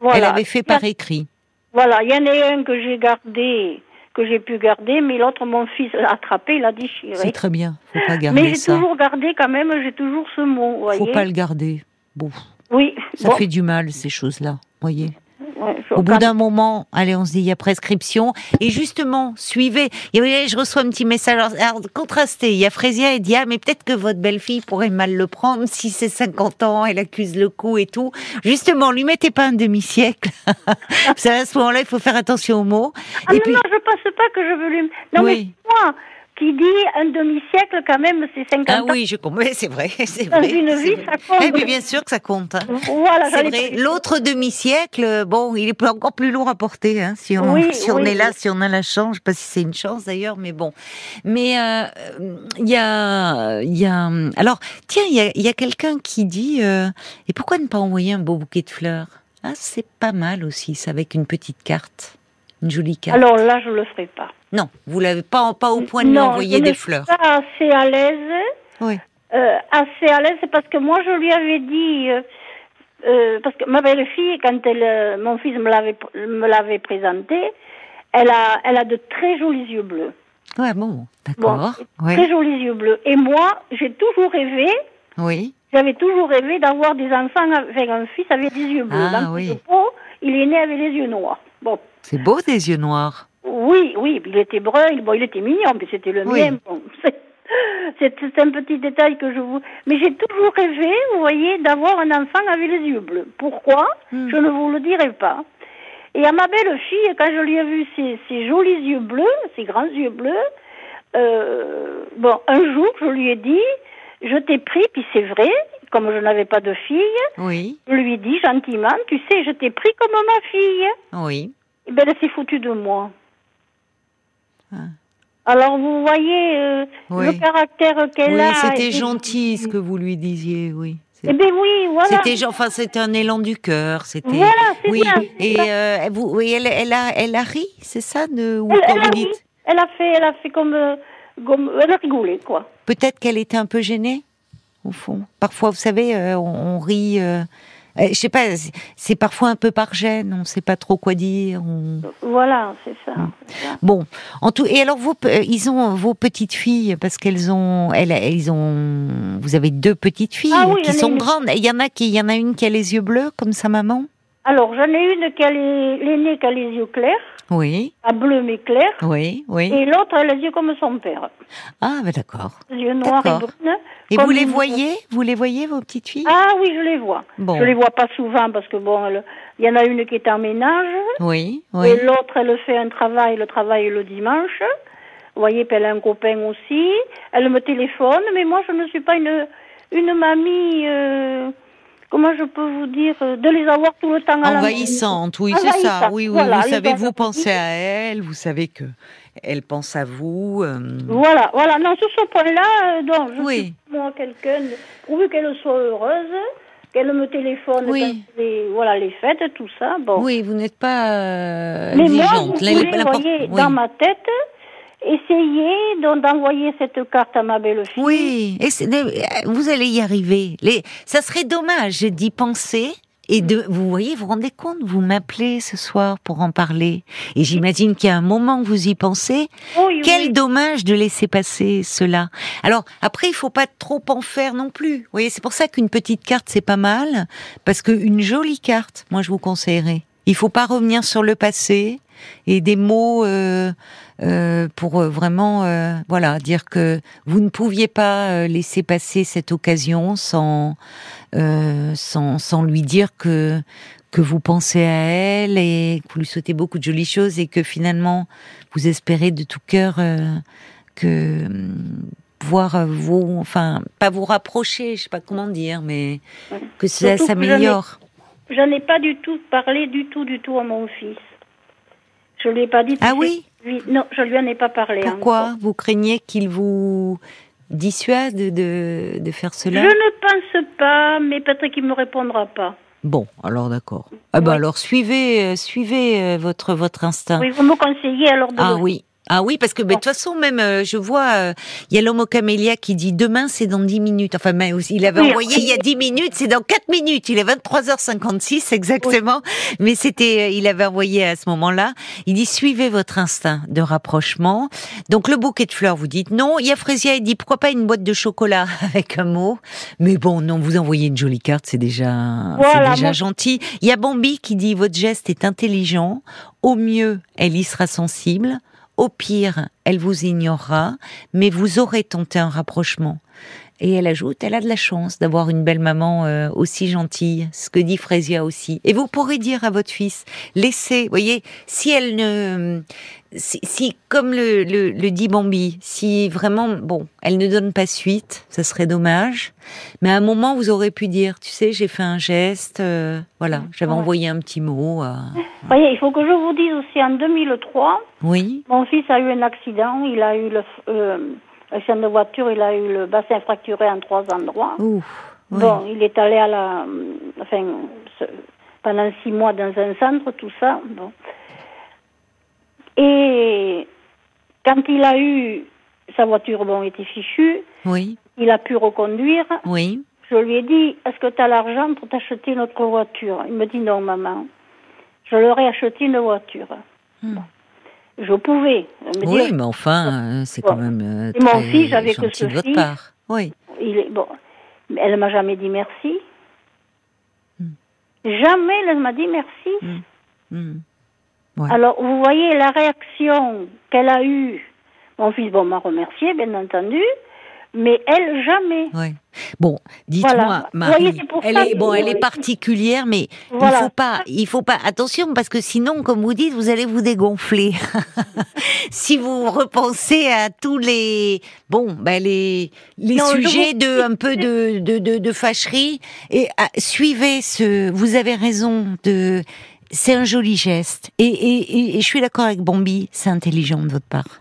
Voilà. elle avait fait par écrit. Voilà, il y en a un que j'ai gardé, que j'ai pu garder, mais l'autre, mon fils l'a attrapé, il l'a déchiré. C'est très bien. Faut pas garder Mais j'ai toujours gardé quand même, j'ai toujours ce mot, vous Faut voyez. pas le garder. Bon, Oui, ça bon, fait du mal ces choses-là. Voyez. Au bout d'un moment, allez, on se dit il y a prescription. Et justement, suivez. Et oui, je reçois un petit message. Alors, contrasté. Il y a Frésia et dit ah, mais peut-être que votre belle-fille pourrait mal le prendre si c'est 50 ans, elle accuse le coup et tout. Justement, lui mettez pas un demi-siècle. Vous savez, à ce moment-là, il faut faire attention aux mots. Ah et non, puis, non, je pense pas que je veux lui... Non, Oui. mais moi, qui dit un demi-siècle, quand même, c'est 50 ah ans. oui, je comprends. Oui, C'est vrai, c'est Dans vrai. une c'est vie, vrai. ça compte. Eh bien, bien sûr que ça compte. hein. Voilà, C'est vrai. L'autre demi-siècle, bon, il est encore plus lourd à porter, hein, si on, Oui, si on oui, est là, si on a la chance. Je sais pas si c'est une chance d'ailleurs, mais bon. Mais euh, il y a, il y a. Alors, tiens, il y a, il y a quelqu'un qui dit, euh, et pourquoi ne pas envoyer un beau bouquet de fleurs? Ah, c'est pas mal aussi, ça, avec une petite carte, une jolie carte. Alors là, je le ferai pas. non, vous l'avez pas, pas au point de lui non, envoyer je des fleurs. suis pas assez à l'aise Oui. euh, assez à l'aise, c'est parce que moi, je lui avais dit, euh, euh, parce que ma belle-fille, quand elle, mon fils me l'avait, me l'avait présenté, elle a, elle a de très jolis yeux bleus. Ouais, bon, d'accord. Bon. Très jolis yeux bleus. Et moi, j'ai toujours rêvé, Oui. j'avais toujours rêvé d'avoir des enfants avec un fils avec des yeux bleus. Ah, Dans oui. le pot, il est né avec les yeux noirs. Bon. C'est beau des yeux noirs. Oui, oui, il était brun, il- bon, il était mignon, mais c'était le Oui. mien. Bon, c'est, c'est- c'est un petit détail que je vous. Mais j'ai toujours rêvé, vous voyez, d'avoir un enfant avec les yeux bleus. Pourquoi? Hmm. Je ne vous le dirai pas. Et à ma belle-fille, quand je lui ai vu ses, ses jolis yeux bleus, ses grands yeux bleus, euh, bon, un jour, je lui ai dit, je t'ai pris, puis c'est vrai, comme je n'avais pas de fille, Oui. je lui ai dit gentiment, tu sais, je t'ai pris comme ma fille. Oui. Eh ben, elle s'est foutue de moi. Ah. Alors, vous voyez euh, Oui. le caractère qu'elle Oui, a. c'était gentil ce que vous lui disiez, oui. C'est- Eh ben oui, voilà. C'était enfin c'était un élan du cœur, c'était Voilà, c'est oui c'est et euh, vous oui, elle elle a elle a ri, c'est ça de ou Elle, a ri. Elle a fait, elle a fait comme, euh, comme elle a rigolé, quoi. peut-être qu'elle était un peu gênée au fond. Parfois vous savez euh, on, on rit je sais pas c'est- parfois un peu par gêne, on sait pas trop quoi dire. on- Voilà, c'est ça. Ça. Bon, en tout et alors vos pe- ils ont vos petites filles parce qu'elles ont elles elles ont vous avez deux petites filles Ah oui, qui sont une. grandes. Il y en a qui il y en a une qui a les yeux bleus comme sa maman? Alors, j'en ai une qui a les, l'aînée qui a les yeux clairs, Oui, à bleu mais clair, oui, oui. et l'autre a les yeux comme son père. Ah, bah d'accord. Les yeux noirs et brunes. Et vous les voyez? Vous les voyez, vos petites filles? Ah oui, je les vois. Bon. Je les vois pas souvent parce que bon, elle- il y en a une qui est en ménage. Oui, oui. Et l'autre, elle fait un travail, le travail le dimanche. Vous voyez, puis elle a un copain aussi. Elle me téléphone, mais moi, je ne suis pas une, une mamie, euh, comment je peux vous dire, euh, de les avoir tout le temps à la Envahissante, oui, c'est ça. Oui, oui, voilà, vous savez, vous pensez à elle, vous savez que elle pense à vous. euh, Voilà, voilà. Non, sur ce point-là, euh, donc, je Oui. suis moi quelqu'un, pourvu qu'elle soit heureuse, qu'elle me téléphone Oui. les, voilà, les fêtes, tout ça, bon. Oui, vous n'êtes pas euh, Mais moi, exigeante. vous La- pouvez, la- voyez, oui. dans ma tête, essayer donc, d'envoyer cette carte à ma belle-fille. Oui, c'est- vous allez y arriver. Les, ça serait dommage d'y penser. Et de, vous voyez, vous vous rendez compte, vous m'appelez ce soir pour en parler. Et j'imagine qu'il y a un moment que vous y pensez. Oui, Quel oui. dommage de laisser passer cela. Alors après, il faut pas trop en faire non plus. Vous voyez, c'est pour ça qu'une petite carte c'est pas mal, parce qu'une jolie carte, moi je vous conseillerais. Il faut pas revenir sur le passé et des mots euh, euh, pour euh, vraiment, euh, voilà, dire que vous ne pouviez pas euh, laisser passer cette occasion sans, euh, sans, sans lui dire que que vous pensez à elle et que vous lui souhaitez beaucoup de jolies choses et que finalement vous espérez de tout cœur euh, que hum, voir euh, vous, enfin pas vous rapprocher, je sais pas comment dire, mais que ça s'améliore. Je n'ai pas du tout parlé du tout, du tout à mon fils. Je lui ai pas dit. Ah oui? Oui, Non, je lui en ai pas parlé. Pourquoi encore. vous craignez qu'il vous dissuade de, de faire Je cela ne pense pas, mais peut-être qu'il me répondra pas. Bon, alors d'accord. Ah Oui. alors suivez, euh, suivez euh, votre votre instinct. Oui, vous me conseillez alors de. Ah le- oui. Ah oui, parce que bah, de toute façon, même, euh, je vois, euh, il y a l'homme au camélia qui dit demain, c'est dans 10 minutes. Enfin, mais aussi, il avait Oui. envoyé il y a 10 minutes, c'est dans 4 minutes. Il est 23h56 exactement. Mais c'était, euh, il avait envoyé à ce moment-là. Il dit, suivez votre instinct de rapprochement. Donc, le bouquet de fleurs, vous dites non. Il y a Frésia, il dit, pourquoi pas une boîte de chocolat avec un mot? Mais bon, non, vous envoyez une jolie carte, c'est déjà, Voilà, c'est déjà moi- gentil. Il y a Bambi qui dit, votre geste est intelligent. Au mieux, elle y sera sensible. Au pire, elle vous ignorera, mais vous aurez tenté un rapprochement. Et elle ajoute, elle a de la chance d'avoir une belle maman euh, aussi gentille, ce que dit Frésia aussi. Et vous pourrez dire à votre fils, laissez, voyez, si elle ne, si, si, comme le, le, le dit Bambi, si vraiment, bon, elle ne donne pas suite, ça serait dommage. Mais à un moment, vous aurez pu dire, tu sais, j'ai fait un geste, euh, voilà, j'avais Ouais. envoyé un petit mot. euh, Voyez, il faut que je vous dise aussi, en 2003, oui, mon fils a eu un accident. Il a eu le, euh, accident de voiture, il a eu le bassin fracturé en trois endroits. Ouf, oui. Bon, il est allé à la, enfin, pendant six mois dans un centre, tout ça. Bon. Et quand il a eu sa voiture, bon, était fichue. oui. il a pu reconduire. Oui. Je lui ai dit, est-ce que tu as l'argent pour t'acheter notre voiture? Il me dit non, maman. Je leur ai acheté une voiture. Hmm. Je pouvais. Me Oui, dire, mais enfin, euh, c'est quand même euh, mon fils, j'avais que ce fils. part. Oui. il est, bon. Elle m'a jamais dit merci. Hmm. Jamais elle m'a dit merci. Hmm. Ouais. Alors, vous voyez la réaction qu'elle a eue. Mon fils, bon, m'a remercié, bien entendu, mais elle, jamais. Ouais. Bon, dites-moi, Voilà. Marie, Voyez, elle est bon, elle est particulière, mais Voilà. il faut pas, il faut pas. Attention, parce que sinon, comme vous dites, vous allez vous dégonfler. si vous repensez à tous les, bon, ben les les Non, je sujets vous- de un peu de de de, de fâcherie et ah, suivez ce. Vous avez raison de. C'est un joli geste et, et, et- et je suis d'accord avec Bambi, c'est intelligent de votre part.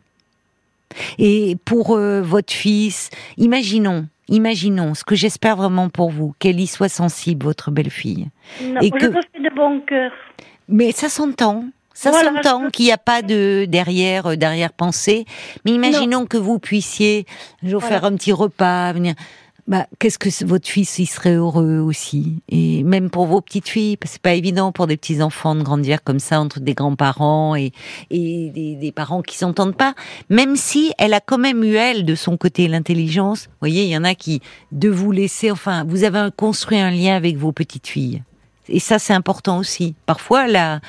Et pour euh, votre fils, imaginons, imaginons ce que j'espère vraiment pour vous, qu'elle y soit sensible, votre belle-fille. Non, Et je que- le fais de bon cœur. Mais ça s'entend. Ça Voilà, s'entend je- qu'il n'y a pas de derrière euh, derrière pensée. Mais imaginons que vous puissiez jour Voilà. faire un petit repas, venir. Bah, qu'est-ce que votre fils il serait heureux aussi? Et même pour vos petites filles c'est pas évident pour des petits enfants de grandir comme ça entre des grands-parents et et des, parents qui s'entendent pas même si elle a quand même eu elle de son côté l'intelligence. Vous voyez il y en a qui de vous laisser enfin vous avez construit un lien avec vos petites filles. Et ça, c'est important aussi. Parfois, la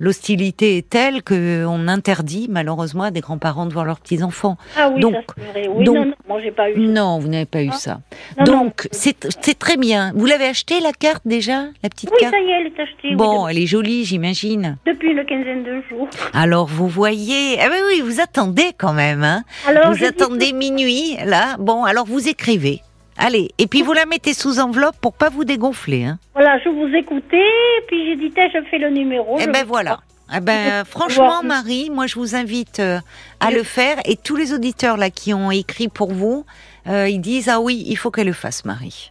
l'hostilité est telle que on interdit malheureusement à des grands-parents de voir leurs petits enfants. Ah oui, Donc- ça. Oui, donc- non, non, moi j'ai pas eu. Non, vous n'avez pas eu Ah. ça. Non. Donc c'est très bien. Vous l'avez acheté la carte déjà, la petite Oui, carte. ça y est, elle est achetée. oui, Bon, elle est jolie, j'imagine. depuis une quinzaine de jours. Alors vous voyez, ah oui, oui, vous attendez quand même, hein. Alors, vous attendez minuit là. Bon, alors vous écrivez. Allez, et puis vous la mettez sous enveloppe pour pas vous dégonfler, hein. Voilà, je vous écoutais, puis j'ai dit, je fais le numéro. Eh je ben voilà. Eh ben, franchement, Marie, moi, je vous invite euh, à le faire. Et tous les auditeurs là qui ont écrit pour vous, euh, ils disent ah oui, il faut qu'elle le fasse, Marie.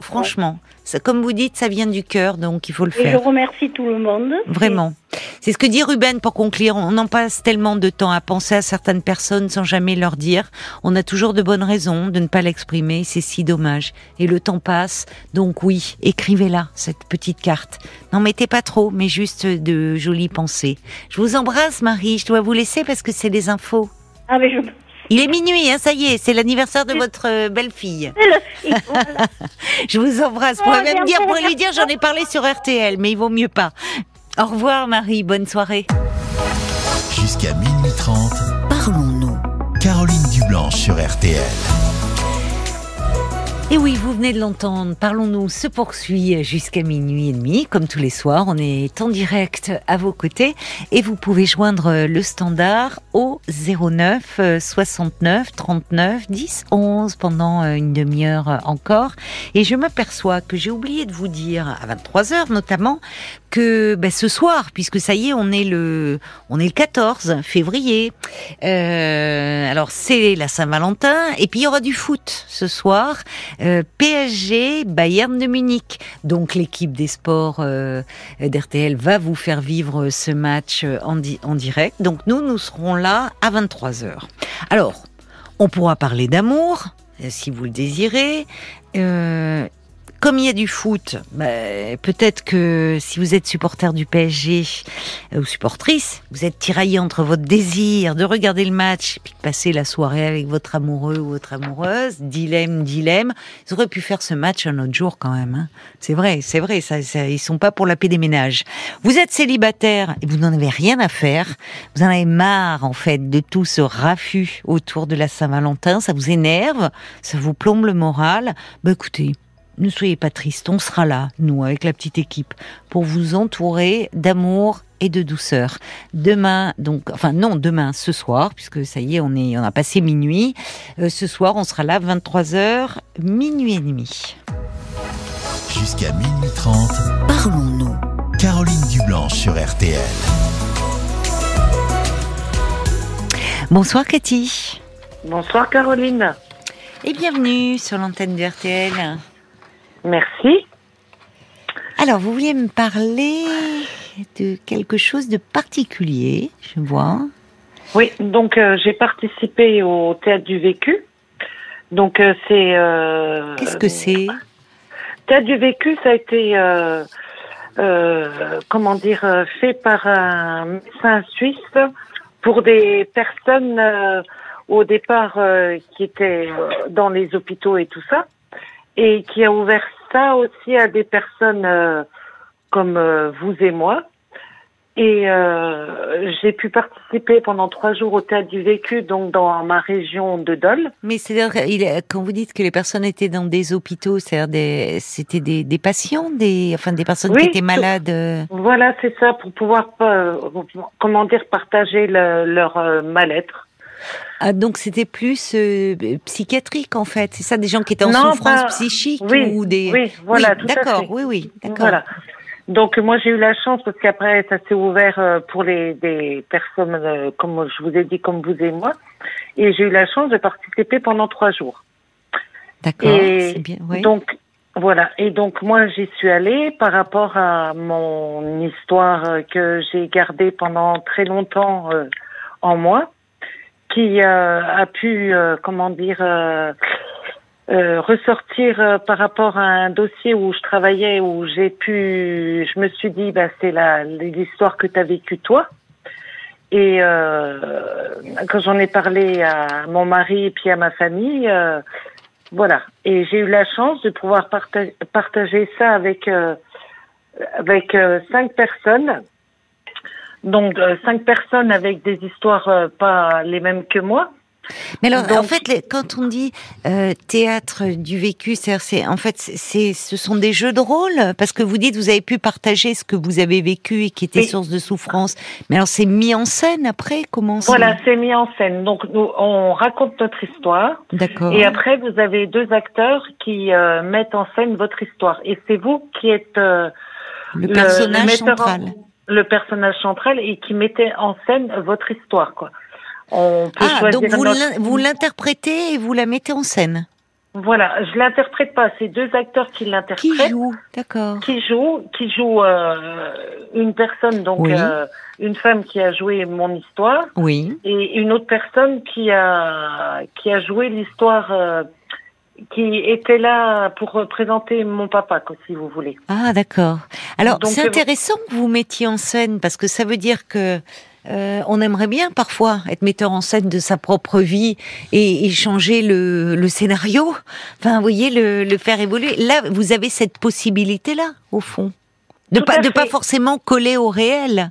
Franchement, ça, comme vous dites, ça vient du cœur, donc il faut le Et je faire. remercie tout le monde. Vraiment. C'est ce que dit Ruben pour conclure. On en passe tellement de temps à penser à certaines personnes sans jamais leur dire. On a toujours de bonnes raisons de ne pas l'exprimer. C'est si dommage. Et le temps passe. Donc oui, écrivez-la, cette petite carte. N'en mettez pas trop, mais juste de jolies pensées. Je vous embrasse, Marie. Je dois vous laisser parce que c'est les infos. Ah, mais je... Il est minuit, hein, ça y est, c'est l'anniversaire de votre euh, belle-fille. Je vous embrasse. Vous pouvez même dire, lui dire, j'en ai parlé sur RTL, mais il vaut mieux pas. Au revoir, Marie. Bonne soirée. Jusqu'à minuit 30, parlons-nous. Caroline Dublanche sur RTL. Et oui, vous venez de l'entendre, Parlons-nous se poursuit jusqu'à minuit et demi, comme tous les soirs. On est en direct à vos côtés et vous pouvez joindre le standard au 09 euh, 69 39 10 11 pendant euh, une demi-heure encore. Et je m'aperçois que j'ai oublié de vous dire, à 23h notamment, que ben, ce soir, puisque ça y est, on est le, on est le 14 février. Euh, alors c'est la Saint-Valentin et puis il y aura du foot ce soir. Euh, PSG Bayern de Munich. Donc l'équipe des sports euh, d'RTL va vous faire vivre ce match euh, en, di- en direct. Donc nous, nous serons là à 23h. Alors, on pourra parler d'amour, si vous le désirez. Comme il y a du foot, bah, peut-être que si vous êtes supporter du PSG euh, ou supportrice, vous êtes tiraillé entre votre désir de regarder le match et puis de passer la soirée avec votre amoureux ou votre amoureuse, dilemme, dilemme. Ils auraient pu faire ce match un autre jour quand même. hein. C'est vrai, c'est vrai, ça, ça, ils sont pas pour la paix des ménages. Vous êtes célibataire et vous n'en avez rien à faire. Vous en avez marre en fait de tout ce raffut autour de la Saint-Valentin. Ça vous énerve, ça vous plombe le moral. Bah écoutez, ne soyez pas triste, on sera là, nous, avec la petite équipe, pour vous entourer d'amour et de douceur. Demain, donc, enfin non, demain, ce soir, puisque ça y est, on est, on a passé minuit. euh, ce soir, on sera là 23h, minuit et demi. Jusqu'à minuit 30, parlons-nous. Caroline Dublanche sur RTL. Bonsoir Cathy. Bonsoir Caroline. Et bienvenue sur l'antenne de RTL. Merci. Alors, vous vouliez me parler de quelque chose de particulier, je vois. Oui, donc euh, j'ai participé au théâtre du vécu Donc euh, c'est. Euh, Qu'est-ce que c'est? Théâtre du vécu, ça a été, comment dire, fait par un médecin suisse pour des personnes au départ qui étaient dans les hôpitaux et tout ça, et qui a ouvert ça aussi à des personnes euh, comme euh, vous et moi. Et euh, j'ai pu participer pendant trois jours au théâtre du vécu, donc dans ma région de Dole. Mais c'est il est- quand vous dites que les personnes étaient dans des hôpitaux, c'est-à-dire c'était des, des patients, des, enfin des personnes Oui, qui étaient malades. Voilà, c'est ça, pour pouvoir, euh, comment dire, partager le- leur euh, mal-être. Ah, donc c'était plus euh, psychiatrique en fait. C'est ça, des gens qui étaient en Non, souffrance psychique oui, ou des. oui, voilà, Oui, tout à D'accord, oui, oui, d'accord. Voilà. Donc moi j'ai eu la chance parce qu'après ça s'est ouvert euh, pour les des personnes euh, comme je vous ai dit comme vous et moi et j'ai eu la chance de participer pendant trois jours. D'accord, Et c'est bien. Donc voilà et donc moi j'y suis allée par rapport à mon histoire euh, que j'ai gardée pendant très longtemps euh, en moi qui euh, a pu euh, comment dire euh, euh, ressortir par rapport à un dossier où je travaillais où j'ai pu je me suis dit bah c'est l'histoire que tu as vécue toi. Et euh, quand j'en ai parlé à mon mari et puis à ma famille voilà. Et j'ai eu la chance de pouvoir parta- partager ça avec avec cinq personnes donc euh, cinq personnes avec des histoires euh, pas les mêmes que moi Mais alors, Donc- en fait, les- quand on dit euh, théâtre du vécu, c'est, en fait, c'est, ce sont des jeux de rôle parce que vous dites vous avez pu partager ce que vous avez vécu et qui était source de souffrance. Mais alors, c'est mis en scène après Comment voilà c'est mis en scène donc nous on raconte notre histoire D'accord. Et après, vous avez deux acteurs qui euh, mettent en scène votre histoire. Et c'est vous qui êtes euh, le personnage le metteur en- central. Le personnage central et qui mettez en scène votre histoire. Quoi. On peut Ah, donc vous, notre- l'interprétez et vous la mettez en scène. Voilà, je l'interprète pas. C'est deux acteurs qui Qui l'interprètent. joue? D'accord. Qui jouent, qui jouent euh, une personne, donc Oui. euh, une femme qui a joué mon histoire, Oui. et une autre personne qui a qui a joué l'histoire, euh, qui était là pour représenter mon papa, si vous voulez. Ah, d'accord. Alors, c'est euh, intéressant que vous mettiez en scène parce que ça veut dire que euh, on aimerait bien parfois être metteur en scène de sa propre vie et, et changer le, le scénario. Enfin, vous voyez, le, le faire évoluer. Là, vous avez cette possibilité-là, au fond, de Tout pas de pas forcément coller au réel.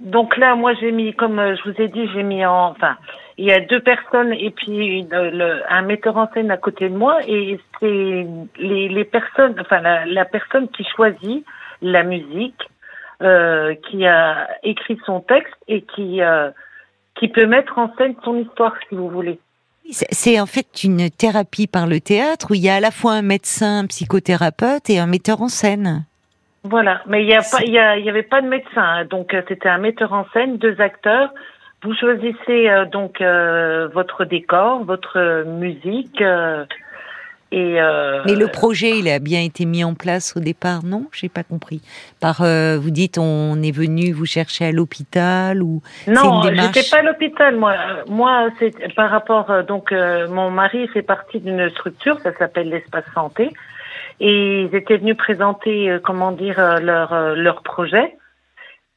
Donc là, moi, j'ai mis, comme euh, je vous ai dit, j'ai mis en, enfin, il y a deux personnes et puis une- le, un metteur en scène à côté de moi et c'est les, les personnes, enfin, la, la personne qui choisit la musique, euh, qui a écrit son texte et qui euh, qui peut mettre en scène son histoire, si vous voulez. C'est- en fait une thérapie par le théâtre où il y a à la fois un médecin, un psychothérapeute et un metteur en scène. Voilà, mais il y a pas, il y, a- il y avait pas de médecin, hein. donc euh, c'était un metteur en scène, deux acteurs. Vous choisissez euh, donc euh, votre décor, votre musique euh, et. euh, Mais le projet, il a bien été mis en place au départ, non? J'ai pas compris. Par, euh, vous dites, on est venu vous chercher à l'hôpital ou non, démarche- j'étais pas à l'hôpital, moi. Moi, c'est par rapport euh, donc euh, mon mari fait partie d'une structure, ça s'appelle l'espace santé, et ils étaient venus présenter, euh, comment dire, leur euh, leur projet.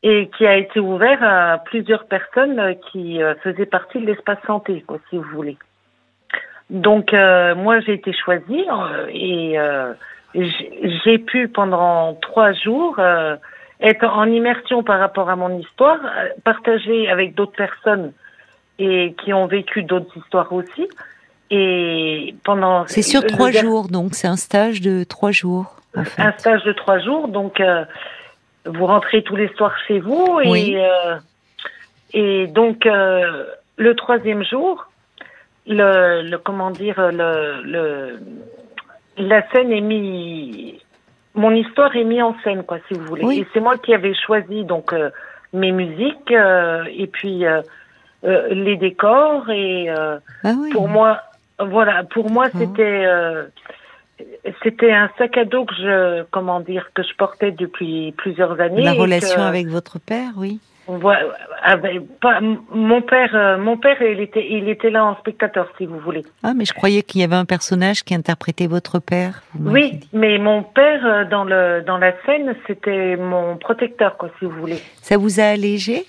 Et qui a été ouvert à plusieurs personnes euh, qui euh, faisaient partie de l'espace santé, quoi, si vous voulez. Donc euh, moi j'ai été choisie euh, et euh, j'ai pu pendant trois jours euh, être en immersion par rapport à mon histoire, partager avec d'autres personnes et qui ont vécu d'autres histoires aussi. Et pendant C'est sur trois jours, donc c'est un stage de trois jours. En fait. un stage de trois jours, donc euh, vous rentrez tous les soirs chez vous et Oui. euh, et donc euh, le troisième jour, le, le comment dire le, le la scène est mise, mon histoire est mise en scène quoi si vous voulez. Oui. Et c'est moi qui avais choisi donc euh, mes musiques et puis les décors et Ah oui. pour moi, voilà, pour moi, Mhm. c'était c'était un sac à dos que je comment dire que je portais depuis plusieurs années. La relation que- avec votre père, oui. Pas, mon père, euh, mon père, il était, il était là en spectateur, si vous voulez. Ah, mais je croyais qu'il y avait un personnage qui interprétait votre père. Oui, mais mon père euh, dans le dans la scène, c'était mon protecteur, quoi, si vous voulez. Ça vous a allégé?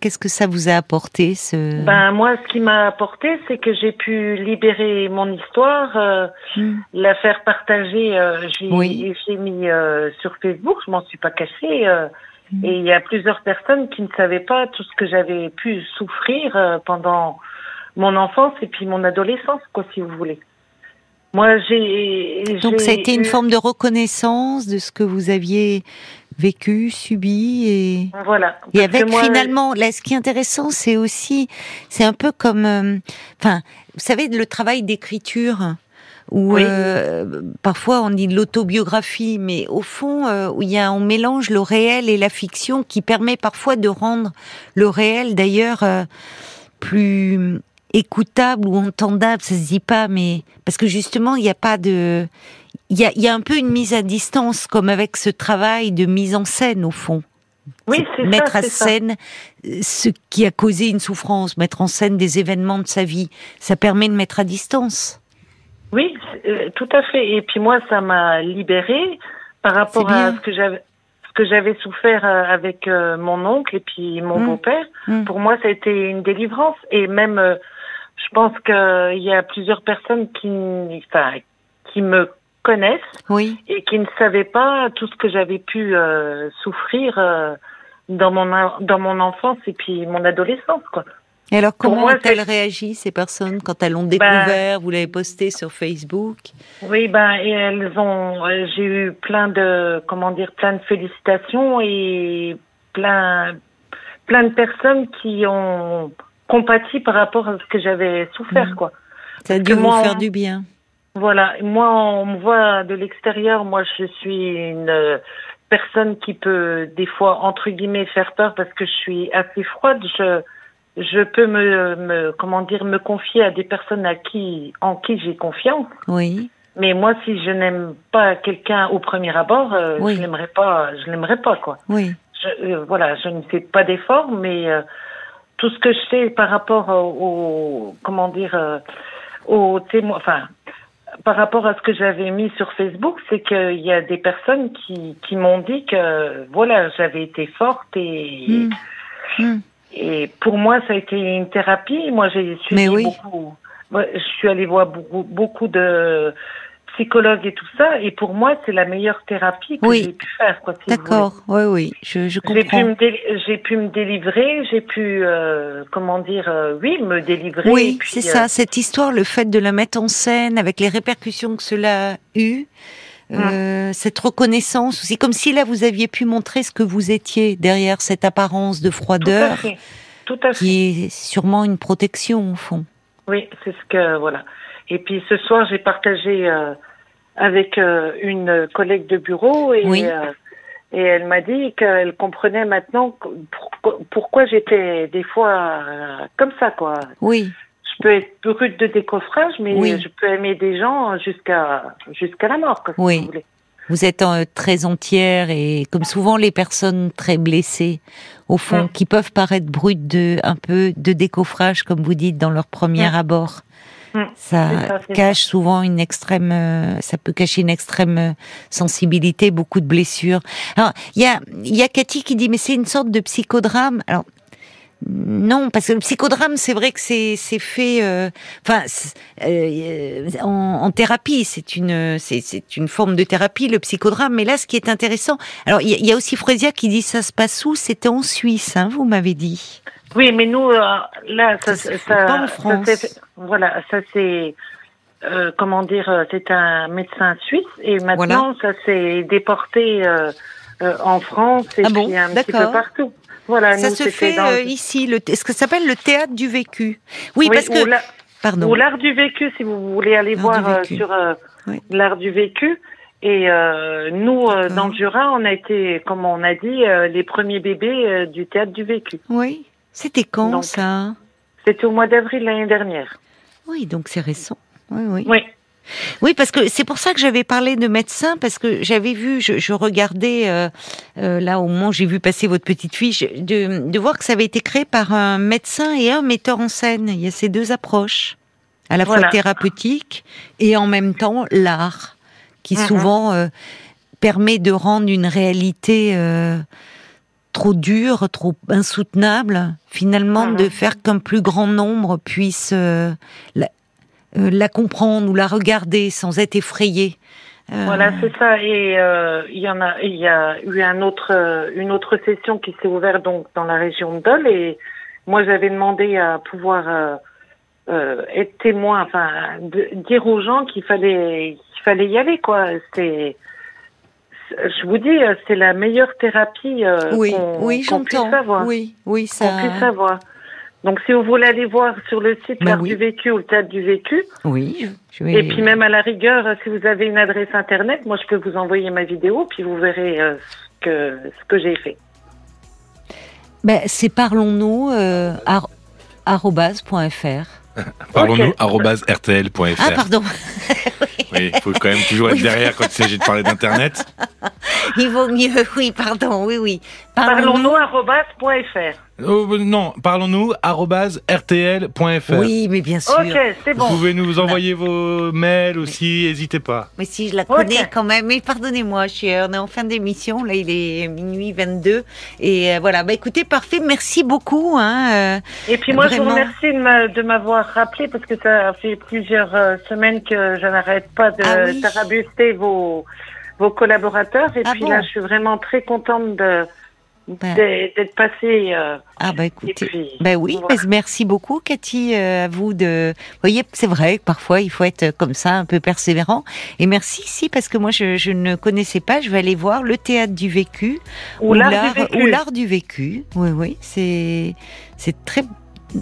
Qu'est-ce que ça vous a apporté ce Ben moi, ce qui m'a apporté, c'est que j'ai pu libérer mon histoire, euh, hmm. la faire partager. j'ai oui. mis sur Facebook. Je m'en suis pas cachée. Mm. Et il y a plusieurs personnes qui ne savaient pas tout ce que j'avais pu souffrir euh, pendant mon enfance et puis mon adolescence, quoi, si vous voulez. Moi, j'ai. Donc, ça a été une forme de reconnaissance de ce que vous aviez vécu, subi et. Voilà. Et avec finalement, là, ce qui est intéressant, c'est aussi, c'est un peu comme, euh, enfin, vous savez, le travail d'écriture où euh, parfois on dit l'autobiographie, mais au fond, euh, où il y a, on mélange le réel et la fiction, qui permet parfois de rendre le réel, d'ailleurs, euh, plus écoutable ou entendable. Ça se dit pas, mais parce que justement, il n'y a pas de, il y a, il y a un peu une mise à distance, comme avec ce travail de mise en scène au fond. Oui, c'est mettre à scène ce qui a causé une souffrance, mettre en scène des événements de sa vie. Ça permet de mettre à distance. Oui, euh, tout à fait. Et puis moi, ça m'a libérée par rapport à ce que j'avais ce que j'avais souffert euh, avec euh, mon oncle et puis mon mmh. beau-père. Mmh. Pour moi, ça a été une délivrance. Et même, je pense qu'il y a plusieurs personnes qui, enfin, qui me connaissent oui. et qui ne savaient pas tout ce que j'avais pu souffrir dans mon dans mon enfance et puis mon adolescence, quoi. Et alors, comment ont-elles réagi, ces personnes, quand elles l'ont ben, découvert? Vous l'avez posté sur Facebook Oui, ben, et elles ont. Euh, j'ai eu plein de, comment dire, plein de félicitations et plein, plein de personnes qui ont compati par rapport à ce que j'avais souffert, mmh. quoi. Ça a dû vous faire du bien. Voilà, moi, on me voit de l'extérieur. Moi, je suis une personne qui peut, des fois, entre guillemets, faire peur parce que je suis assez froide. Je je peux me, me, comment dire me confier à des personnes à qui en qui j'ai confiance. Oui. Mais moi, si je n'aime pas quelqu'un au premier abord, euh, je l'aimerais pas. Je l'aimerais pas quoi. Oui. Je, euh, voilà, je ne fais pas d'efforts, mais euh, tout ce que je sais par rapport au, comment dire au témoin, enfin par rapport à ce que j'avais mis sur Facebook, c'est qu'il y a des personnes qui, qui m'ont dit que voilà, j'avais été forte et. Hmm. Et pour moi, ça a été une thérapie. Moi, j'ai suivi oui. beaucoup. Je suis allée voir beaucoup, beaucoup de psychologues et tout ça. Et pour moi, c'est la meilleure thérapie que j'ai pu faire. D'accord, oui, oui, je, je comprends. J'ai pu, me délivrer, j'ai pu, euh, comment dire, euh, oui, me délivrer. Oui, c'est ça, euh, cette histoire, le fait de la mettre en scène avec les répercussions que cela a eu. Euh, cette reconnaissance aussi, comme si là vous aviez pu montrer ce que vous étiez derrière cette apparence de froideur, Tout à fait. qui est sûrement une protection au fond. Oui, c'est ce que voilà. Et puis ce soir, j'ai partagé euh, avec euh, une collègue de bureau et, et elle m'a dit qu'elle comprenait maintenant pourquoi j'étais des fois comme ça, quoi. Oui peux être brute de décoffrage, mais je peux aimer des gens jusqu'à jusqu'à la mort. oui. vous, vous êtes euh, très entière et comme souvent les personnes très blessées, au fond, mm. qui peuvent paraître brutes de un peu de décoffrage, comme vous dites dans leur premier mm. abord. Mm. Ça, cache souvent une extrême, euh, ça peut cacher une extrême euh, sensibilité, beaucoup de blessures. Alors, il y a, il y a Cathy qui dit, mais c'est une sorte de psychodrame. Alors, non, parce que le psychodrame, c'est vrai que c'est fait, euh, enfin, euh, en, thérapie, c'est une c'est une forme de thérapie le psychodrame. Mais là, ce qui est intéressant, alors il y, a aussi Frésia qui dit ça se passe où? C'était en Suisse, hein, vous m'avez dit. Oui, mais nous euh, là, ça, ça, ça pas en France. voilà, ça c'est comment dire, c'est un médecin suisse et maintenant ça s'est déporté en France et ah puis un petit peu partout. Voilà, ça se fait euh, ici, le, ce que s'appelle le théâtre du vécu? Oui, parce que. Pardon. Ou l'art du vécu, si vous voulez aller voir euh, sur euh, l'art du vécu. Et nous, dans le Jura, on a été, comme on a dit, les premiers bébés du théâtre du vécu. Oui. C'était quand ça? C'était au mois d'avril l'année dernière. Oui, donc c'est récent. Oui, oui. Oui. Oui, parce que c'est pour ça que j'avais parlé de médecin, parce que j'avais vu, je, regardais euh, euh, là au moment où j'ai vu passer votre petite fiche, de, de, voir que ça avait été créé par un médecin et un metteur en scène. Il y a ces deux approches, à la fois thérapeutique et en même temps l'art, qui mm-hmm. souvent euh, permet de rendre une réalité trop dure, trop insoutenable, finalement mm-hmm. de faire qu'un plus grand nombre puisse la comprendre ou la regarder sans être effrayé. Euh, voilà, c'est ça. Et euh, il y en a, il y a eu un autre, une autre session qui s'est ouverte donc dans la région de Dole et moi j'avais demandé à pouvoir être témoin, enfin dire aux gens qu'il fallait, qu'il fallait y aller quoi. C'est je vous dis, c'est la meilleure thérapie oui, oui, j'entends. Oui, oui, ça. Qu'on puisse avoir. Donc, si vous voulez aller voir sur le site bah du vécu ou le théâtre du vécu. Oui. Je vais... Et puis même à la rigueur, si vous avez une adresse internet, moi je peux vous envoyer ma vidéo, puis vous verrez euh, ce que ce que j'ai fait. Ben, c'est parlons-nous euh, Parlons-nous rtl.fr. Ah pardon. oui, il faut quand même toujours être derrière quand il s'agit de parler d'internet. Il vaut mieux, oui, pardon, oui, oui. Parlons-nous rtl.fr. Oh, non, parlons-nous rtl.fr. Oui, mais bien sûr. Ok, c'est bon. Vous pouvez nous envoyer vos mails aussi, n'hésitez pas. Mais si je la connais quand même, mais pardonnez-moi, on est en fin d'émission, là il est minuit 22 et euh, voilà. Bah écoutez, parfait, merci beaucoup. Hein, euh, et puis moi je vous remercie de m'avoir rappelé parce que ça fait plusieurs euh, semaines que je n'arrête pas de ah tarabuster vos vos collaborateurs et ah puis là je suis vraiment très contente de ben. d'être passé. Euh, ah bah écoutez, ben oui, merci beaucoup Cathy, euh, à vous de. Vous voyez, c'est vrai que parfois il faut être comme ça, un peu persévérant. Et merci, si, parce que moi je, je ne connaissais pas, je vais aller voir le théâtre du vécu ou l'art ou l'art du vécu. Oui, oui, c'est c'est très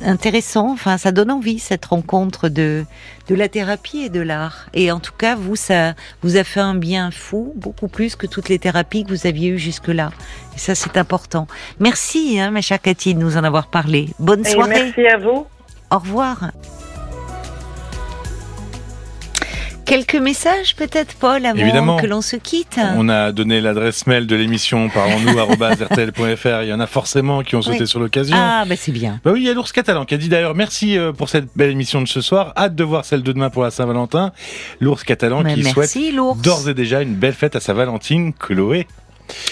intéressant. Enfin, ça donne envie cette rencontre de de la thérapie et de l'art. Et en tout cas, vous, ça vous a fait un bien fou, beaucoup plus que toutes les thérapies que vous aviez eues jusque-là. Et ça, c'est important. Merci, hein, ma chère Cathy, de nous en avoir parlé. Bonne soirée. merci à vous. Au revoir. Quelques messages peut-être, Paul, avant que l'on se quitte On a donné l'adresse mail de l'émission parlons-nous rtl.fr. Il y en a forcément qui ont sauté sur l'occasion. Ah, bah c'est bien. Bah oui, il y a l'ours catalan qui a dit d'ailleurs merci euh, pour cette belle émission de ce soir. Hâte de voir celle de demain pour la Saint-Valentin. L'ours catalan qui souhaite d'ores et déjà une belle fête à sa Valentine, Chloé.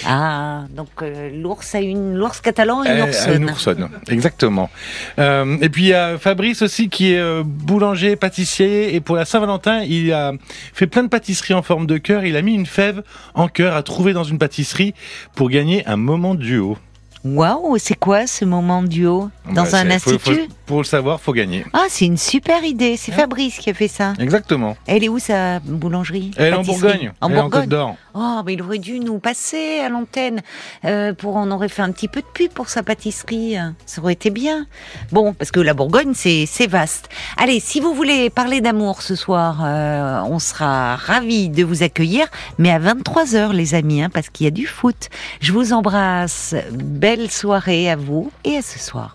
Ah, donc euh, l'ours a une l'ours catalan et une oursonne. Une oursonne, exactement. Euh, et puis il y a Fabrice aussi qui est euh, boulanger, pâtissier et pour la Saint-Valentin, il a fait plein de pâtisseries en forme de cœur. Il a mis une fève en cœur à trouver dans une pâtisserie pour gagner un moment duo. Waouh, c'est quoi ce moment duo Dans bah, un institut Pour le savoir, faut gagner. Ah, c'est une super idée. C'est Fabrice qui a fait ça. Exactement. Elle est où sa boulangerie Elle est en Bourgogne. En Bourgogne. d'Or. Oh, mais il aurait dû nous passer à l'antenne. Euh, pour on aurait fait un petit peu de pub pour sa pâtisserie. Ça aurait été bien. Bon, parce que la Bourgogne, c'est vaste. Allez, si vous voulez parler d'amour ce soir, euh, on sera ravis de vous accueillir. Mais à 23h, les amis, hein, parce qu'il y a du foot. Je vous embrasse. Belle soirée à vous et à ce soir.